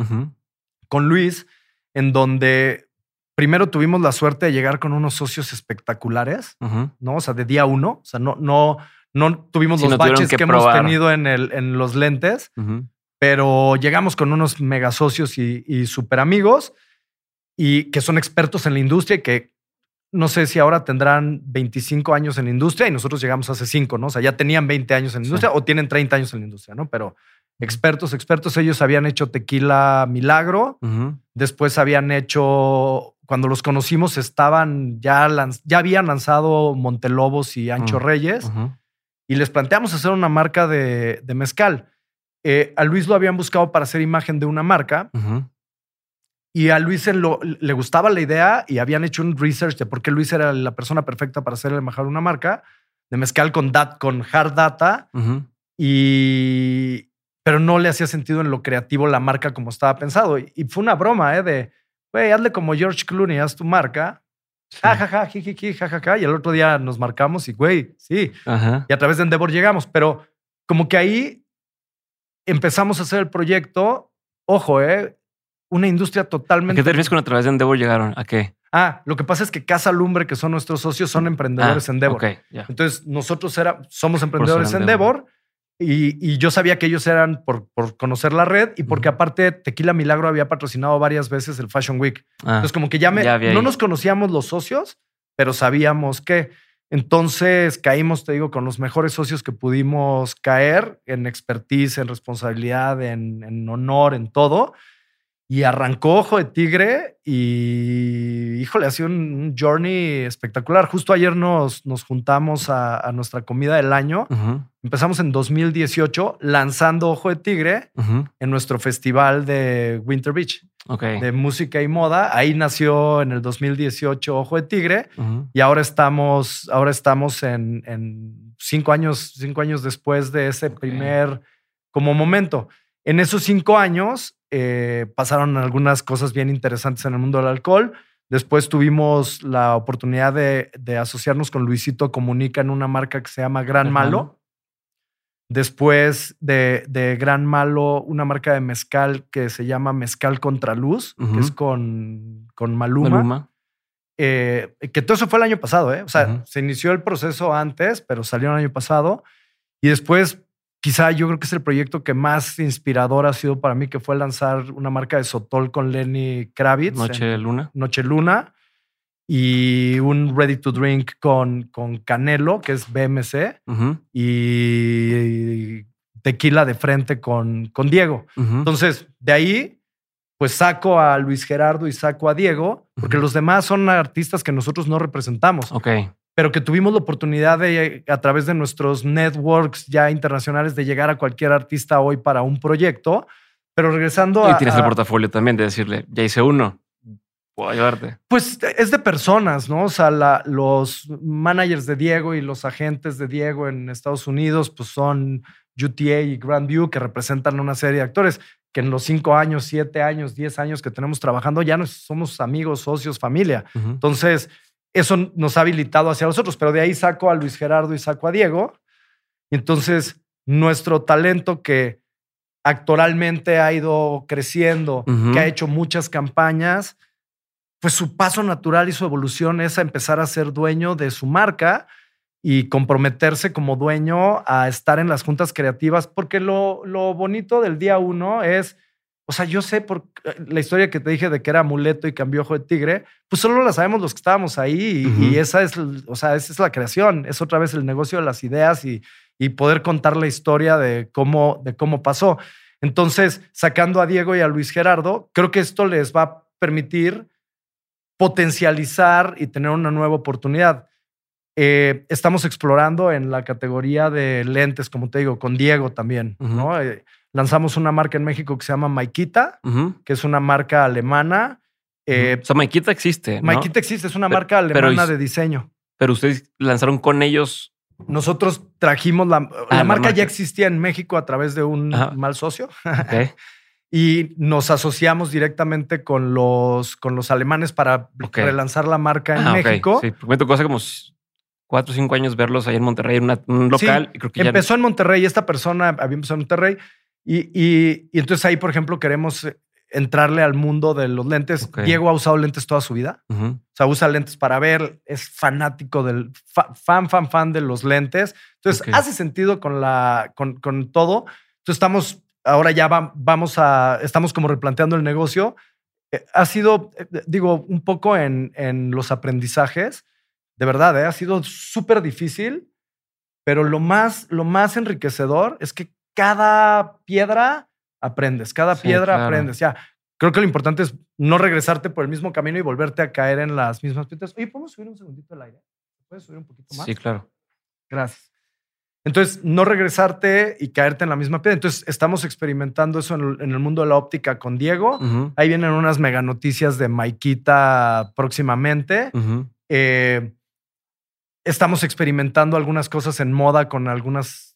con Luis, en donde primero tuvimos la suerte de llegar con unos socios espectaculares. ¿no? O sea, de día uno. O sea, no, no, no tuvimos los no baches que que, hemos tenido en, el, en los lentes, pero llegamos con unos mega socios y, y super amigos y que son expertos en la industria y que no sé si ahora tendrán 25 años en la industria y nosotros llegamos hace 5, ¿no? O sea, ya tenían 20 años en la Sí. industria o tienen 30 años en la industria, ¿no? Pero expertos, expertos, ellos habían hecho tequila milagro, después habían hecho, cuando los conocimos, estaban ya, lanz- ya habían lanzado Montelobos y Ancho Mm. Reyes y les planteamos hacer una marca de, de mezcal. Eh, a Luis lo habían buscado para hacer imagen de una marca. Y a Luis lo- le gustaba la idea y habían hecho un research de por qué Luis era la persona perfecta para ser el embajador de una marca de mezcal con, dat, con hard data Ujú. y pero no le hacía sentido en lo creativo la marca como estaba pensado. Y, y fue una broma, ¿eh? De, güey, hazle como George Clooney, haz tu marca. Sí. Ja, ja, ja, jijiji, ja, ja, ja. Y el otro día nos marcamos y, güey, sí. Ajá. Y a través de Endeavor llegamos. Pero como que ahí empezamos a hacer el proyecto. Ojo, ¿eh? Una industria ¿A totalmente. qué te refieres con a través de Endeavor llegaron? ¿A qué? Ah, lo que pasa es que Casa Lumbre, que son nuestros socios, son emprendedores Ah, en Endeavor. Ok, ya. Entonces, nosotros era, somos emprendedores en Endeavor. Endeavor y, y yo sabía que ellos eran por, por conocer la red y porque aparte Tequila Milagro había patrocinado varias veces el Fashion Week. Ah, Entonces, como que ya, me, ya no nos conocíamos los socios, pero sabíamos que. Entonces caímos, te digo, con los mejores socios que pudimos caer en expertise, en responsabilidad, en, en honor, en todo. Y arrancó Ojo de Tigre y, híjole, ha sido un, journey espectacular. Justo ayer nos, nos juntamos a, a nuestra comida del año. Empezamos en 2018 lanzando Ojo de Tigre en nuestro festival de Winter Beach Ok. de música y moda. Ahí nació en el 2018 Ojo de Tigre y ahora estamos, ahora estamos en, en cinco años, cinco años después de ese primer como momento. En esos cinco años eh, pasaron algunas cosas bien interesantes en el mundo del alcohol. Después tuvimos la oportunidad de, de asociarnos con Luisito Comunica en una marca que se llama Gran Malo. Después de, de Gran Malo, una marca de mezcal que se llama Mezcal Contraluz, Ujú. que es con, con Maluma. Maluma. Eh, que todo eso fue el año pasado, ¿eh? O sea, se inició el proceso antes, pero salió el año pasado. Y después, quizá yo creo que es el proyecto que más inspirador ha sido para mí, que fue lanzar una marca de Sotol con Lenny Kravitz. Noche Luna. Noche Luna. Y un Ready to Drink con, con Canelo, que es BMC. Y tequila de frente con, con Diego. Entonces, de ahí, pues saco a Luis Gerardo y saco a Diego, porque los demás son artistas que nosotros no representamos, Ok. Pero que tuvimos la oportunidad de, a través de nuestros networks ya internacionales, de llegar a cualquier artista hoy para un proyecto. Pero regresando Y a. tienes el portafolio también de decirle, ya hice uno. Puedo ayudarte. Pues es de personas, ¿no? O sea, la- los managers de Diego y los agentes de Diego en Estados Unidos, pues son UTA y Grandview, que representan una serie de actores que en los cinco años, siete años, diez años que tenemos trabajando, ya nos somos amigos, socios, familia. Entonces, eso nos ha habilitado hacia nosotros, pero de ahí saco a Luis Gerardo y saco a Diego. Y entonces, nuestro talento que actoralmente ha ido creciendo, que ha hecho muchas campañas, pues su paso natural y su evolución es a empezar a ser dueño de su marca y comprometerse como dueño a estar en las juntas creativas, porque lo, lo bonito del día uno es, o sea, yo sé por eh, la historia que te dije de que era amuleto y cambió ojo de tigre, pues solo la sabemos los que estábamos ahí y, Ujú. y esa es, o sea, esa es la creación, es otra vez el negocio de las ideas y, y poder contar la historia de cómo, de cómo pasó. Entonces, sacando a Diego y a Luis Gerardo, creo que esto les va a permitir potencializar y tener una nueva oportunidad. Eh, estamos explorando en la categoría de lentes, como te digo, con Diego también. Ujú. ¿no? Eh, lanzamos una marca en México que se llama Maikita, que es una marca alemana. Eh, o sea, Maikita existe, ¿no? Maikita existe, es una Pero- marca alemana de diseño. Pero ustedes lanzaron con ellos. Nosotros trajimos la, Ah, la marca marca. ya existía en México a través de un Ajá. mal socio Ok. y nos asociamos directamente con los, con los alemanes para relanzar la marca en Ah. México. Sí, porque me tocó hace como cuatro o cinco años verlos ahí en Monterrey, en una- un local. y creo que ya Empezó en Monterrey, esta persona había empezado en Monterrey y, y- y entonces ahí, por ejemplo, queremos eh, entrarle al mundo de los lentes. Ok. Diego ha usado lentes toda su vida. Ujú. O sea, usa lentes para ver, es fanático del fa- fan, fan, fan de los lentes. Entonces, Ok. hace sentido con la, con, con todo. Entonces, estamos, ahora ya va- vamos a, estamos como replanteando el negocio. Eh, ha sido, eh, digo, un poco en, en los aprendizajes. De verdad, eh, ha sido súper difícil, pero lo más, lo más enriquecedor es que cada piedra aprendes, cada Sí, piedra claro. aprendes. Ya, creo que lo importante es no regresarte por el mismo camino y volverte a caer en las mismas piedras. Oye, ¿podemos subir un segundito el aire? ¿Puedes subir un poquito más? Sí, claro. Gracias. Entonces, no regresarte y caerte en la misma piedra. Entonces, estamos experimentando eso en el, en el mundo de la óptica con Diego. Ujú. Ahí vienen unas mega noticias de Maikita próximamente. Eh, estamos experimentando algunas cosas en moda con algunas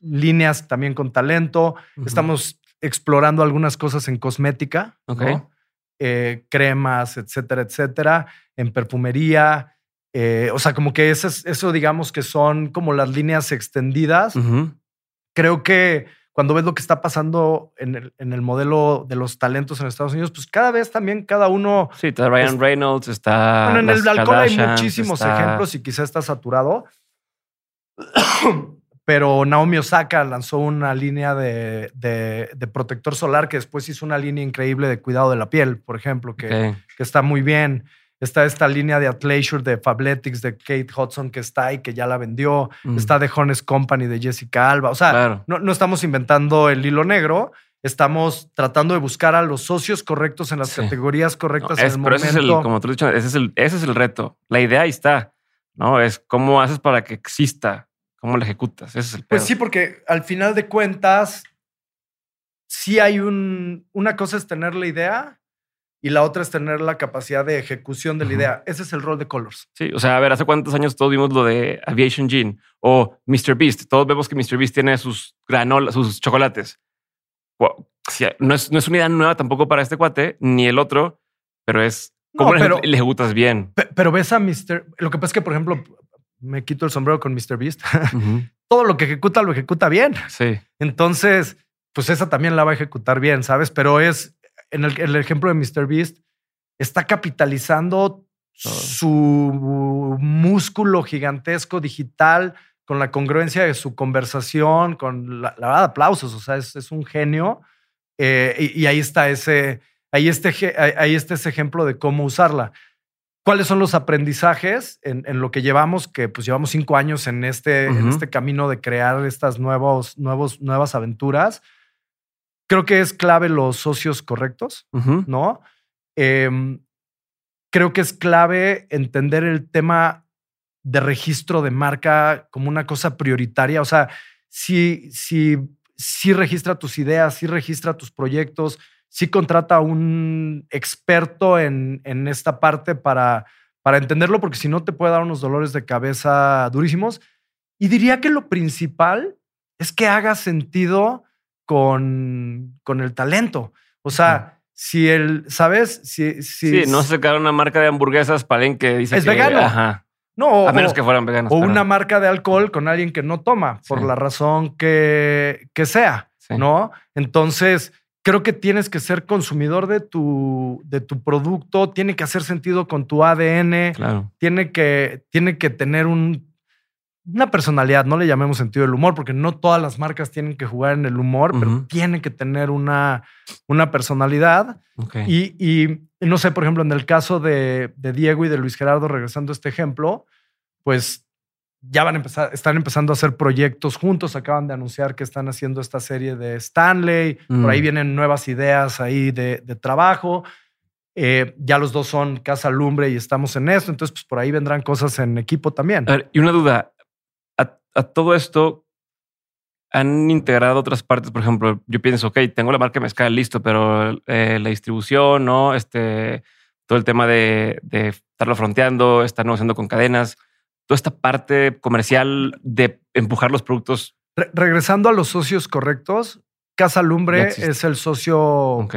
líneas también con talento. Ujú. Estamos explorando algunas cosas en cosmética, Ok. ¿no? Eh, cremas, etcétera, etcétera, en perfumería. Eh, o sea, como que eso, es- eso digamos que son como las líneas extendidas Ujú. creo que cuando ves lo que está pasando en el, en el modelo de los talentos en Estados Unidos, pues cada vez también cada uno. Sí, está Ryan Reynolds, está. Bueno, en el alcohol hay muchísimos está- ejemplos y quizá está saturado. Pero Naomi Osaka lanzó una línea de, de- de protector solar que después hizo una línea increíble de cuidado de la piel, por ejemplo, que, que está muy bien. Está esta línea de Athleisure de Fabletics de Kate Hudson que está y que ya la vendió. Mm. Está The Honest Company de Jessica Alba. O sea, Claro. no, no estamos inventando el hilo negro. Estamos tratando de buscar a los socios correctos en las Sí. categorías No, correctas es- en el pero momento. ese es el, como tú has dicho, ese es el, ese es el reto. La idea ahí está, ¿no? Es cómo haces para que exista, cómo la ejecutas. Ese es el Pues pedo. sí, porque al final de cuentas, sí hay un. Una cosa es tener la idea y la otra es tener la capacidad de ejecución de la idea. Ese es el rol de Colors. Sí, o sea, a ver, hace cuántos años todos vimos lo de Aviation Gene o Mr. Beast. Todos vemos que Mr. Beast tiene sus granolas, sus chocolates. Wow. Sí, no, es, no es una idea nueva tampoco para este cuate, ni el otro, pero es No, cómo pero- le ejecutas bien. Pe- Pero ves a Mr. Lo que pasa es que, por ejemplo, me quito el sombrero con Mr. Beast. Todo lo que ejecuta lo ejecuta bien. Sí, Entonces, pues esa también la va a ejecutar bien, ¿sabes? Pero es, en el, el ejemplo de Mr. Beast, está capitalizando su músculo gigantesco digital con la congruencia de su conversación, con la, la verdad, aplausos, o sea, es, es un genio. Eh, y, y ahí está ese, ahí, este, ahí está ese ejemplo de cómo usarla. ¿Cuáles son los aprendizajes en, en lo que llevamos? Que pues llevamos cinco años en este, en este camino de crear estas nuevos, nuevos, nuevas aventuras. Creo que es clave los socios correctos. ¿no? Em, creo que es clave entender el tema de registro de marca como una cosa prioritaria. O sea, si, si, si registra tus ideas, si registra tus proyectos, si contrata a un experto en, en esta parte para, para entenderlo, porque si no te puede dar unos dolores de cabeza durísimos. Y diría que lo principal es que haga sentido con, con el talento. O sea, si el, ¿sabes? Si, si, Sí, no sacar una marca de hamburguesas para alguien que dice Es que- vegano. Ajá. no, A menos o- que fueran veganos. o una marca de alcohol con alguien que no toma, por Sí. la razón que, que sea, Sí. ¿no? Entonces, creo que tienes que ser consumidor de tu, de tu producto, tiene que hacer sentido con tu ADN, Claro. tiene que, tiene que tener un, una personalidad, no le llamemos sentido del humor, porque no todas las marcas tienen que jugar en el humor, pero tiene que tener una, una personalidad. Y, y no sé, por ejemplo, en el caso de, de Diego y de Luis Gerardo, regresando a este ejemplo, pues ya van a empezar, están empezando a hacer proyectos juntos. Acaban de anunciar que están haciendo esta serie de Stanley. Mm. Por ahí vienen nuevas ideas ahí de, de trabajo. Eh, ya los dos son Casa Lumbre y estamos en esto. Entonces, pues por ahí vendrán cosas en equipo también. A ver, y una duda. A, a todo esto han integrado otras partes. Por ejemplo, yo pienso, ok, tengo la marca mezcal listo, pero eh, la distribución, no, este, todo el tema de, de estarlo fronteando, estar negociando con cadenas, toda esta parte comercial de empujar los productos. Re- regresando a los socios correctos, Casa Lumbre es el socio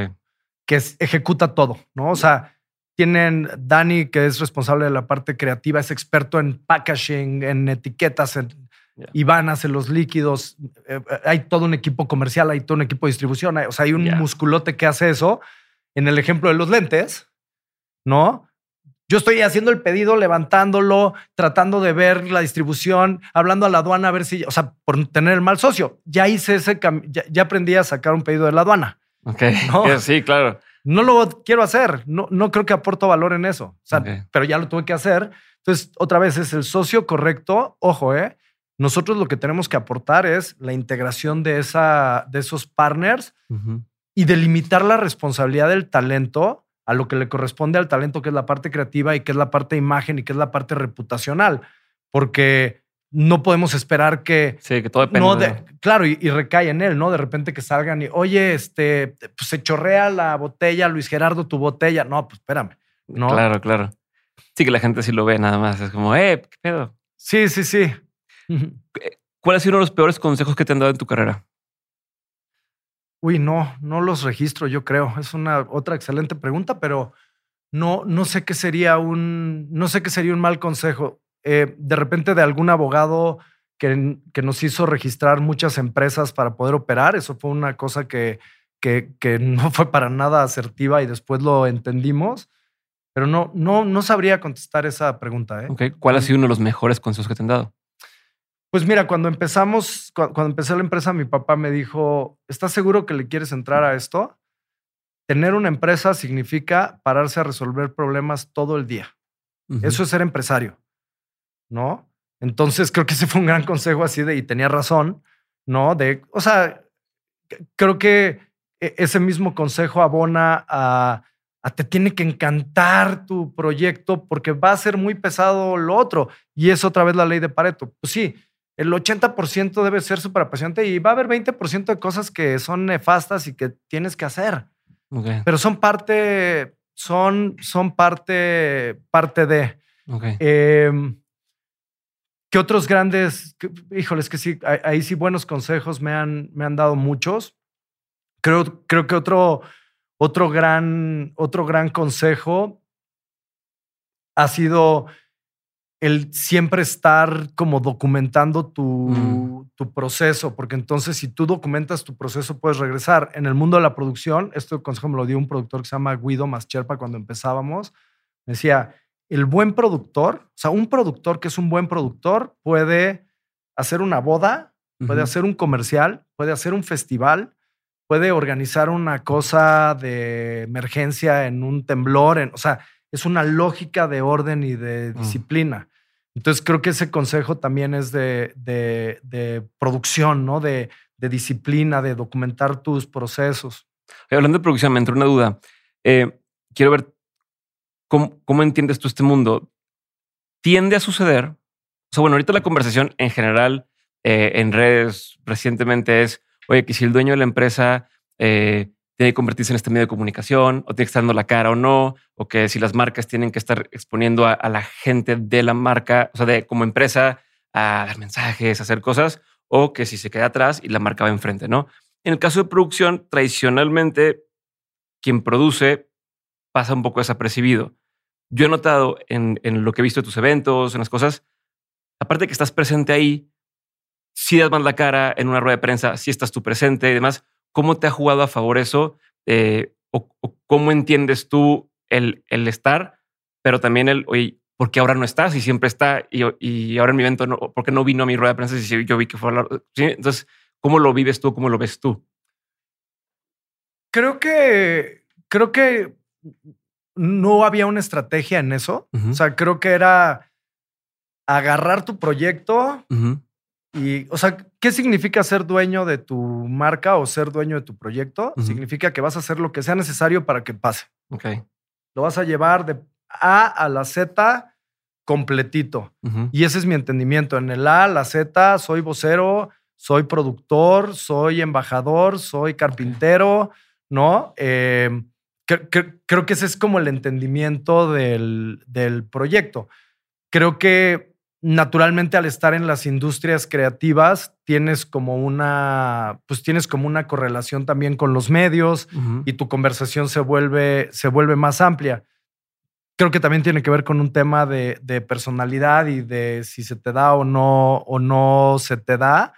que es- ejecuta todo, ¿no? O sea, tienen Dani, que es responsable de la parte creativa, es experto en packaging, en etiquetas, en Ya. Iván hace los líquidos, eh, eh, hay todo un equipo comercial, hay todo un equipo de distribución, hay- o sea, hay un musculote que hace eso. En el ejemplo de los lentes, ¿no? Yo estoy haciendo el pedido, levantándolo, tratando de ver la distribución, hablando a la aduana a ver si, o sea, por tener el mal socio. Ya hice ese, ya, ya aprendí a sacar un pedido de la aduana. Ok. No. Sí, claro. No lo quiero hacer. No, no creo que aporto valor en eso. O sea, pero ya lo tuve que hacer. Entonces, otra vez es el socio correcto. Ojo, ¿eh? Nosotros lo que tenemos que aportar es la integración de, esa, de esos partners Ujú. y delimitar la responsabilidad del talento a lo que le corresponde al talento, que es la parte creativa y que es la parte de imagen y que es la parte reputacional. Porque no podemos esperar que Sí, que todo depende. no, de- de- claro, y, y recae en él, ¿no? De repente que salgan y, oye, este, pues se chorrea la botella, Luis Gerardo, tu botella. No, pues espérame. No. Claro, claro. Sí, que la gente sí lo ve nada más. Es como, eh, ¿qué pedo? Sí, sí, sí. ¿Cuál ha sido uno de los peores consejos que te han dado en tu carrera? Uy, no, no los registro, yo creo. Es una otra excelente pregunta, pero no, no sé qué sería un, no sé qué sería un mal consejo. Eh, de repente de algún abogado que, que, nos hizo registrar muchas empresas para poder operar. Eso fue una cosa que, que, que no fue para nada asertiva y después lo entendimos. Pero no, no, no sabría contestar esa pregunta. ¿eh? ¿Cuál ha sido uno de los mejores consejos que te han dado? Pues mira, cuando empezamos, cuando empecé la empresa, mi papá me dijo, ¿estás seguro que le quieres entrar a esto? Tener una empresa significa pararse a resolver problemas todo el día. Eso es ser empresario, ¿no? Entonces creo que ese fue un gran consejo así de, y tenía razón, ¿no? De, o sea, creo que e, ese mismo consejo abona a, a, te tiene que encantar tu proyecto porque va a ser muy pesado lo otro. Y es otra vez la ley de Pareto. Pues sí, el 80% debe ser súper apasionante y va a haber 20% de cosas que son nefastas y que tienes que hacer. Pero son parte, son, son parte, parte de. Em, ¿Qué otros grandes? híjoles, que sí, ahí sí buenos consejos me han, me han dado muchos. Creo, creo que otro, otro, gran, otro gran consejo ha sido el siempre estar como documentando tu, mm. tu, proceso, porque entonces si tú documentas tu proceso puedes regresar. En el mundo de la producción, este consejo me lo dio un productor que se llama Guido Mascherpa cuando empezábamos, me decía, el buen productor, o sea, un productor que es un buen productor puede hacer una boda, puede hacer un comercial, puede hacer un festival, puede organizar una cosa de emergencia en un temblor, en, o sea, es una lógica de orden y de disciplina. Entonces creo que ese consejo también es de, de, producción, ¿no? De, disciplina, de documentar tus procesos. hablando de producción, me entró una duda. Eh, quiero ver cómo, cómo entiendes tú este mundo. Tiende a suceder. O sea, bueno, ahorita la conversación en general eh, en redes recientemente es, oye, que si el dueño de la empresa eh, tiene que convertirse en este medio de comunicación o tiene que estar dando la cara o no, o que si las marcas tienen que estar exponiendo a, la gente de la marca, o sea, de como empresa a dar mensajes, a hacer cosas, o que si se queda atrás y la marca va enfrente, ¿no? En el caso de producción, tradicionalmente quien produce pasa un poco desapercibido. Yo he notado en, en lo que he visto de tus eventos, en las cosas, aparte de que estás presente ahí, si das más la cara en una rueda de prensa, si estás tú presente y demás, ¿Cómo te ha jugado a favor eso? Eh, o, cómo entiendes tú el, el, estar, pero también el, oye, ¿por qué ahora no estás y siempre está? Y, y ahora en mi evento, no, ¿por qué no vino a mi rueda de prensa si yo vi que fue a ¿Sí? Entonces, ¿cómo lo vives tú? ¿Cómo lo ves tú? Creo que, creo que no había una estrategia en eso. O sea, creo que era agarrar tu proyecto, y, o sea, ¿qué significa ser dueño de tu marca o ser dueño de tu proyecto? Significa que vas a hacer lo que sea necesario para que pase. Ok. Lo vas a llevar de A a la Z completito. Y ese es mi entendimiento. En el A, la Z, soy vocero, soy productor, soy embajador, soy carpintero, ¿no? Eh, creo que ese es como el entendimiento del, del proyecto. Creo que naturalmente al estar en las industrias creativas tienes como una pues tienes como una correlación también con los medios y tu conversación se vuelve se vuelve más amplia. Creo que también tiene que ver con un tema de, personalidad y de si se te da o no o no se te da.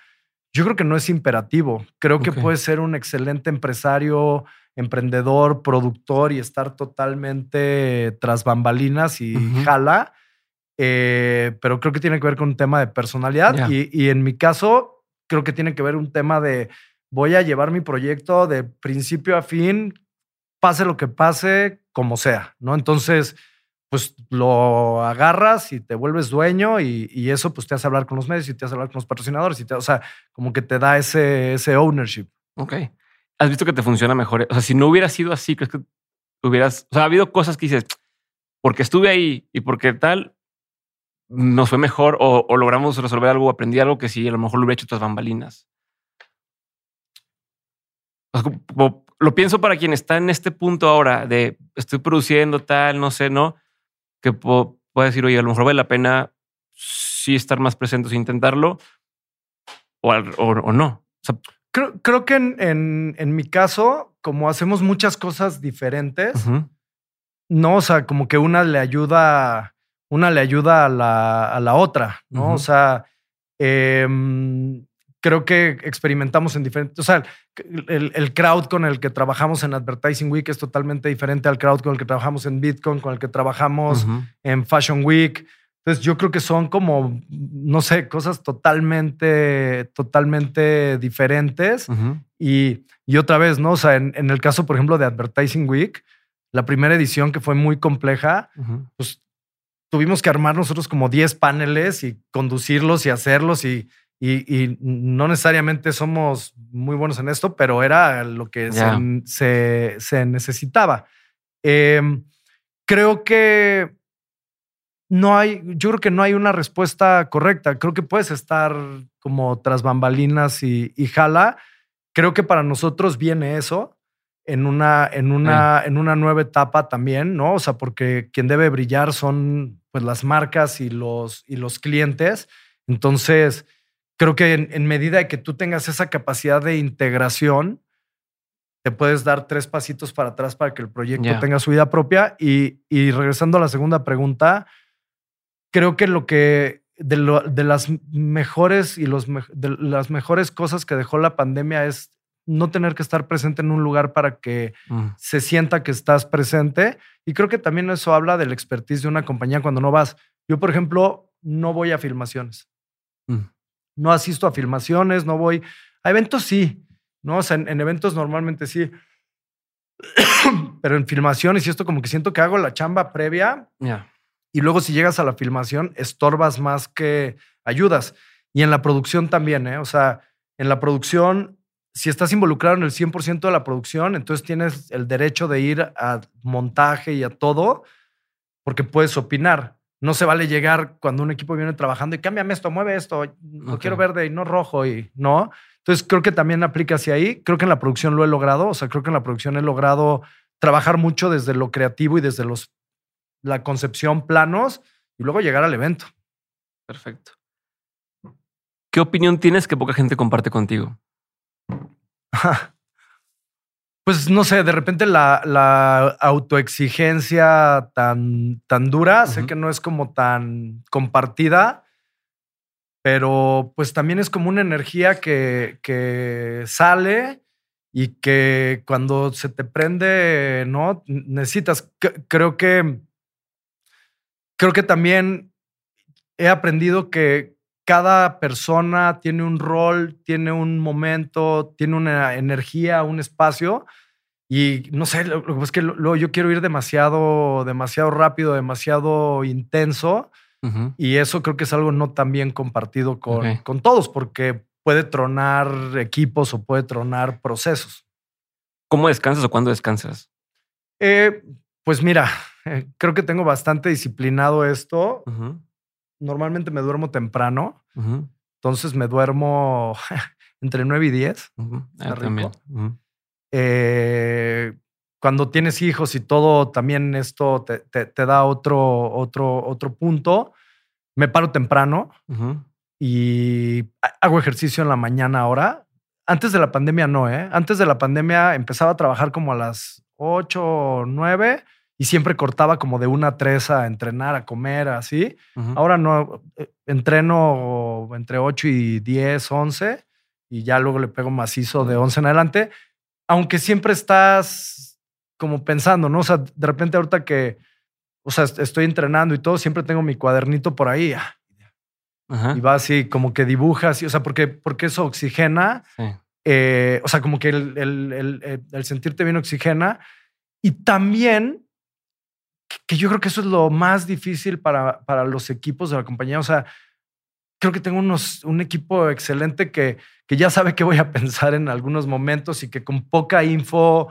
Yo creo que no es imperativo. Creo que puedes ser un excelente empresario emprendedor productor y estar totalmente tras bambalinas y jala eh, pero creo que tiene que ver con un tema de personalidad y, en mi caso creo que tiene que ver un tema de voy a llevar mi proyecto de principio a fin, pase lo que pase, como sea, ¿no? Entonces, pues lo agarras y te vuelves dueño y, eso pues te hace hablar con los medios y te hace hablar con los patrocinadores y te, o sea, como que te da ese, ese ownership. Ok. ¿Has visto que te funciona mejor? O sea, si no hubiera sido así, crees que hubieras, o sea, ha habido cosas que dices, porque estuve ahí y porque tal, nos fue mejor o, logramos resolver algo, aprendí algo que sí, a lo mejor lo hubiera hecho otras bambalinas. Lo pienso para quien está en este punto ahora de estoy produciendo tal, no sé, ¿no? Que puede decir, oye, a lo mejor vale la pena sí estar más presente sin intentarlo o, o, no. creo, creo, que en, en, mi caso, como hacemos muchas cosas diferentes, no, o sea, como que una le ayuda una le ayuda a la, a la otra, ¿no? O sea, Em, creo que experimentamos en diferentes, o sea, el, el, crowd con el que trabajamos en Advertising Week es totalmente diferente al crowd con el que trabajamos en Bitcoin, con el que trabajamos en Fashion Week. Entonces yo creo que son como, no sé, cosas totalmente, totalmente diferentes. y, y, otra vez, ¿no? O sea, en, en, el caso, por ejemplo, de Advertising Week, la primera edición que fue muy compleja, pues tuvimos que armar nosotros como 10 paneles y conducirlos y hacerlos y, y, no necesariamente somos muy buenos en esto, pero era lo que se, se, necesitaba. Em, creo que no hay, yo creo que no hay una respuesta correcta. Creo que puedes estar como tras bambalinas y, jala. Creo que para nosotros viene eso en una, en una, en una nueva etapa también, ¿no? O sea, porque quien debe brillar son pues las marcas y los, y los clientes. Entonces, creo que en, medida de que tú tengas esa capacidad de integración, te puedes dar tres pasitos para atrás para que el proyecto tenga su vida propia. Y, y regresando a la segunda pregunta, creo que lo que de, las mejores y los, de las mejores cosas que dejó la pandemia es no tener que estar presente en un lugar para que mm. se sienta que estás presente. Y creo que también eso habla del expertise de una compañía cuando no vas. Yo, por ejemplo, no voy a filmaciones. Mm. No asisto a filmaciones, no voy. A eventos sí, ¿no? O sea, en, eventos normalmente sí. Pero en filmaciones y esto como que siento que hago la chamba previa. Y luego si llegas a la filmación, estorbas más que ayudas. Y en la producción también, ¿eh? O sea, en la producción, si estás involucrado en el 100% de la producción, entonces tienes el derecho de ir a montaje y a todo, porque puedes opinar. No se vale llegar cuando un equipo viene trabajando y cámbiame esto, mueve esto, lo quiero verde y no rojo y no. Entonces creo que también aplica hacia ahí. Creo que en la producción lo he logrado. O sea, creo que en la producción he logrado trabajar mucho desde lo creativo y desde los la concepción, planos y luego llegar al evento. Perfecto. ¿Qué opinión tienes que poca gente comparte contigo? Pues no sé, de repente la, la autoexigencia tan, tan dura, sé que no es como tan compartida, pero pues también es como una energía que, que sale y que cuando se te prende, ¿no? Necesitas, creo que creo que también he aprendido que cada persona tiene un rol, tiene un momento, tiene una energía, un espacio. Y no sé, lo, es que luego yo quiero ir demasiado, demasiado rápido, demasiado intenso. Y eso creo que es algo no tan bien compartido con, con todos, porque puede tronar equipos o puede tronar procesos. ¿Cómo descansas o cuándo descansas? Eh, pues mira, eh, creo que tengo bastante disciplinado esto. Normalmente me duermo temprano. Entonces me duermo entre 9 y 10. Ah, eh, cuando tienes hijos y todo, también esto te, da otro, otro, otro punto. Me paro temprano y hago ejercicio en la mañana ahora. Antes de la pandemia no, ¿eh? Antes de la pandemia empezaba a trabajar como a las 8 o 9 y siempre cortaba como de una a tres a entrenar, a comer, así. Ahora no, eh, entreno entre 8 y 10, 11 y ya luego le pego macizo de 11 en adelante, aunque siempre estás como pensando, ¿no? O sea, de repente ahorita que, o sea, estoy entrenando y todo, siempre tengo mi cuadernito por ahí. Y va así, como que dibuja así, o sea, porque, porque eso oxigena. Eh, o sea, como que el, el, el sentirte bien oxigena. Y también que yo creo que eso es lo más difícil para, para los equipos de la compañía. O sea, creo que tengo unos, un equipo excelente que, que ya sabe qué voy a pensar en algunos momentos y que con poca info,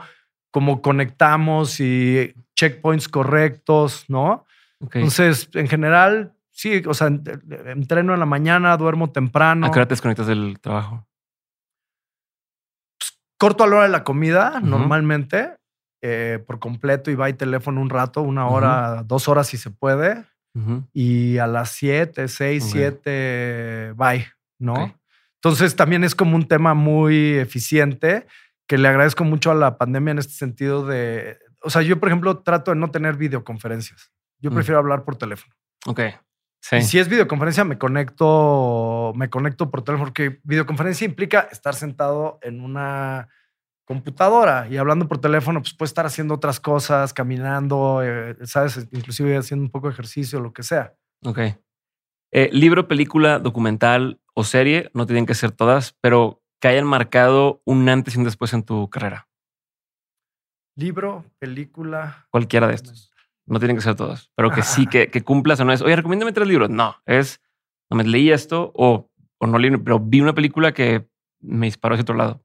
como conectamos y checkpoints correctos, ¿no? Entonces, en general, sí, o sea, entreno en la mañana, duermo temprano. ¿A qué hora te desconectas del trabajo? Pues, corto a la hora de la comida, normalmente. Eh, por completo y va y teléfono un rato, una hora, dos horas si se puede. Y a las siete, seis, siete, bye, ¿no? Entonces también es como un tema muy eficiente que le agradezco mucho a la pandemia en este sentido de, o sea, yo por ejemplo trato de no tener videoconferencias. Yo mm. prefiero hablar por teléfono. Ok. Sí. Y si es videoconferencia, me conecto, me conecto por teléfono, porque videoconferencia implica estar sentado en una computadora y hablando por teléfono, pues puedes estar haciendo otras cosas, caminando, eh, ¿sabes? Inclusive haciendo un poco de ejercicio, lo que sea. Ok. Eh, libro, película, documental o serie, no tienen que ser todas, pero que hayan marcado un antes y un después en tu carrera. Libro, película. Cualquiera de estos. No tienen que ser todas, pero que sí, que, que cumplas o no es, oye, recomiéndame tres libros. No, es, no me leí esto o, o no leí, pero vi una película que me disparó hacia otro lado.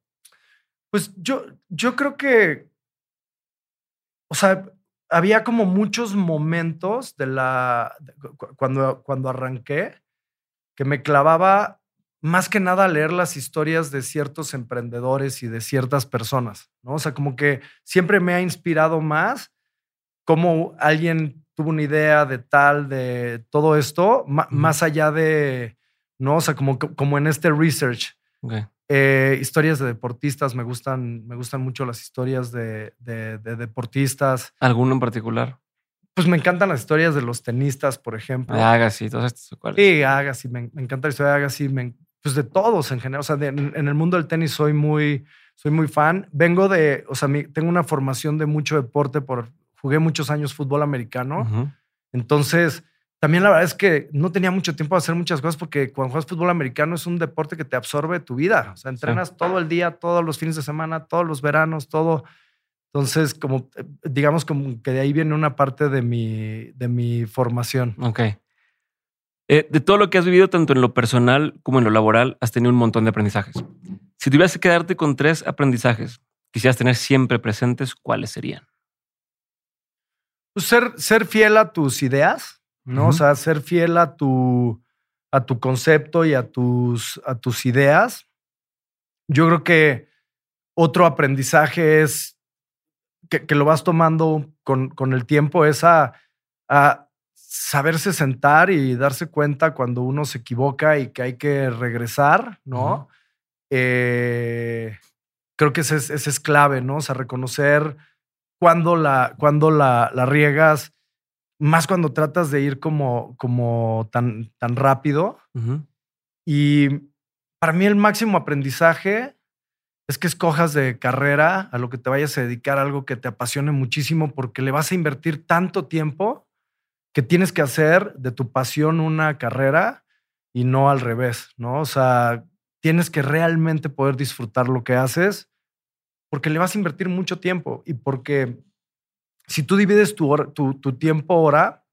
Pues yo, yo creo que, o sea, había como muchos momentos de la, de cuando, cuando arranqué, que me clavaba más que nada a leer las historias de ciertos emprendedores y de ciertas personas, ¿no? O sea, como que siempre me ha inspirado más cómo alguien tuvo una idea de tal, de todo esto, más allá de, ¿no? O sea, como, como en este research. Ok. Eh, historias de deportistas, me gustan, me gustan mucho las historias de, de- de deportistas. ¿Alguno en particular? Pues me encantan las historias de los tenistas, por ejemplo. De Agassi, todos estos. ¿cuáles? Sí, Agassi, me, me encanta la historia de Agassi, me- pues de todos en general. O sea, de- en, en el mundo del tenis soy muy, soy muy fan. Vengo de, o sea, mi- tengo una formación de mucho deporte, por, jugué muchos años fútbol americano. Entonces, también la verdad es que no tenía mucho tiempo de hacer muchas cosas porque cuando juegas fútbol americano es un deporte que te absorbe tu vida. O sea, entrenas todo el día, todos los fines de semana, todos los veranos, todo. Entonces, como eh, digamos como que de ahí viene una parte de mi, de mi formación. Ok. Eh, de todo lo que has vivido, tanto en lo personal como en lo laboral, has tenido un montón de aprendizajes. Si tuvieras que quedarte con tres aprendizajes, quisieras tener siempre presentes, ¿cuáles serían? Pues ser, ser fiel a tus ideas, ¿no? O sea, ser fiel a tu, a tu concepto y a tus, a tus ideas. Yo creo que otro aprendizaje es que, que lo vas tomando con, con el tiempo, es a, a saberse sentar y darse cuenta cuando uno se equivoca y que hay que regresar, ¿no? Eh, creo que ese es, ese es clave, ¿no? O sea, reconocer cuando la, cuando la, la riegas, más cuando tratas de ir como, como tan, tan rápido. Y para mí el máximo aprendizaje es que escojas de carrera a lo que te vayas a dedicar, algo que te apasione muchísimo, porque le vas a invertir tanto tiempo que tienes que hacer de tu pasión una carrera y no al revés, ¿no? O sea, tienes que realmente poder disfrutar lo que haces porque le vas a invertir mucho tiempo y porque si tú divides tu, hora- tu, tu tiempo hora,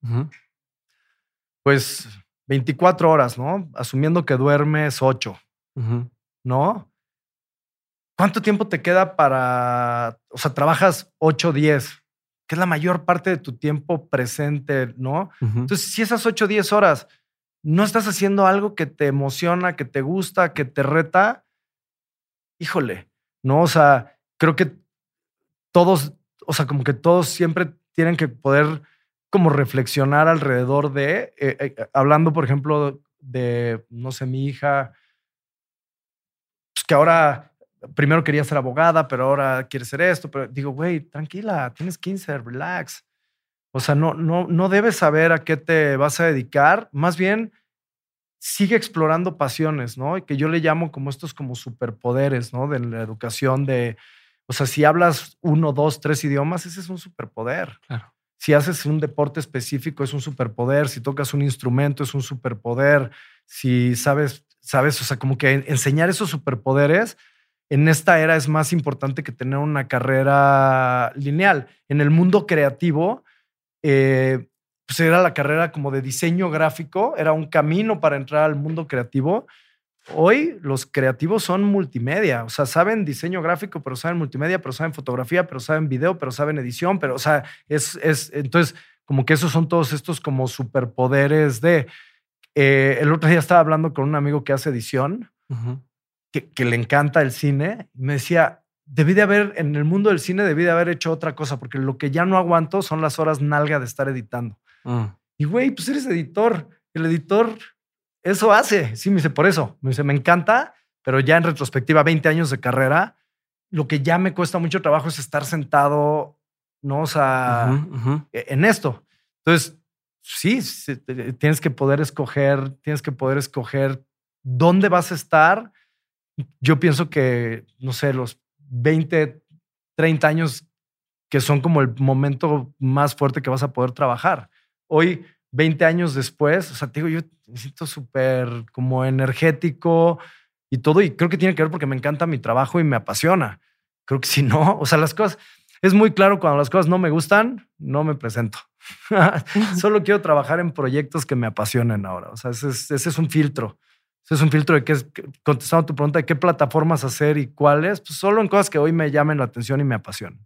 pues 24 horas, ¿no? Asumiendo que duermes 8, Ujú. ¿no? ¿Cuánto tiempo te queda para, o sea, trabajas 8, 10, que es la mayor parte de tu tiempo presente, ¿no? Entonces, si esas 8, 10 horas no estás haciendo algo que te emociona, que te gusta, que te reta, híjole, ¿no? O sea, creo que todos, o sea, como que todos siempre tienen que poder como reflexionar alrededor de, eh, eh, hablando, por ejemplo, de, no sé, mi hija, pues que ahora primero quería ser abogada, pero ahora quiere ser esto, pero digo, güey, tranquila, tienes 15, relax. O sea, no, no, no debes saber a qué te vas a dedicar, más bien sigue explorando pasiones, ¿no? Que yo le llamo como estos como superpoderes, ¿no? De la educación de, o sea, si hablas uno, dos, tres idiomas, ese es un superpoder. Claro. Si haces un deporte específico, es un superpoder. Si tocas un instrumento, es un superpoder. Si sabes, sabes, o sea, como que enseñar esos superpoderes en esta era es más importante que tener una carrera lineal. En el mundo creativo, eh, pues era la carrera como de diseño gráfico, era un camino para entrar al mundo creativo. Hoy los creativos son multimedia, o sea, saben diseño gráfico, pero saben multimedia, pero saben fotografía, pero saben video, pero saben edición, pero, o sea, es, es entonces, como que esos son todos estos como superpoderes de... eh, el otro día estaba hablando con un amigo que hace edición, que, que le encanta el cine, y me decía, debí de haber, en el mundo del cine, debí de haber hecho otra cosa, porque lo que ya no aguanto son las horas nalga de estar editando. Mm. Y güey, pues eres editor. El editor eso hace. Sí, me dice, por eso. Me dice, me encanta, pero ya en retrospectiva, 20 años de carrera, lo que ya me cuesta mucho trabajo es estar sentado, ¿no? O sea, e- en esto. Entonces, sí, tienes que poder escoger, tienes que poder escoger dónde vas a estar. Yo pienso que, no sé, los 20, 30 años que son como el momento más fuerte que vas a poder trabajar. Hoy, 20 años después, o sea, te digo, yo me siento súper como energético y todo, y creo que tiene que ver porque me encanta mi trabajo y me apasiona. Creo que si no, o sea, las cosas, es muy claro cuando las cosas no me gustan, no me presento. Solo quiero trabajar en proyectos que me apasionen ahora. O sea, ese es, un filtro. Ese es un filtro de qué es, contestando tu pregunta de qué plataformas hacer y cuáles, pues solo en cosas que hoy me llamen la atención y me apasionan.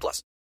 plus.